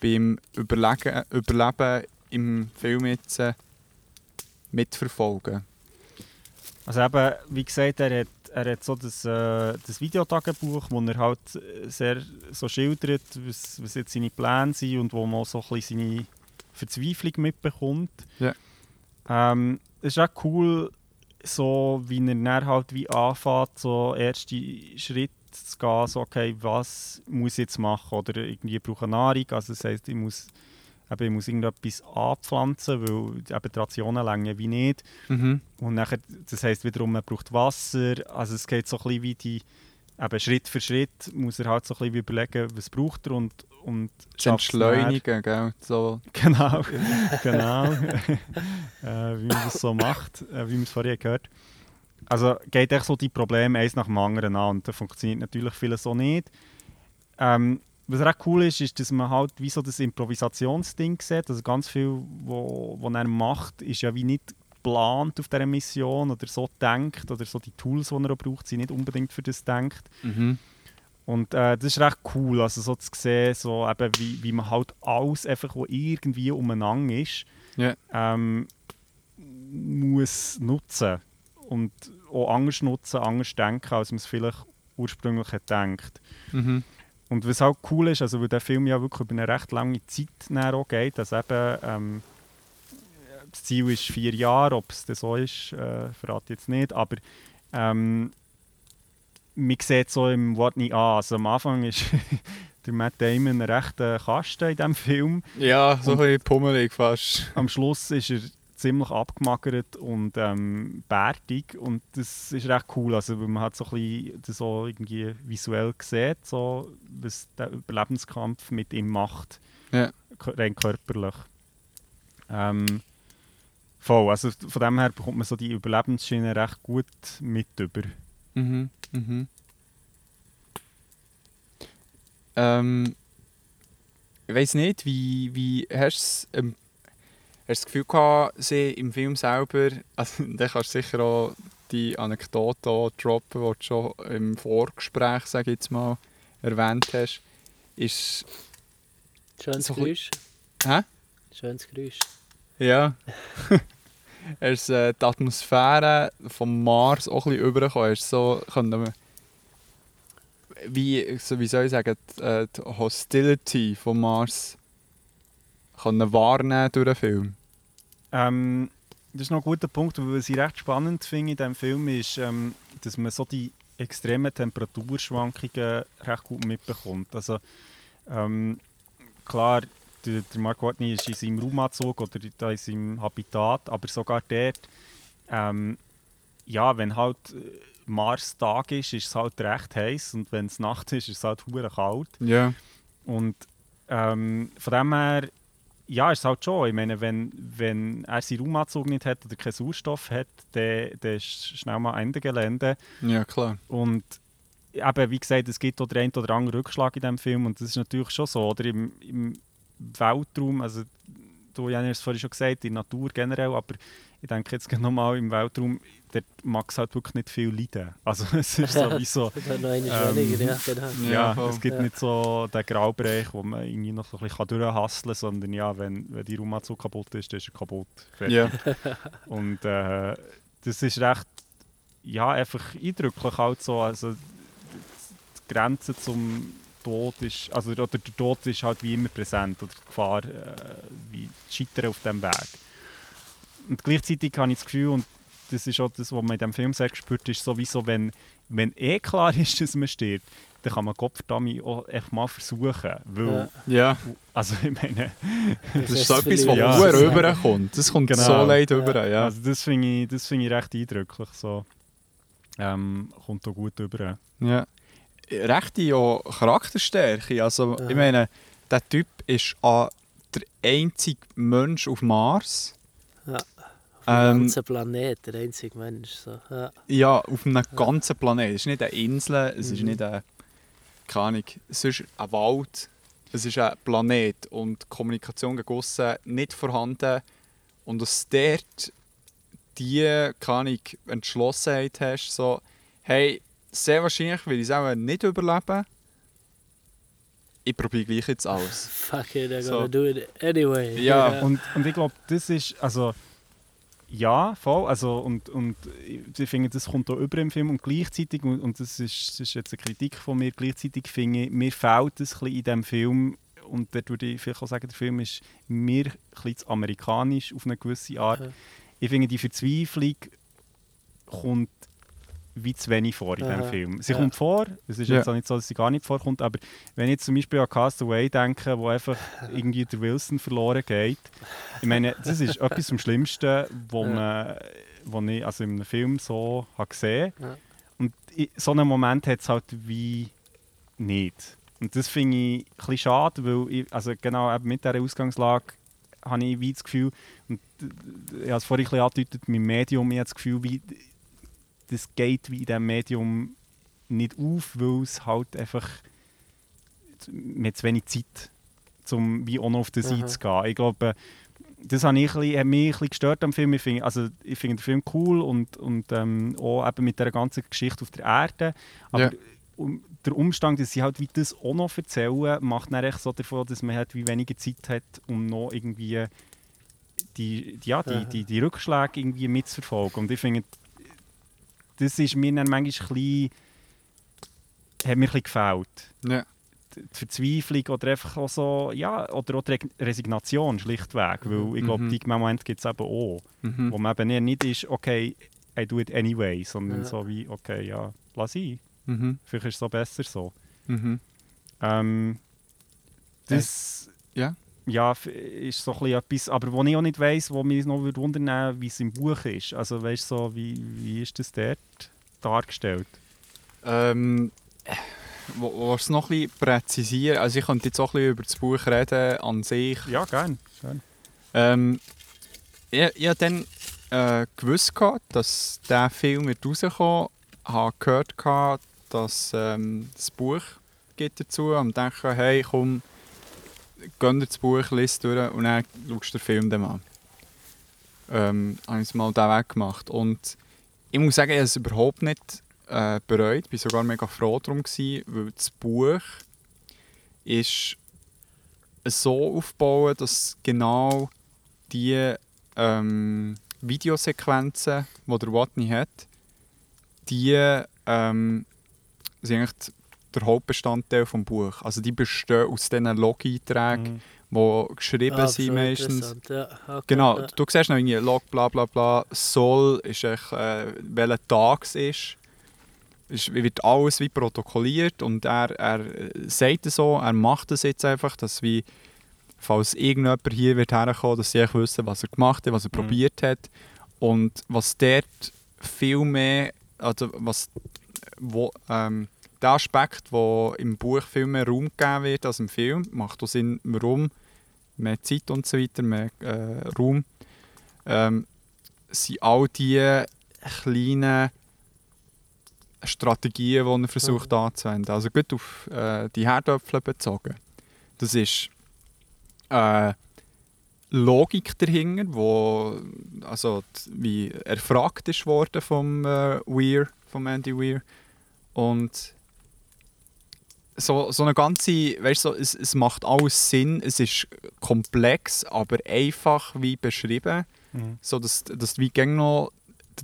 beim Überlegen, Überleben im Film jetzt äh, mitverfolgen? Also eben, wie gesagt, er hat, er hat so das, äh, das Videotagebuch, wo er halt sehr so schildert, was, was jetzt seine Pläne sind und wo man auch so ein bisschen seine Verzweiflung mitbekommt. Ja. Ähm, es ist auch cool, so wie er dann halt wie anfängt, so erste Schritte zu gehen, so okay, was muss ich jetzt machen? Oder irgendwie brauche Nahrung, also das heisst, ich muss, eben, ich muss irgendetwas anpflanzen, weil eben die Rationen länger wie nicht. Mhm. Und nachher, das heisst wiederum, man braucht Wasser, also es geht so ein bisschen wie die, eben Schritt für Schritt muss er halt so ein bisschen überlegen, was braucht er und, und entschleunigen, gell? So. Genau, genau. äh, wie man das so macht, äh, wie man es vorhin gehört Also geht echt so die Probleme eins nach dem anderen an und das funktioniert natürlich vieles so nicht. Ähm, was recht cool ist, ist, dass man halt wie so das Improvisationsding sieht. Also ganz viel, was er macht, ist ja wie nicht geplant auf dieser Mission oder so denkt oder so die Tools, die er braucht, sind nicht unbedingt für das denkt. Mhm. Und äh, das ist recht cool, also so zu sehen, so eben, wie, wie man halt alles, einfach, was irgendwie umeinander ist, yeah. ähm, muss nutzen. Und auch anders nutzen, anders denken, als man es vielleicht ursprünglich gedacht. Mhm. Und was auch cool ist, also weil der Film ja wirklich über eine recht lange Zeit auch geht, also eben, ähm, das Ziel ist vier Jahre, ob es so ist, äh, verrate ich jetzt nicht, aber ähm, man sieht so im Wort nicht an. Also am Anfang ist der Matt Damon ein rechter Kasten in diesem Film. Ja, so und ein pummelig fast. Am Schluss ist er ziemlich abgemagert und ähm, bärtig und das ist recht cool, also man hat so ein bisschen das so irgendwie visuell sieht, so, was der Überlebenskampf mit ihm macht, ja. rein körperlich. Ähm, voll, also von dem her bekommt man so die Überlebensschiene recht gut mit über. Mhm. Mhm. Ähm, ich weiß nicht, wie, wie hast du ähm, das Gefühl gehabt, sie im Film selber, also dann kannst du sicher auch die Anekdote droppen, die du schon im Vorgespräch, sage ich jetzt mal, erwähnt hast, ist... Schönes so Geräusch. Hä? Schönes Geräusch. Ja. hast äh, die Atmosphäre vom Mars auch ein bisschen übergekommen. Hast so, können wie, so, wie soll ich sagen, die, äh, die Hostility von Mars können wahrnehmen durch den Film? Ähm, das ist noch ein guter Punkt, was ich recht spannend finde in diesem Film ist, ähm, dass man so die extremen Temperaturschwankungen recht gut mitbekommt. Also ähm, klar, der, der Mark Watney ist in seinem Raumanzug oder da in seinem Habitat, aber sogar dort, ähm, ja, wenn halt Mars Tag ist, ist es halt recht heiß und wenn es Nacht ist, ist es halt hure kalt. Ja. Und ähm, von dem her, ja, ist es halt schon. Ich meine, wenn, wenn er seinen Raumanzug nicht hat oder keinen Sauerstoff hat, dann, dann ist schnell mal Ende Gelände. Ja, klar. Und eben, wie gesagt, es gibt auch den einen oder anderen Rückschlag in diesem Film und das ist natürlich schon so. Oder im, im Weltraum, also du hast es vorhin schon gesagt, in der Natur generell, aber ich denke jetzt nochmal im Weltraum, dort mag es halt wirklich nicht viel leiden. Also es ist sowieso... ähm, weniger, ja, genau. ja, ja es gibt ja. nicht so den Graubereich, wo man irgendwie noch so ein bisschen durchhasseln kann, sondern ja, wenn, wenn die Raumanzug kaputt ist, dann ist er kaputt. Ja. Und äh, das ist recht, ja, einfach eindrücklich halt so, also die Grenze zum Tod ist, also oder der Tod ist halt wie immer präsent oder die Gefahr, äh, wie Scheitern auf dem Weg. Und gleichzeitig habe ich das Gefühl, und das ist auch das, was man in diesem Film sehr gespürt ist, sowieso, wenn, wenn eh klar ist, dass man stirbt, dann kann man Gott auch einfach mal versuchen. Weil, ja. Also ich meine... Das, ist so etwas, was ja. rüberkommt. Das kommt genau. so leid rüber, ja. Also das finde ich, das find ich recht eindrücklich. So. Ähm, kommt auch gut rüber. Ja. Rechte ja Charakterstärke. Also ja. ich meine, der Typ ist der einzige Mensch auf Mars. Ja. Auf einem ähm, ganzen Planet, der einzige Mensch. So. Ja. ja, auf einem ganzen Planet. Es ist nicht eine Insel, es mhm. ist nicht eine, keine Ahnung, es ist ein Wald, es ist ein Planet und Kommunikation gegen aussen nicht vorhanden. Und dass dort die, keine Ahnung, Entschlossenheit hast, so, hey, sehr wahrscheinlich will ich es auch nicht überleben. Ich probiere gleich jetzt alles. Fuck it, I'm so. gonna do it anyway. Ja, yeah. und, und ich glaube, das ist, also ja, voll. Also, und, und ich finde, das kommt auch über im Film und gleichzeitig, und, und das, ist, das ist jetzt eine Kritik von mir, gleichzeitig finde ich, mir fehlt es ein in diesem Film, und dort würde ich vielleicht auch sagen, der Film ist mir ein bisschen zu amerikanisch auf eine gewisse Art. Ja. ich finde, die Verzweiflung kommt wie zu wenig vor in diesem Film. Sie ja. kommt vor, es ist ja. jetzt auch nicht so, dass sie gar nicht vorkommt, aber wenn ich jetzt zum Beispiel an Castaway denke, wo einfach irgendwie der Wilson verloren geht, ich meine, das ist etwas vom Schlimmsten, wo, man, wo ich also in einem Film so habe gesehen habe. Und so einen Moment hat es halt wie nicht. Und das finde ich ein schade, weil ich, also genau eben mit dieser Ausgangslage habe ich wie das Gefühl, und ich habe es vorhin ein bisschen angedeutet, mit Medium, ich habe das Gefühl, wie das geht wie in diesem Medium nicht auf, weil es halt einfach mit zu wenig Zeit, um wie auch noch auf der Seite zu gehen. Ich glaube, das hat mich ein bisschen, hat mich ein bisschen gestört am Film. Ich finde, also, ich finde den Film cool und, und ähm, auch eben mit der ganzen Geschichte auf der Erde. Aber ja. um, der Umstand, dass sie halt wie das auch noch erzählen, macht dann echt so davon, dass man halt wie weniger Zeit hat, um noch irgendwie die, die ja, die, die, die Rückschläge irgendwie mitzuverfolgen. Und ich finde, das ist mir dann manchmal ein bisschen, hat mir ein bisschen gefällt. Ja. Die Verzweiflung oder einfach auch so, ja, oder auch die Resignation schlichtweg, weil ich glaube, mhm. die Momente gibt es eben auch, mhm. wo man eben nicht ist, okay, I do it anyway, sondern ja. so wie, okay, ja, lass ich. Mhm. Vielleicht ist es so besser so. Mhm. Ähm, das, äh, ja ja, ist so ein etwas, aber wo ich auch nicht weiss, wo mich noch wundern würde, wie es im Buch ist. Also weißt so, wie, wie ist das dort dargestellt? Ähm, wo es noch ein bisschen präzisieren? Also ich könnte jetzt auch ein bisschen über das Buch reden an sich. Ja, gerne. Gern. Ähm, ich, ich habe dann äh, gewusst, dass dieser Film wird rauskommen. Ich habe gehört, dass ähm, das Buch geht dazu und dachte, hey, komm, geh das Buch, liest durch und dann schaust du den Film dann an. Ähm, habe ich mal diesen Weg gemacht. Und ich muss sagen, ich habe es überhaupt nicht äh, bereut. Ich war sogar mega froh darum, gewesen, weil das Buch ist so aufgebaut, dass genau die ähm, Videosequenzen, die der Watney hat, die ähm, sind eigentlich der Hauptbestandteil des Buches. Also die bestehen aus diesen Log-Einträgen, mhm. die geschrieben ah, sind meistens. Ja. Okay, genau, ja. du siehst noch irgendwie Log bla bla bla, soll, ist echt, äh, welcher Tag es ist. Es wird alles wie protokolliert und er, er sagt es so, er macht es jetzt einfach, dass wie, falls irgendjemand hier wird herkommen, dass sie wissen, was er gemacht hat, was er mhm. probiert hat und was dort viel mehr, also was, wo, ähm, der Aspekt, der im Buch viel mehr Raum gegeben wird als im Film, macht auch Sinn, warum mehr Zeit und so weiter, mehr äh, Raum, ähm, sind all die kleinen Strategien, die er versucht mhm. anzuwenden. Also gut auf äh, die Herdöpfel bezogen. Das ist äh, Logik dahinter, wo also wie erfragt ist worden vom äh, Weir, vom Andy Weir und so, so eine ganze, weißt so, es, es macht alles Sinn, es ist komplex, aber einfach wie beschrieben, mhm. so dass, dass du wie gegen noch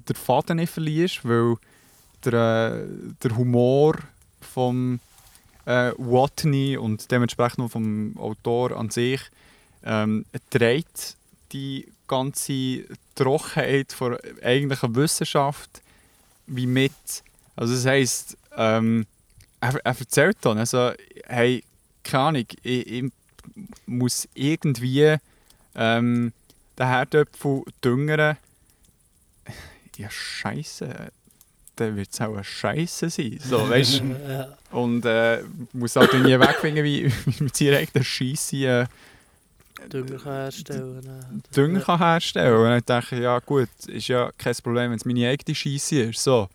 den Faden nicht verlierst, weil der, der Humor vom äh, Watney und dementsprechend auch vom Autor an sich ähm, trägt die ganze Trockenheit von eigentlicher Wissenschaft wie mit. Also das heisst, ähm, er, er erzählt dann, also, hey, keine Ahnung, ich, ich muss irgendwie ähm, den Herdöpfel düngern. Ja, scheiße. Dann wird es auch eine Scheiße sein. So, weißt ja. Und äh, muss halt nie wegfinden, wie, wie man seine eigene Scheisse äh, Dünger kann herstellen kann. Dünger kann herstellen. Und dann denke ich, ja gut, ist ja kein Problem, wenn es meine eigene Scheisse ist. So.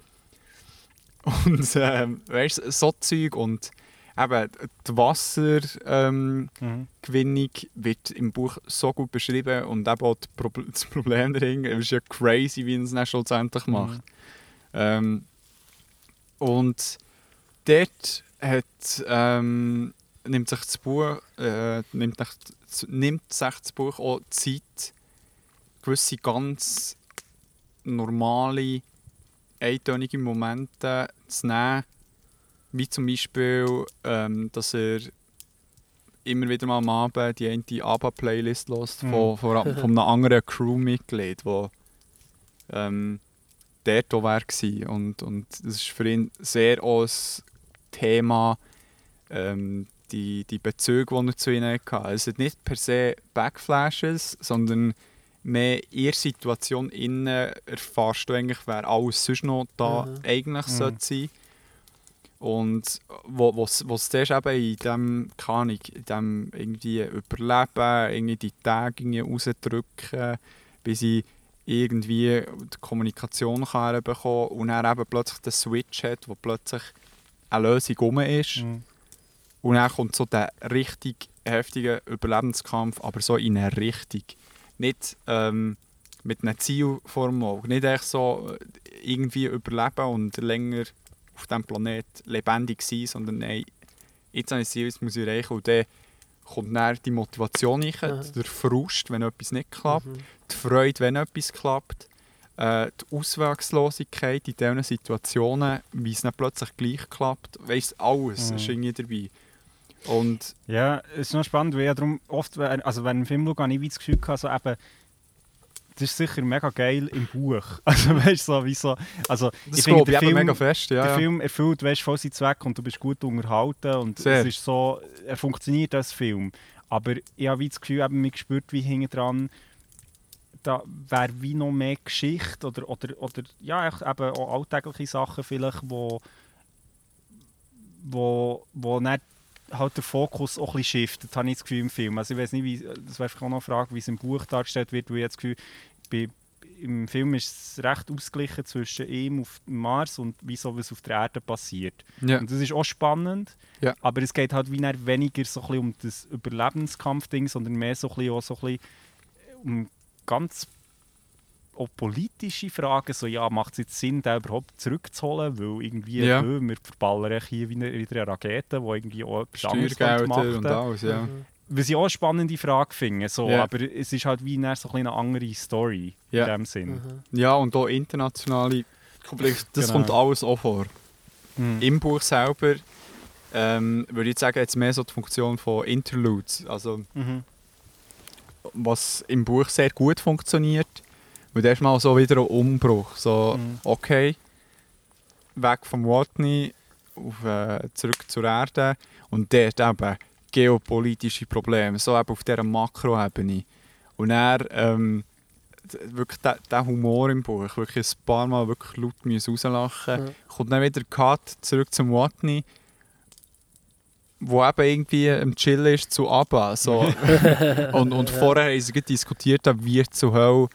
Und ähm, weißt, so Zeug und eben die Wassergewinnung ähm, mhm. wird im Buch so gut beschrieben und eben auch das Problem dahinter. Es ist ja crazy, wie es dann schlussendlich macht. Mhm. Ähm, und dort hat, ähm, nimmt, sich das Buch, äh, nimmt, nimmt sich das Buch auch Zeit, gewisse ganz normale eintönige Momente zu nehmen, wie zum Beispiel, ähm, dass er immer wieder mal am Abend die eine ABBA-Playlist hört mhm. von, von, von einem anderen Crewmitglied, wo ähm, dort auch war. Und, und das ist für ihn sehr auch ein Thema, ähm, die, die Bezüge, die er zu ihnen hatte. Es sind nicht per se Backflashes, sondern mehr in der Situation innen erfährst du eigentlich, wer alles sonst noch da mhm. eigentlich mhm. sollte sein und wo, was, was zuerst eben in dem, keine in dem irgendwie Überleben, irgendwie die Tage irgendwie rausdrücken, bis ich irgendwie die Kommunikation kann bekommen und dann eben plötzlich den Switch hat, wo plötzlich eine Lösung rum ist. Mhm. Und dann kommt so der richtig heftige Überlebenskampf, aber so in eine Richtung. Nicht ähm, mit einem Ziel vor Nicht echt so äh, irgendwie überleben und länger auf diesem Planet lebendig sein, sondern nein, jetzt habe ich Ziel, jetzt muss ich erreichen. Und dann kommt dann die Motivation rein, mhm. der Frust, wenn etwas nicht klappt, mhm. die Freude, wenn etwas klappt, äh, die Auswegslosigkeit in diesen Situationen, wie es dann plötzlich gleich klappt. Weißt alles mhm. ist irgendwie dabei. Und ja, es ist noch spannend, weil ich darum oft, also wenn ich einen Film schaue, habe ich das Gefühl gehabt, so eben, das ist sicher mega geil im Buch. Also weißt du, so, wie so, also das ich finde, der Film, mega fest, ja, der ja. Film erfüllt weißt, voll seinen Zweck und du bist gut unterhalten und Sehr. es ist so, er funktioniert als Film. Aber ich habe das Gefühl, eben, man spürt wie hinten dran, da wäre wie noch mehr Geschichte oder, oder, oder ja, eben auch alltägliche Sachen vielleicht, wo wo, wo nicht halt der Fokus auch ein bisschen shiftet, habe ich das Gefühl im Film. Also ich weiß nicht, wie, das wäre auch noch eine Frage, wie es im Buch dargestellt wird, weil ich das Gefühl, bei, im Film ist es recht ausgeglichen zwischen ihm auf Mars und wie so was auf der Erde passiert. Ja. Und das ist auch spannend, ja. aber es geht halt wie weniger so ein bisschen um das Überlebenskampfding, sondern mehr so ein bisschen, auch so ein bisschen um ganz auch politische Fragen, so ja, macht es jetzt Sinn, den überhaupt zurückzuholen, weil irgendwie, ja. Äh, wir verballern hier wieder eine Rakete, die irgendwie auch etwas anderes macht. und alles, ja. Mhm. Was ich auch eine spannende Frage finde, so, ja. aber es ist halt wie eine, so eine andere Story ja. in dem Sinn. Mhm. Ja, und auch internationale Konflikte, das genau. kommt alles auch vor. Mhm. Im Buch selber ähm, würde ich sagen, jetzt mehr so die Funktion von Interludes, also mhm. was im Buch sehr gut funktioniert, und erstmal so wieder ein Umbruch. So, mhm. okay, weg vom Watney auf, äh, zurück zur Erde. Und dort eben geopolitische Probleme, so eben auf dieser Makroebene. Und er ähm, wirklich der, der, Humor im Buch, wirklich ein paar Mal wirklich laut rauslachen mhm. kommt dann wieder Cut zurück zum Watney, wo eben irgendwie im Chill ist zu ABBA. So. und, und vorher haben sie diskutiert, wie zur Hölle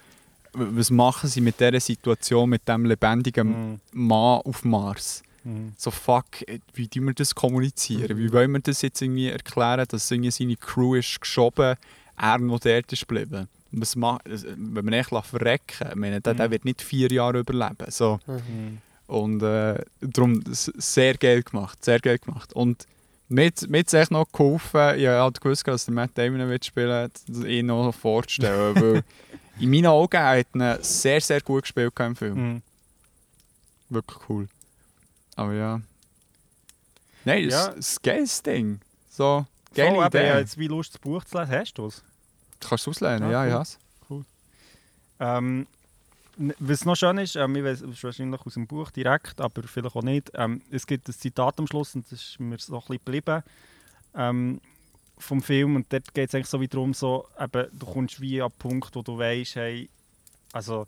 was machen sie mit dieser Situation, mit dem lebendigen mm. Mann auf Mars? Mm. So, fuck, wie tun wir das kommunizieren? Mm. Wie wollen wir das jetzt irgendwie erklären, dass irgendwie seine Crew ist geschoben, er noch dort ist geblieben? Was macht, wenn man echt verrecken ich meine, der, der mhm. wird nicht vier Jahre überleben. So. Mhm. Und äh, darum sehr geil gemacht, sehr geil gemacht. Und mit, mit echt noch geholfen, ich hatte gewusst, dass der Matt Damon mitspielen will, ihn noch vorzustellen. weil in meinen Augen hat er sehr, sehr gut gespielt im Film. Mhm. Wirklich cool. Aber ja. Nein, das ja. ist ein geiles Ding. So, geile so, Idee. Ja, jetzt wie Lust, das Buch zu lesen. Hast du es? Kannst du es auslehnen? Ja, ja, cool. ja. Cool. Ähm, was noch schön ist, ähm, ich weiß es wahrscheinlich aus dem Buch direkt, aber vielleicht auch nicht. Ähm, es gibt ein Zitat am Schluss und das ist mir so ein bisschen geblieben. Ähm, vom Film und dort geht es eigentlich so wie darum, so, eben, du kommst wie an den Punkt, wo du weißt, hey, also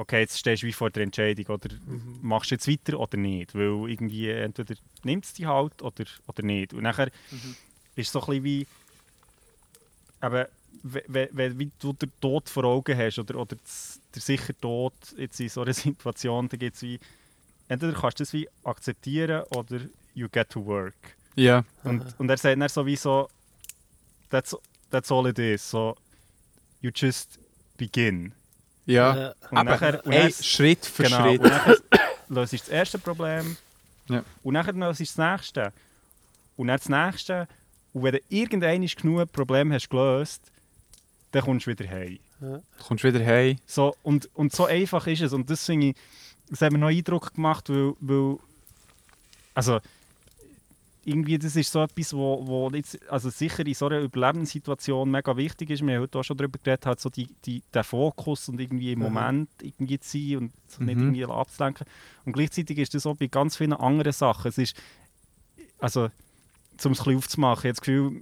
okay, jetzt stehst du wie vor der Entscheidung, oder mhm. machst du jetzt weiter oder nicht, weil irgendwie entweder nimmt es dich halt oder, oder nicht. Und nachher mhm. ist es so ein bisschen wie, eben, wenn, du den Tod vor Augen hast oder, oder der sicher Tod jetzt in so einer Situation, dann gibt es wie, entweder kannst du das wie akzeptieren oder you get to work. Ja. Und, und er sagt dann sowieso, that's, that's all it is. So, you just begin. Ja, und aber nachher, und ey, Schritt für genau, Schritt. Und nachher löst das erste Problem. Ja. Und dann löst das nächste. Und dann das nächste. Und wenn du irgendein genug Problem hast gelöst, dann kommst du wieder heim. Ja. Du kommst wieder heim. So, und, und so einfach ist es. Und ich, das hat mir noch Eindruck gemacht, weil, weil also irgendwie, das ist so etwas, wo, wo jetzt, also sicher in so einer Überlebenssituation mega wichtig ist. Wir haben heute auch schon darüber geredet, halt so die, die, der Fokus und irgendwie im mhm. Moment irgendwie zu sein und sich nicht mhm. irgendwie abzulenken. Und gleichzeitig ist das auch bei ganz vielen anderen Sachen. Es ist, also, um es ein bisschen aufzumachen, ich habe das Gefühl,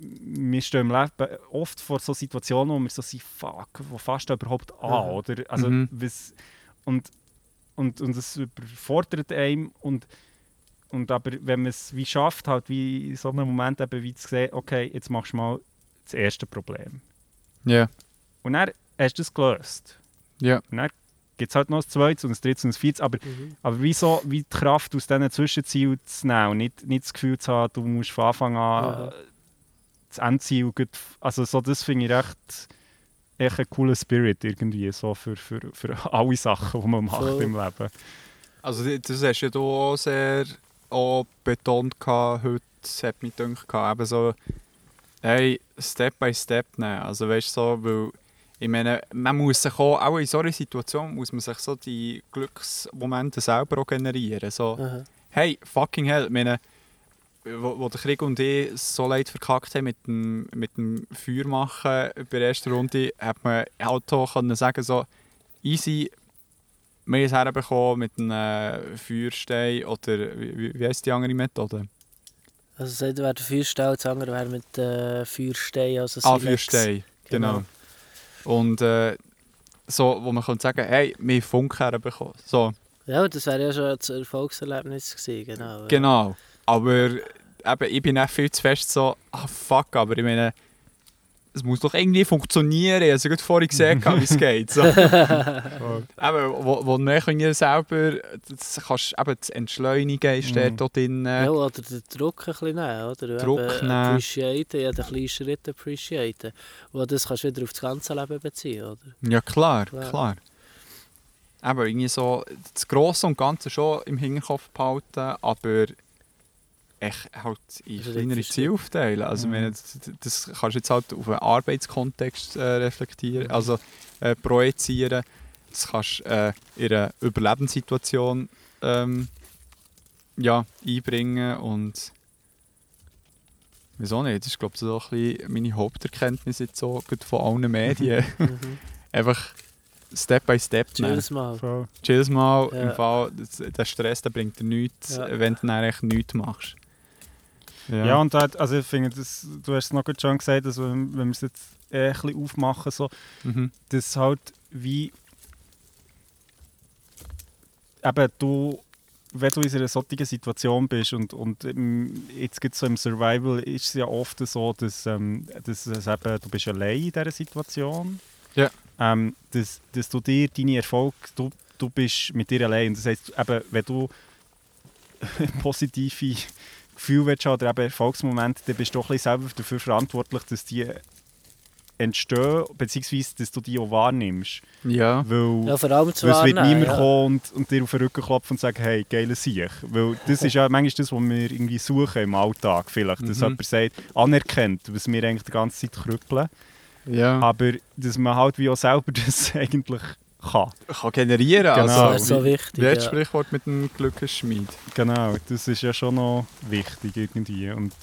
wir stehen im Leben oft vor so Situationen, wo wir so sind, fuck, wo fast überhaupt an, mhm. oder? Also, mhm. was, und, und, und das überfordert einem und und aber wenn man es wie schafft, halt wie in so einem Moment eben wie zu sehen, okay, jetzt machst du mal das erste Problem. Ja. Yeah. Und dann hast du es gelöst. Ja. Yeah. Und dann gibt es halt noch ein zweites und ein drittes und ein viertes. Aber, mhm. aber wie, so, wie die Kraft aus diesen Zwischenzielen zu nehmen und nicht, nicht das Gefühl zu haben, du musst von Anfang an mhm. das Endziel, also so, das finde ich echt, echt ein cooler Spirit irgendwie, so für, für, für alle Sachen, die man macht so. im Leben. Also das hast ja auch sehr auch betont heute, hat mich gedacht, eben so, hey, Step by Step nehmen. Also weißt so, weil ich meine, man muss sich auch, auch in so einer Situation muss man sich so die Glücksmomente selber auch generieren. So, Aha. hey, fucking hell, ich meine, wo, wo der Krieg und ich so leid verkackt haben mit dem, mit dem Feuer machen bei der ersten Runde, hat man halt auch können sagen so, easy, wir haben es herbekommen mit einem Feuerstein oder wie, wie heisst die andere Methode? Also das eine wäre der Feuerstein, das andere wäre mit äh, Feuerstein, also Ah, Feuerstein, genau. genau. Und äh, so, wo man könnte sagen, hey, wir haben Funk herbekommen. So. Ja, das wäre ja schon ein Erfolgserlebnis gewesen, genau. Genau, aber eben, ich bin auch viel zu fest so, ah fuck, aber ich meine, es muss doch irgendwie funktionieren. Ich habe vorhin gesehen, wie es geht. So. eben, wo, wo du selber das kannst, eben das Entschleunigen ist mhm. dort drin. Ja, oder den Druck ein bisschen nehmen. Oder? Druck eben nehmen. Appreciaten, ja, den kleinen Schritt appreciaten. Und das kannst du wieder auf das ganze Leben beziehen. Oder? Ja, klar, ja. klar. Aber irgendwie so das Grosse und Ganze schon im Hinterkopf behalten, aber echt halt in kleinere Ziele aufteilen. Also, mhm. meine, das, das, kannst du jetzt halt auf einen Arbeitskontext äh, reflektieren, also äh, projizieren. Das kannst du äh, in einer Überlebenssituation ähm, ja, einbringen und wieso nicht? Das ist glaube ich so ein bisschen meine Haupterkenntnis jetzt so von allen Medien. Mhm. Einfach Step by Step Chills mal. So. Chills mal. Ja. Im Fall, der Stress der bringt dir nichts, ja. wenn du dann echt nichts machst. Ja, ja und halt, also ich finde, das, du hast es noch schon gesagt, also wenn, wenn wir es jetzt äh, ein bisschen aufmachen, so, mhm. dass halt wie eben du, wenn du in einer solchen Situation bist und, und jetzt gibt so im Survival ist es ja oft so, dass, ähm, dass, dass eben, du bist allein in dieser Situation. Ja. Ähm, dass, dass du dir deine Erfolge, du, du bist mit dir allein. Das heisst, eben, wenn du positive Gefühl willst oder eben Erfolgsmomente, dann bist du doch selber dafür verantwortlich, dass die entstehen, beziehungsweise dass du die auch wahrnimmst. Ja. Weil, ja, vor allem zu weil es wird niemand ja. kommen und, und, dir auf den Rücken klopfen und sagen, hey, geile Sieg. Weil das ist ja manchmal das, was wir irgendwie suchen im Alltag vielleicht. Dass mhm. jemand sagt, anerkennt, was wir eigentlich die ganze Zeit krüppeln. Ja. Aber dass man halt wie auch selber das eigentlich kann. Kann generieren. Genau. Also, das ist so wichtig. Wie ja. Sprichwort mit dem Glückesschmied. Genau, das ist ja schon noch wichtig irgendwie. Und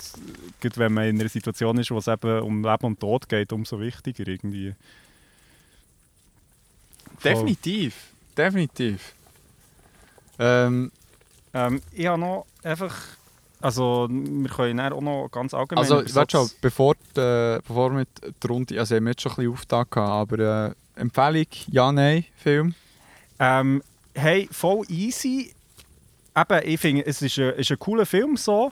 gerade wenn man in einer Situation ist, wo es eben um Leben und Tod geht, umso wichtiger irgendwie. Voll. Definitiv, definitiv. Ähm, ähm, ich habe noch einfach also wir können auch noch ganz allgemein... Also warte schon, bevor, äh, bevor wir die Runde... Also haben wir jetzt schon ein bisschen Auftakt aber äh, Empfehlung, ja, nein, Film? Ähm, hey, voll easy. Eben, ich finde, es ist ein, ist ein cooler Film so,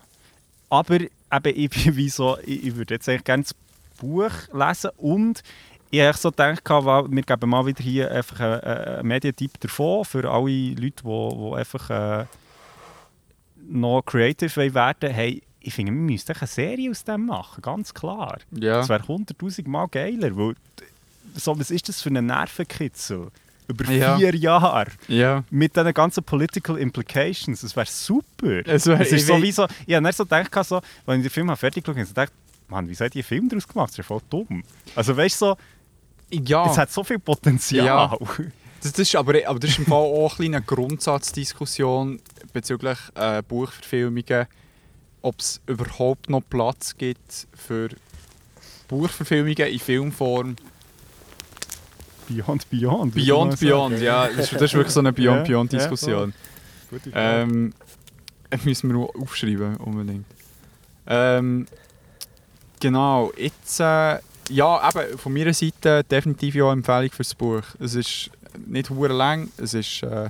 aber eben, ich, wie so, ich, ich würde jetzt eigentlich gerne das Buch lesen und ich habe so gedacht, wir geben mal wieder hier einfach einen, Medientipp davon für alle Leute, die, die einfach äh, noch creative werden wollen. Hey, ich finde, wir müssten eine Serie aus dem machen, ganz klar. Ja. Das wäre hunderttausend Mal geiler, weil so, was ist das für ein Nervenkitzel? Über vier ja. Jahre. Ja. Mit diesen ganzen Political Implications. Das wäre super. Es ist so wie so, ich habe so gedacht, so, wenn ich den Film fertig geschaut habe, ich gedacht, Mann, wie seid ihr Film daraus gemacht? Das ist ja voll dumm. Also weißt du, so, ja. es hat so viel Potenzial. Ja. Das, das, ist aber, aber das ist im Fall auch eine Grundsatzdiskussion bezüglich äh, Buchverfilmungen. ob es überhaupt noch Platz gibt für Buchverfilmungen in Filmform. Beyond Beyond. Beyond Beyond, ja. Das ist, das ist, wirklich so eine Beyond Beyond Diskussion. Ja, ähm, müssen wir aufschreiben, unbedingt. Ähm, genau, jetzt, äh, ja, eben von meiner Seite definitiv ja eine Empfehlung für das Buch. Es ist nicht hure lang, es ist, äh,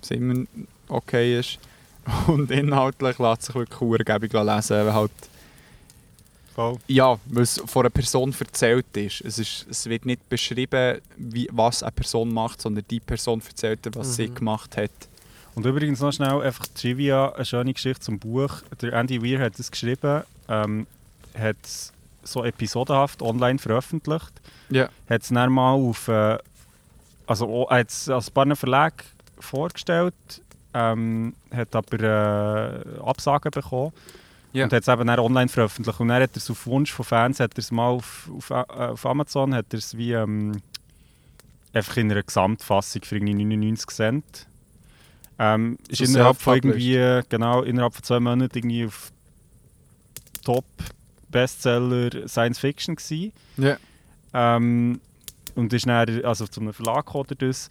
was immer okay ist. Und inhaltlich lässt sich wirklich urgebig lesen, weil halt Voll. Ja, weil es von einer Person erzählt ist. Es, ist, es wird nicht beschrieben, wie, was eine Person macht, sondern die Person erzählt, was mhm. sie gemacht hat. Und übrigens noch schnell einfach Trivia, eine schöne Geschichte zum Buch. Der Andy Weir hat es geschrieben, ähm, hat so episodenhaft online veröffentlicht. Ja. Hat es dann mal auf, äh, also hat es als paar Verlag vorgestellt, ähm, hat aber äh, Absagen bekommen. Yeah. Und hat es eben dann online veröffentlicht. Und dann hat er es auf Wunsch von Fans hat es mal auf, auf, äh, auf Amazon hat er wie ähm, einfach in einer Gesamtfassung für irgendwie 99 Cent. Ähm, ist so innerhalb von irgendwie, genau, innerhalb von zwei Monaten irgendwie auf Top Bestseller Science Fiction gewesen. Yeah. Ähm, und ist dann also zu einem Verlag oder das.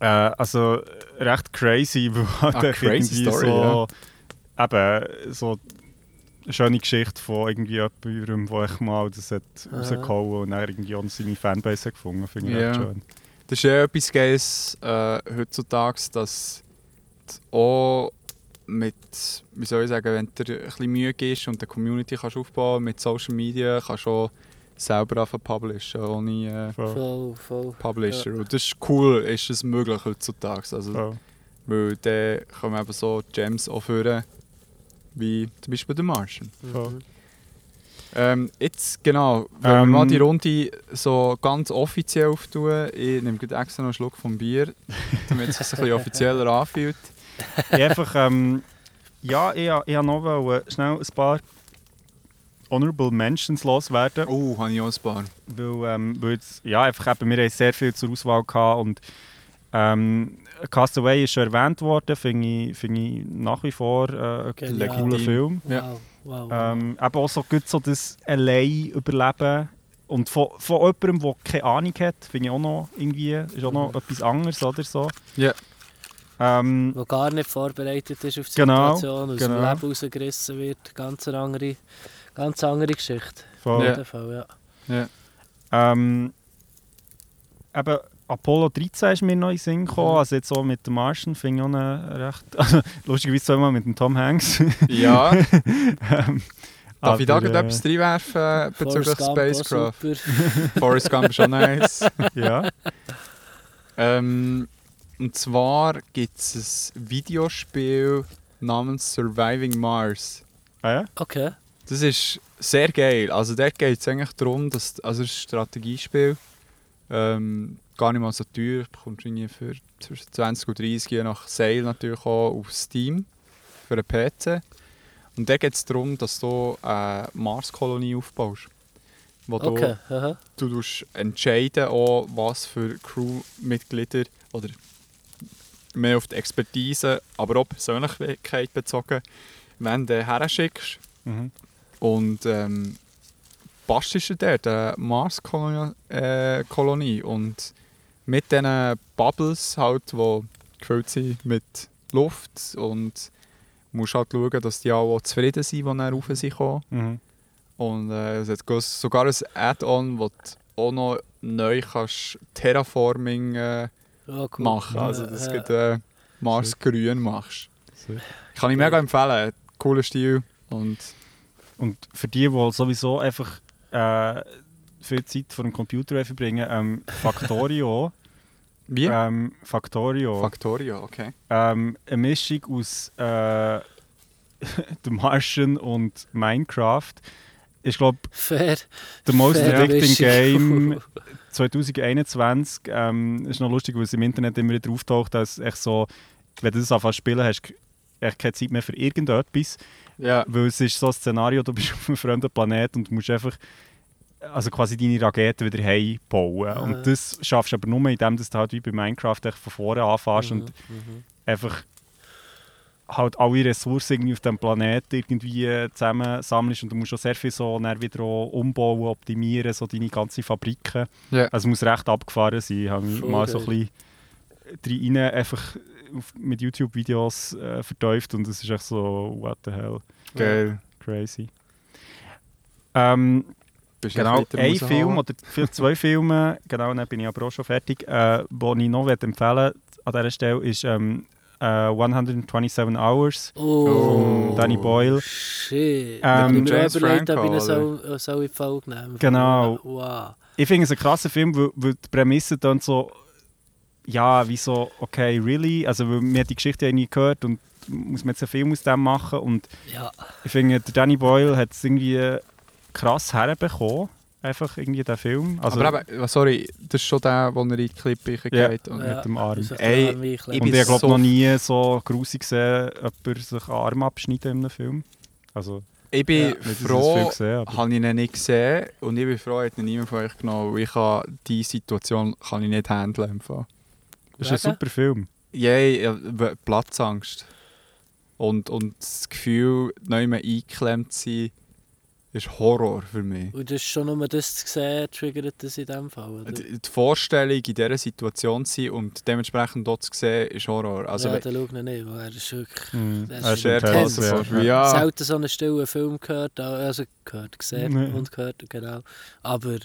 Äh, also recht crazy, weil halt ah, crazy Story, so, ja eben so eine schöne Geschichte von irgendwie jemandem, der ich mal das hat ja. rausgehauen und dann irgendwie auch seine Fanbase gefunden. Finde ich ja. schön. Das ist ja etwas Geiles äh, heutzutage, dass auch mit, wie soll ich sagen, wenn du ein bisschen Mühe gibst und eine Community kannst aufbauen mit Social Media, kannst du auch selber anfangen publishen, ohne äh, voll, voll. Publisher. Ja. Und das ist cool, ist es möglich heutzutage. Also, voll. Weil dann kommen eben so Gems auch führen, wie zum Beispiel der Martian. Mhm. Ähm, jetzt, genau, wenn ähm, wir mal die Runde so ganz offiziell auftun, ich nehme extra noch einen Schluck vom Bier, damit es sich ein bisschen offizieller anfühlt. einfach, ähm, ja, ich, ich habe noch schnell ein paar Honorable Mentions loswerden. Oh, habe ich auch ein paar. Weil, ähm, weil jetzt, ja, einfach eben, wir haben sehr viel zur Auswahl gehabt und ähm, Castaway ist schon erwähnt worden, finde ich, find ich nach wie vor äh, okay, ein ja. cooler Film. Ja. Wow, wow, wow. Ähm, eben auch so, so das Allein-Überleben und von, von jemandem, der keine Ahnung hat, finde ich auch noch irgendwie, ist auch noch mhm. etwas anderes oder so. Ja. Ähm, wo gar nicht vorbereitet ist auf die genau, Situation, aus genau. dem Leben rausgerissen wird. Ganz eine andere, ganz andere Geschichte. Voll. Ja. Fall, ja. ja. Ähm, eben, Apollo 13 ist mir noch in den Sinn gekommen. Mhm. Also jetzt so mit dem Martian finde ich auch eine recht... Also, lustigerweise zweimal mit dem Tom Hanks. Ja. ähm, Darf ich da äh, etwas reinwerfen bezüglich Spacecraft? Forrest Gump ist schon nice. ja. Ähm, und zwar gibt es ein Videospiel namens Surviving Mars. Ah ja? Okay. Das ist sehr geil. Also dort geht es eigentlich darum, dass... Also es ist ein Strategiespiel. Ähm, gar nicht mal so teuer. Bekommst du für zwischen 20 und 30 je nach Sale natürlich auch auf Steam für einen PC. Und da geht es darum, dass du eine Marskolonie aufbaust. Wo okay. du, du entscheiden auch, was für Crewmitglieder oder mehr auf die Expertise, aber auch Persönlichkeit bezogen, wenn du her schickst. Mhm. Und ähm, bastelst du dort eine Marskolonie äh, und mit diesen Bubbles, halt, die gefüllt sind mit Luft und musst halt schauen, dass die auch zufrieden sind, die dann rauf sind mhm. Und äh, es hat sogar ein Add-on, wo du auch noch neu kannst Terraforming äh, oh, cool. machen Also, dass du äh, Mars grün machst. Kann ich mega empfehlen. Cooler Stil. Und, und für die, die sowieso einfach äh, viel Zeit vor dem Computer verbringen. Ähm, Factorio. Wie? Ähm, Factorio. Factorio, okay. Ähm, eine Mischung aus äh, The Martian und Minecraft. Ich glaube, der Most Addicting Game 2021 ähm, ist noch lustig, weil es im Internet immer wieder auftaucht, dass echt so, wenn du das anfängst spielen, hast du echt keine Zeit mehr für irgendetwas. Ja. Weil es ist so ein Szenario, du bist auf einem fremden Planet und musst einfach also quasi deine Raketen wieder heimbauen. Ah. Und das schaffst du aber nur, indem du halt wie bei Minecraft von vorne anfängst mhm. und mhm. einfach halt alle Ressourcen irgendwie auf dem Planeten irgendwie zusammen sammelst und du musst auch sehr viel so dann wieder umbauen, optimieren, so deine ganze Fabriken. Ja. Also es muss recht abgefahren sein. Ich habe mich Voll mal so ein bisschen rein einfach auf, mit YouTube-Videos äh, verteuft und es ist echt so, what the hell, Geil. crazy. Ähm, Bist genau, ein? Film oder zwei Filme, genau, dann bin ich aber auch schon fertig, äh, die ich noch empfehlen an dieser Stelle ist ähm, äh, 127 Hours Oh, von Danny Boyle. Shit. Ähm, ich mir James überlegt, ob ich Franco, ihn so, so in die Folge nehmen Genau. Wow. Ich finde es ein krasser Film, weil, weil die Prämisse dann so, ja, wie so, okay, really? Also, weil man hat die Geschichte ja nie gehört und muss man jetzt einen Film aus dem machen und Ja. ich finde, Danny Boyle hat es irgendwie krass herbekommen, einfach irgendwie der Film. Also, aber eben, sorry, das ist schon der, wo er in die Klippe geht. Und ja. mit dem Arm. Ey, ich und bin ich glaube so- noch nie so grusig gesehen, jemand sich einen Arm abschneiden in einem Film. Also, Ich bin Ja. nicht, dass ich das froh, gesehen habe. ich ihn nicht gesehen und ich bin froh, hat ihn niemand von euch genommen, weil ich kann, diese Situation kann ich nicht handeln. im Fall. Das ist ein super Film. Yay, ja, w- Platzangst. Und, und das Gefühl, neu mehr eingeklemmt zu sein, ist Horror für mich. Und das ist schon nur das zu sehen, triggert das in dem Fall, oder? Die die Vorstellung, in dieser Situation zu sein und dementsprechend dort zu sehen, ist Horror. Also, ja, dann schau ihn nicht, weil er ist wirklich... Das Er ist intens. klasse. ja. Ja. Selten so einen stillen Film gehört, also gehört, gesehen Nee. und gehört, genau. Aber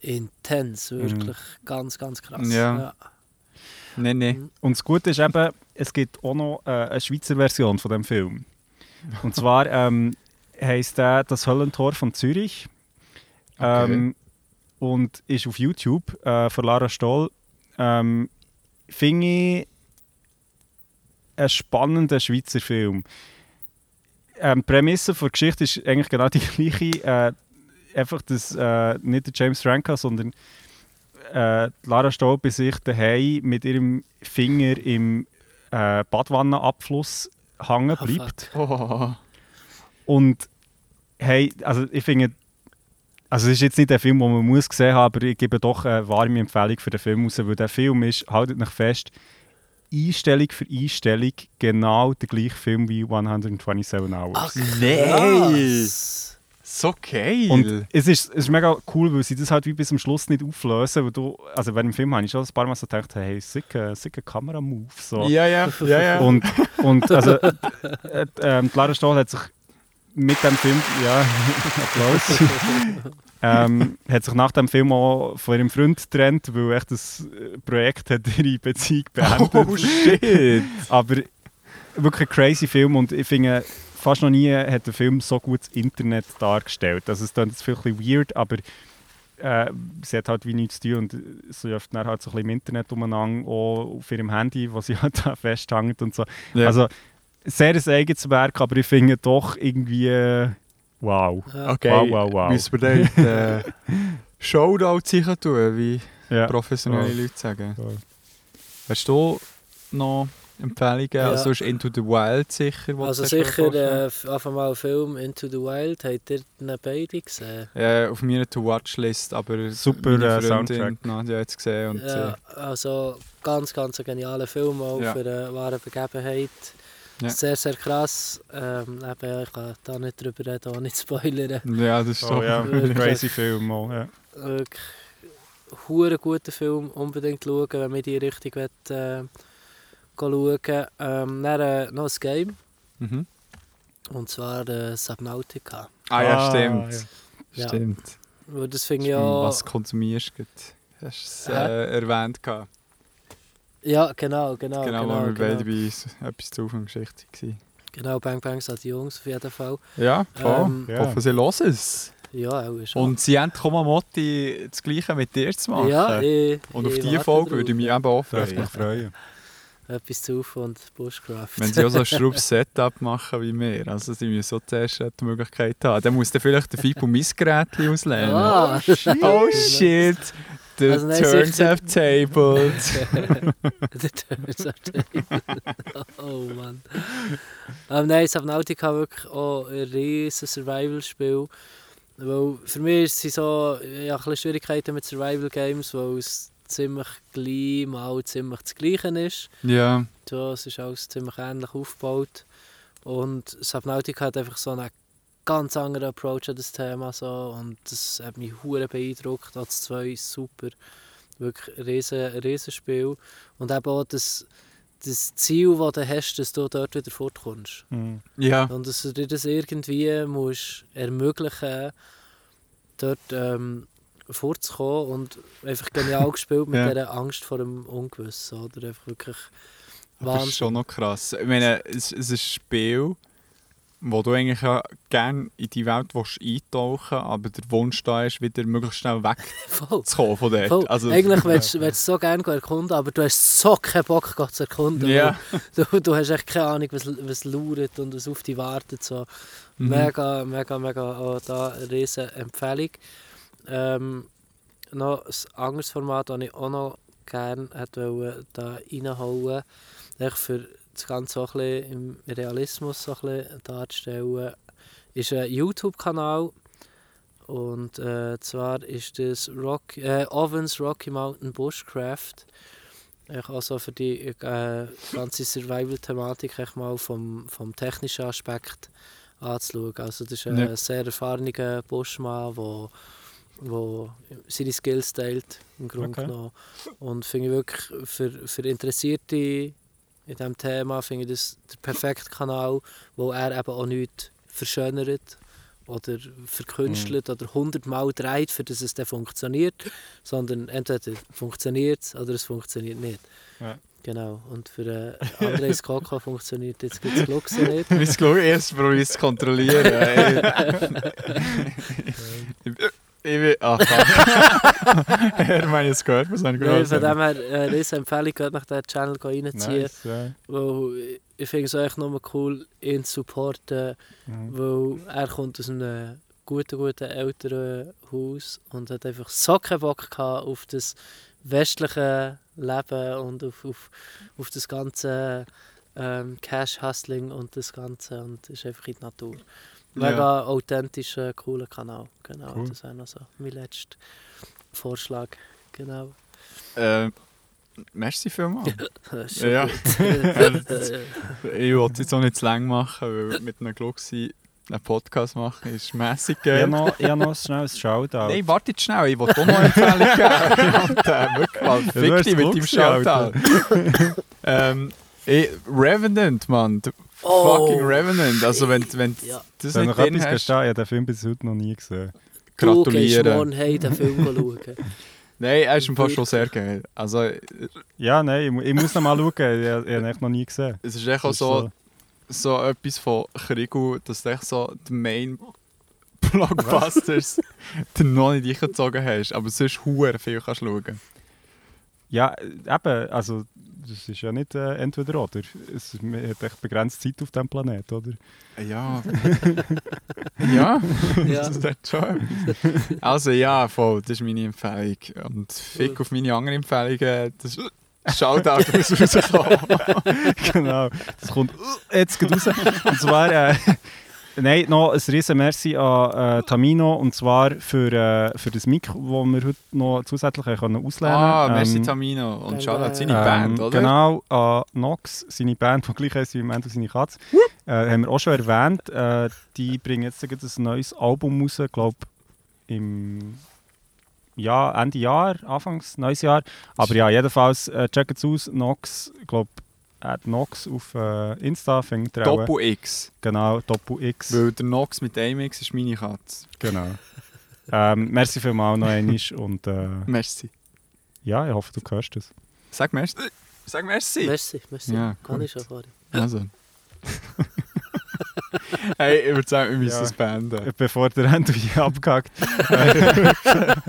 intens, wirklich ganz, ganz krass. Ja. Nein, nein. Und das Gute ist eben, es gibt auch noch äh, eine Schweizer Version von dem Film. Und zwar ähm, heisst der «Das Höllentor von Zürich» ähm, und ist auf YouTube äh, von Lara Stoll. Ähm, Finde ich einen spannenden Schweizer Film. Ähm, die Prämisse der Geschichte ist eigentlich genau die gleiche. Äh, einfach, dass äh, nicht der James Franco, sondern äh, Lara Stoll bei sich daheim mit ihrem Finger im äh, Badwannenabfluss hängen Ah, bleibt. Oh. Und hey, also ich finde, also es ist jetzt nicht der Film, den man muss gesehen haben, aber ich gebe doch eine warme Empfehlung für den Film raus, weil der Film ist, haltet euch fest, Einstellung für Einstellung genau der gleiche Film wie 127 Hours. Ach, Nein. krass. So geil! Und es ist, es ist mega cool, weil sie das halt wie bis zum Schluss nicht auflösen. Weil du, also während dem Film habe ich schon ein paar Mal so gedacht, hey, sicker, sicker Kameramove. So. ja, ja, ja, ja. Und, und also, äh, äh, ähm, Lara Stoll hat sich mit dem Film, ja, Applaus, ähm, hat sich nach dem Film auch von ihrem Freund getrennt, weil echt das äh, Projekt hat ihre Beziehung beendet. Oh shit! Aber wirklich ein crazy Film und ich finde, fast noch nie hat der Film so gut das Internet dargestellt. Also es klingt jetzt vielleicht ein bisschen weird, aber äh, sie hat halt wie nichts zu tun und sie läuft dann halt so ein bisschen im Internet umeinander, auch auf ihrem Handy, wo sie halt da festhängt und so. Ja. Also sehr ein eigenes Werk, aber ich finde doch irgendwie äh, wow. Ja. okay, Wow, wow, wow. müssen wir dann äh, Shoutout sicher tun, wie Ja. professionelle Voll. Leute sagen. Voll. Hast du noch Empfehlungen? Ja. Also ist Into the Wild sicher? was Also sicher, äh, einfach mal Film Into the Wild, habt ihr ihn beide gesehen? Äh, auf meiner To-Watch-List, aber Super, äh, Soundtrack. Nadja hat es gesehen. Und, Ja, also ganz, ganz ein genialer Film, auch Ja. für eine wahre Begebenheit. Ja. Sehr, sehr krass. Ähm, eben, ich kann da nicht drüber reden, auch nicht spoilern. ja, das ist Oh, so. ja, Wirklich. crazy Film. Auch, ja. Wirklich hure guter Film, unbedingt schauen, wenn man in die Richtung will, äh, schauen ähm, Dann äh, noch ein Game, Mhm. und zwar äh, Subnautica. Ah ja, Ah, stimmt. ja. Stimmt. Weil das finde ich ja... Was konsumierst du? Hast du es äh, erwähnt? gehabt. Ja, genau, genau. genau, genau, wir genau, beide bei etwas zu Anfangsgeschichte waren. genau Bang Bangs an die Jungs auf jeden Fall. Ja, voll. Ähm, Ja. Hoffen, sie hören es. Ja, auch ist Und sie haben kommen Motti, das Gleiche mit dir zu machen. Ja, ich, und auf ich diese Folge drauf. würde ich mich eben auch freuen. mich freuen. Etwas zu und Bushcraft. Wenn sie auch so ein Schraub-Setup machen wie wir, also sie müssen so zuerst die Möglichkeit haben, dann muss dann vielleicht der Fipo mein Gerät auslehnen. Ah, Oh shit! The Also turns have tabled. Der Turns are Table. Oh Mann. Ähm, nein, Subnautica wirklich auch ein riesiges Survival-Spiel. Weil für mich sie so, ein bisschen Schwierigkeiten mit Survival-Games, weil es ziemlich gleich mal ziemlich das Gleiche ist. Ja. So, es ist alles ziemlich ähnlich aufgebaut. Und Subnautica hat einfach so einen ganz anderen Approach an das Thema. So. Und das hat mich hure beeindruckt. Als zwei super, wirklich riesen, riesen Spiel. Und eben auch das, das Ziel, das du hast, dass du dort wieder fortkommst. Mhm. Ja. Und dass du dir das irgendwie musst ermöglichen dort ähm, vorzukommen und einfach genial gespielt mit Ja. dieser Angst vor dem Ungewissen. Oder einfach wirklich Das Wahnsinn. ist schon noch krass. Ich meine, es, es ist ein Spiel, wo du eigentlich ja gerne in die Welt willst eintauchen aber der Wunsch da ist, wieder möglichst schnell wegzukommen von dort. Voll. Also, Eigentlich willst du so gerne erkunden, aber du hast so keinen Bock gehabt zu erkunden. Weil Du, du hast echt keine Ahnung, was, was lauert und was auf dich wartet. So. Mhm. Mega, mega, mega auch da eine riesen Empfehlung. Ähm, noch ein anderes Format, das ich auch noch gerne hätte da reinhauen wollte, für das Ganze auch ein bisschen im Realismus so ein darzustellen, ist ein YouTube-Kanal. Und äh, zwar ist das Rock, äh, Ovens Rocky Mountain Bushcraft. Ich also für die äh, ganze Survival-Thematik mal vom, vom technischen Aspekt anzuschauen. Also das ist ein Ja. sehr erfahrener Buschmann, der wo seine Skills teilt, im Grunde Okay. genommen. Und finde ich wirklich für, für Interessierte in diesem Thema finde ich das der perfekte Kanal, wo er eben auch nichts verschönert oder verkünstelt oder hundertmal dreht, für dass es dann funktioniert, sondern entweder funktioniert es oder es funktioniert nicht. Ja. Genau. Und für äh, Andres Koko funktioniert jetzt es Glocks nicht. Müssen schauen, erst probieren zu kontrollieren. ich, bin... Ah, fuck. er meine, es gehört, was habe ich Nein, von dem her, äh, riesen Empfehlung, geht nach diesem Channel reinziehen. Nice, ja. Weil ich finde es echt nur cool, ihn zu supporten, Mhm. weil er kommt aus einem guten, guten älteren Haus und hat einfach so keinen Bock gehabt auf das westliche Leben und auf, auf, auf das ganze ähm, Cash-Hustling und das Ganze und ist einfach in die Natur. Mega authentischer, cooler Kanal. Genau, Cool. das wäre noch so mein letzter Vorschlag. Genau. Äh, merci vielmals. Ist schon Ja. gut. Ich wollte es jetzt auch nicht zu lang machen, weil mit einem Glucksi einen Podcast machen ist mässig Ich geil. habe noch, ich habe noch schnell ein Shoutout. Nein, warte jetzt schnell, ich wollte auch noch eine Empfehlung geben. Und, äh, wirklich mal, fick dich mit deinem. Shoutout. ähm, ich, Revenant, Mann. Oh. Fucking Revenant. Also wenn, wenn Ja. das Wenn nicht noch drin etwas hast, gestehen, ich habe den Film bis heute noch nie gesehen. Du gehst gratulieren. morgen heim den Film schauen. Nein, er ist im Fall schon sehr geil. Also Ja, nein, ich, ich muss noch mal schauen, ich, ich habe ihn echt noch nie gesehen. es ist echt auch Das ist so, so etwas von Krigu, dass du echt so die Main Blockbusters du noch nicht eingezogen hast, aber sonst hure viel kannst schauen. Ja, eben, also das ist ja nicht äh, entweder oder. Es, man hat echt begrenzt Zeit auf diesem Planet, oder? Ja. ja, Ja. das ist echt schon. Also ja, voll, das ist meine Empfehlung. Und fick auf meine anderen Empfehlungen, das Shoutout muss rauskommen. genau, das kommt uh, jetzt geht raus. Und zwar, äh, nein, noch ein riesen Merci an äh, Tamino, und zwar für, äh, für das Mic, das wir heute noch zusätzlich können auslernen Ah, merci Ähm, Tamino. Und Shoutout bye. seine Band, Ähm, oder? Genau, an Nox, seine Band, die gleich heisst wie Mendo seine Katze. Äh, haben wir auch schon erwähnt. Äh, die bringen jetzt ein neues Album raus, glaube im ja, Ende Jahr, Anfangs neues Jahr. Aber ja, jedenfalls äh, checkt es aus. Nox, ich glaube, at Nox auf äh, Insta, findet ihr. Doppel X. Genau, Doppel X. Weil der Nox mit einem X ist meine Katze. Genau. ähm, merci vielmals noch einmal und äh, Merci. ja, ich hoffe, du hörst es. Sag merci. Sag merci. Merci, merci. Ja, Kann gut. ich schon vorher. Also. hey, ich würde sagen, wir müssen Ja. es beenden. Bevor der Endo hier abgehackt.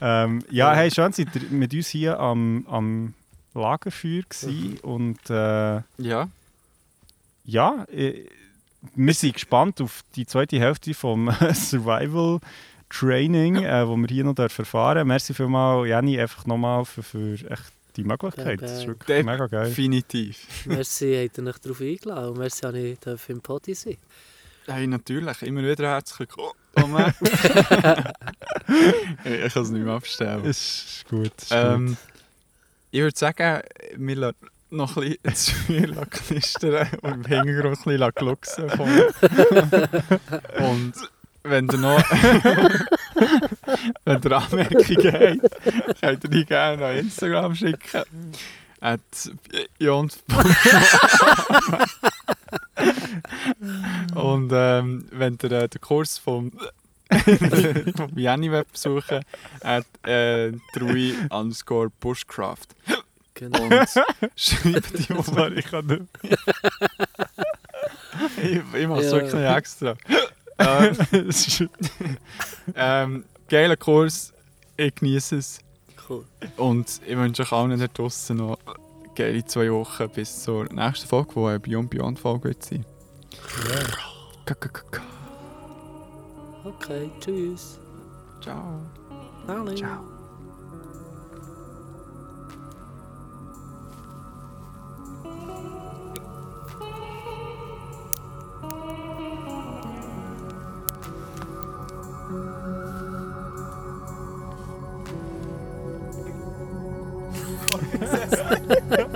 ähm, ja, hey, schön, seid ihr mit uns hier am, am Lagerfeuer gewesen und äh, Ja. ja, äh, wir sind gespannt auf die zweite Hälfte vom Survival Training, äh, wo wir hier noch dürfen erfahren. Merci vielmals, Jenny, einfach nochmal für, für echt die Möglichkeit. Das ist wirklich Def- mega geil. Definitiv. Merci, habt ihr euch darauf eingeladen und merci, dass ich darf im Podi sein Hey, natürlich. Immer wieder herzlich willkommen. ich kann es nicht mehr abstellen. Ist gut. Ist ähm, gut. Ich würde sagen, wir lassen noch ein bisschen zu viel knistern und im Hintergrund ein bisschen glucksen. Und wenn ihr noch wenn ihr Anmerkungen habt, könnt ihr die gerne an Instagram schicken. At Jons. Und ähm, wenn ihr äh, den Kurs vom Janni Web besuchen, at äh, Drui underscore Bushcraft. Genau. Und schreibt die Nummer, ich kann nicht ich, ich mache es ja. wirklich extra. ähm, ähm, geiler Kurs, ich genieße es. Cool. Und ich wünsche euch allen da draußen noch geile zwei Wochen bis zur nächsten Folge, die eine Beyond Beyond Folge wird sein. Ja. Okay, tschüss. Ciao. Darling. Ciao.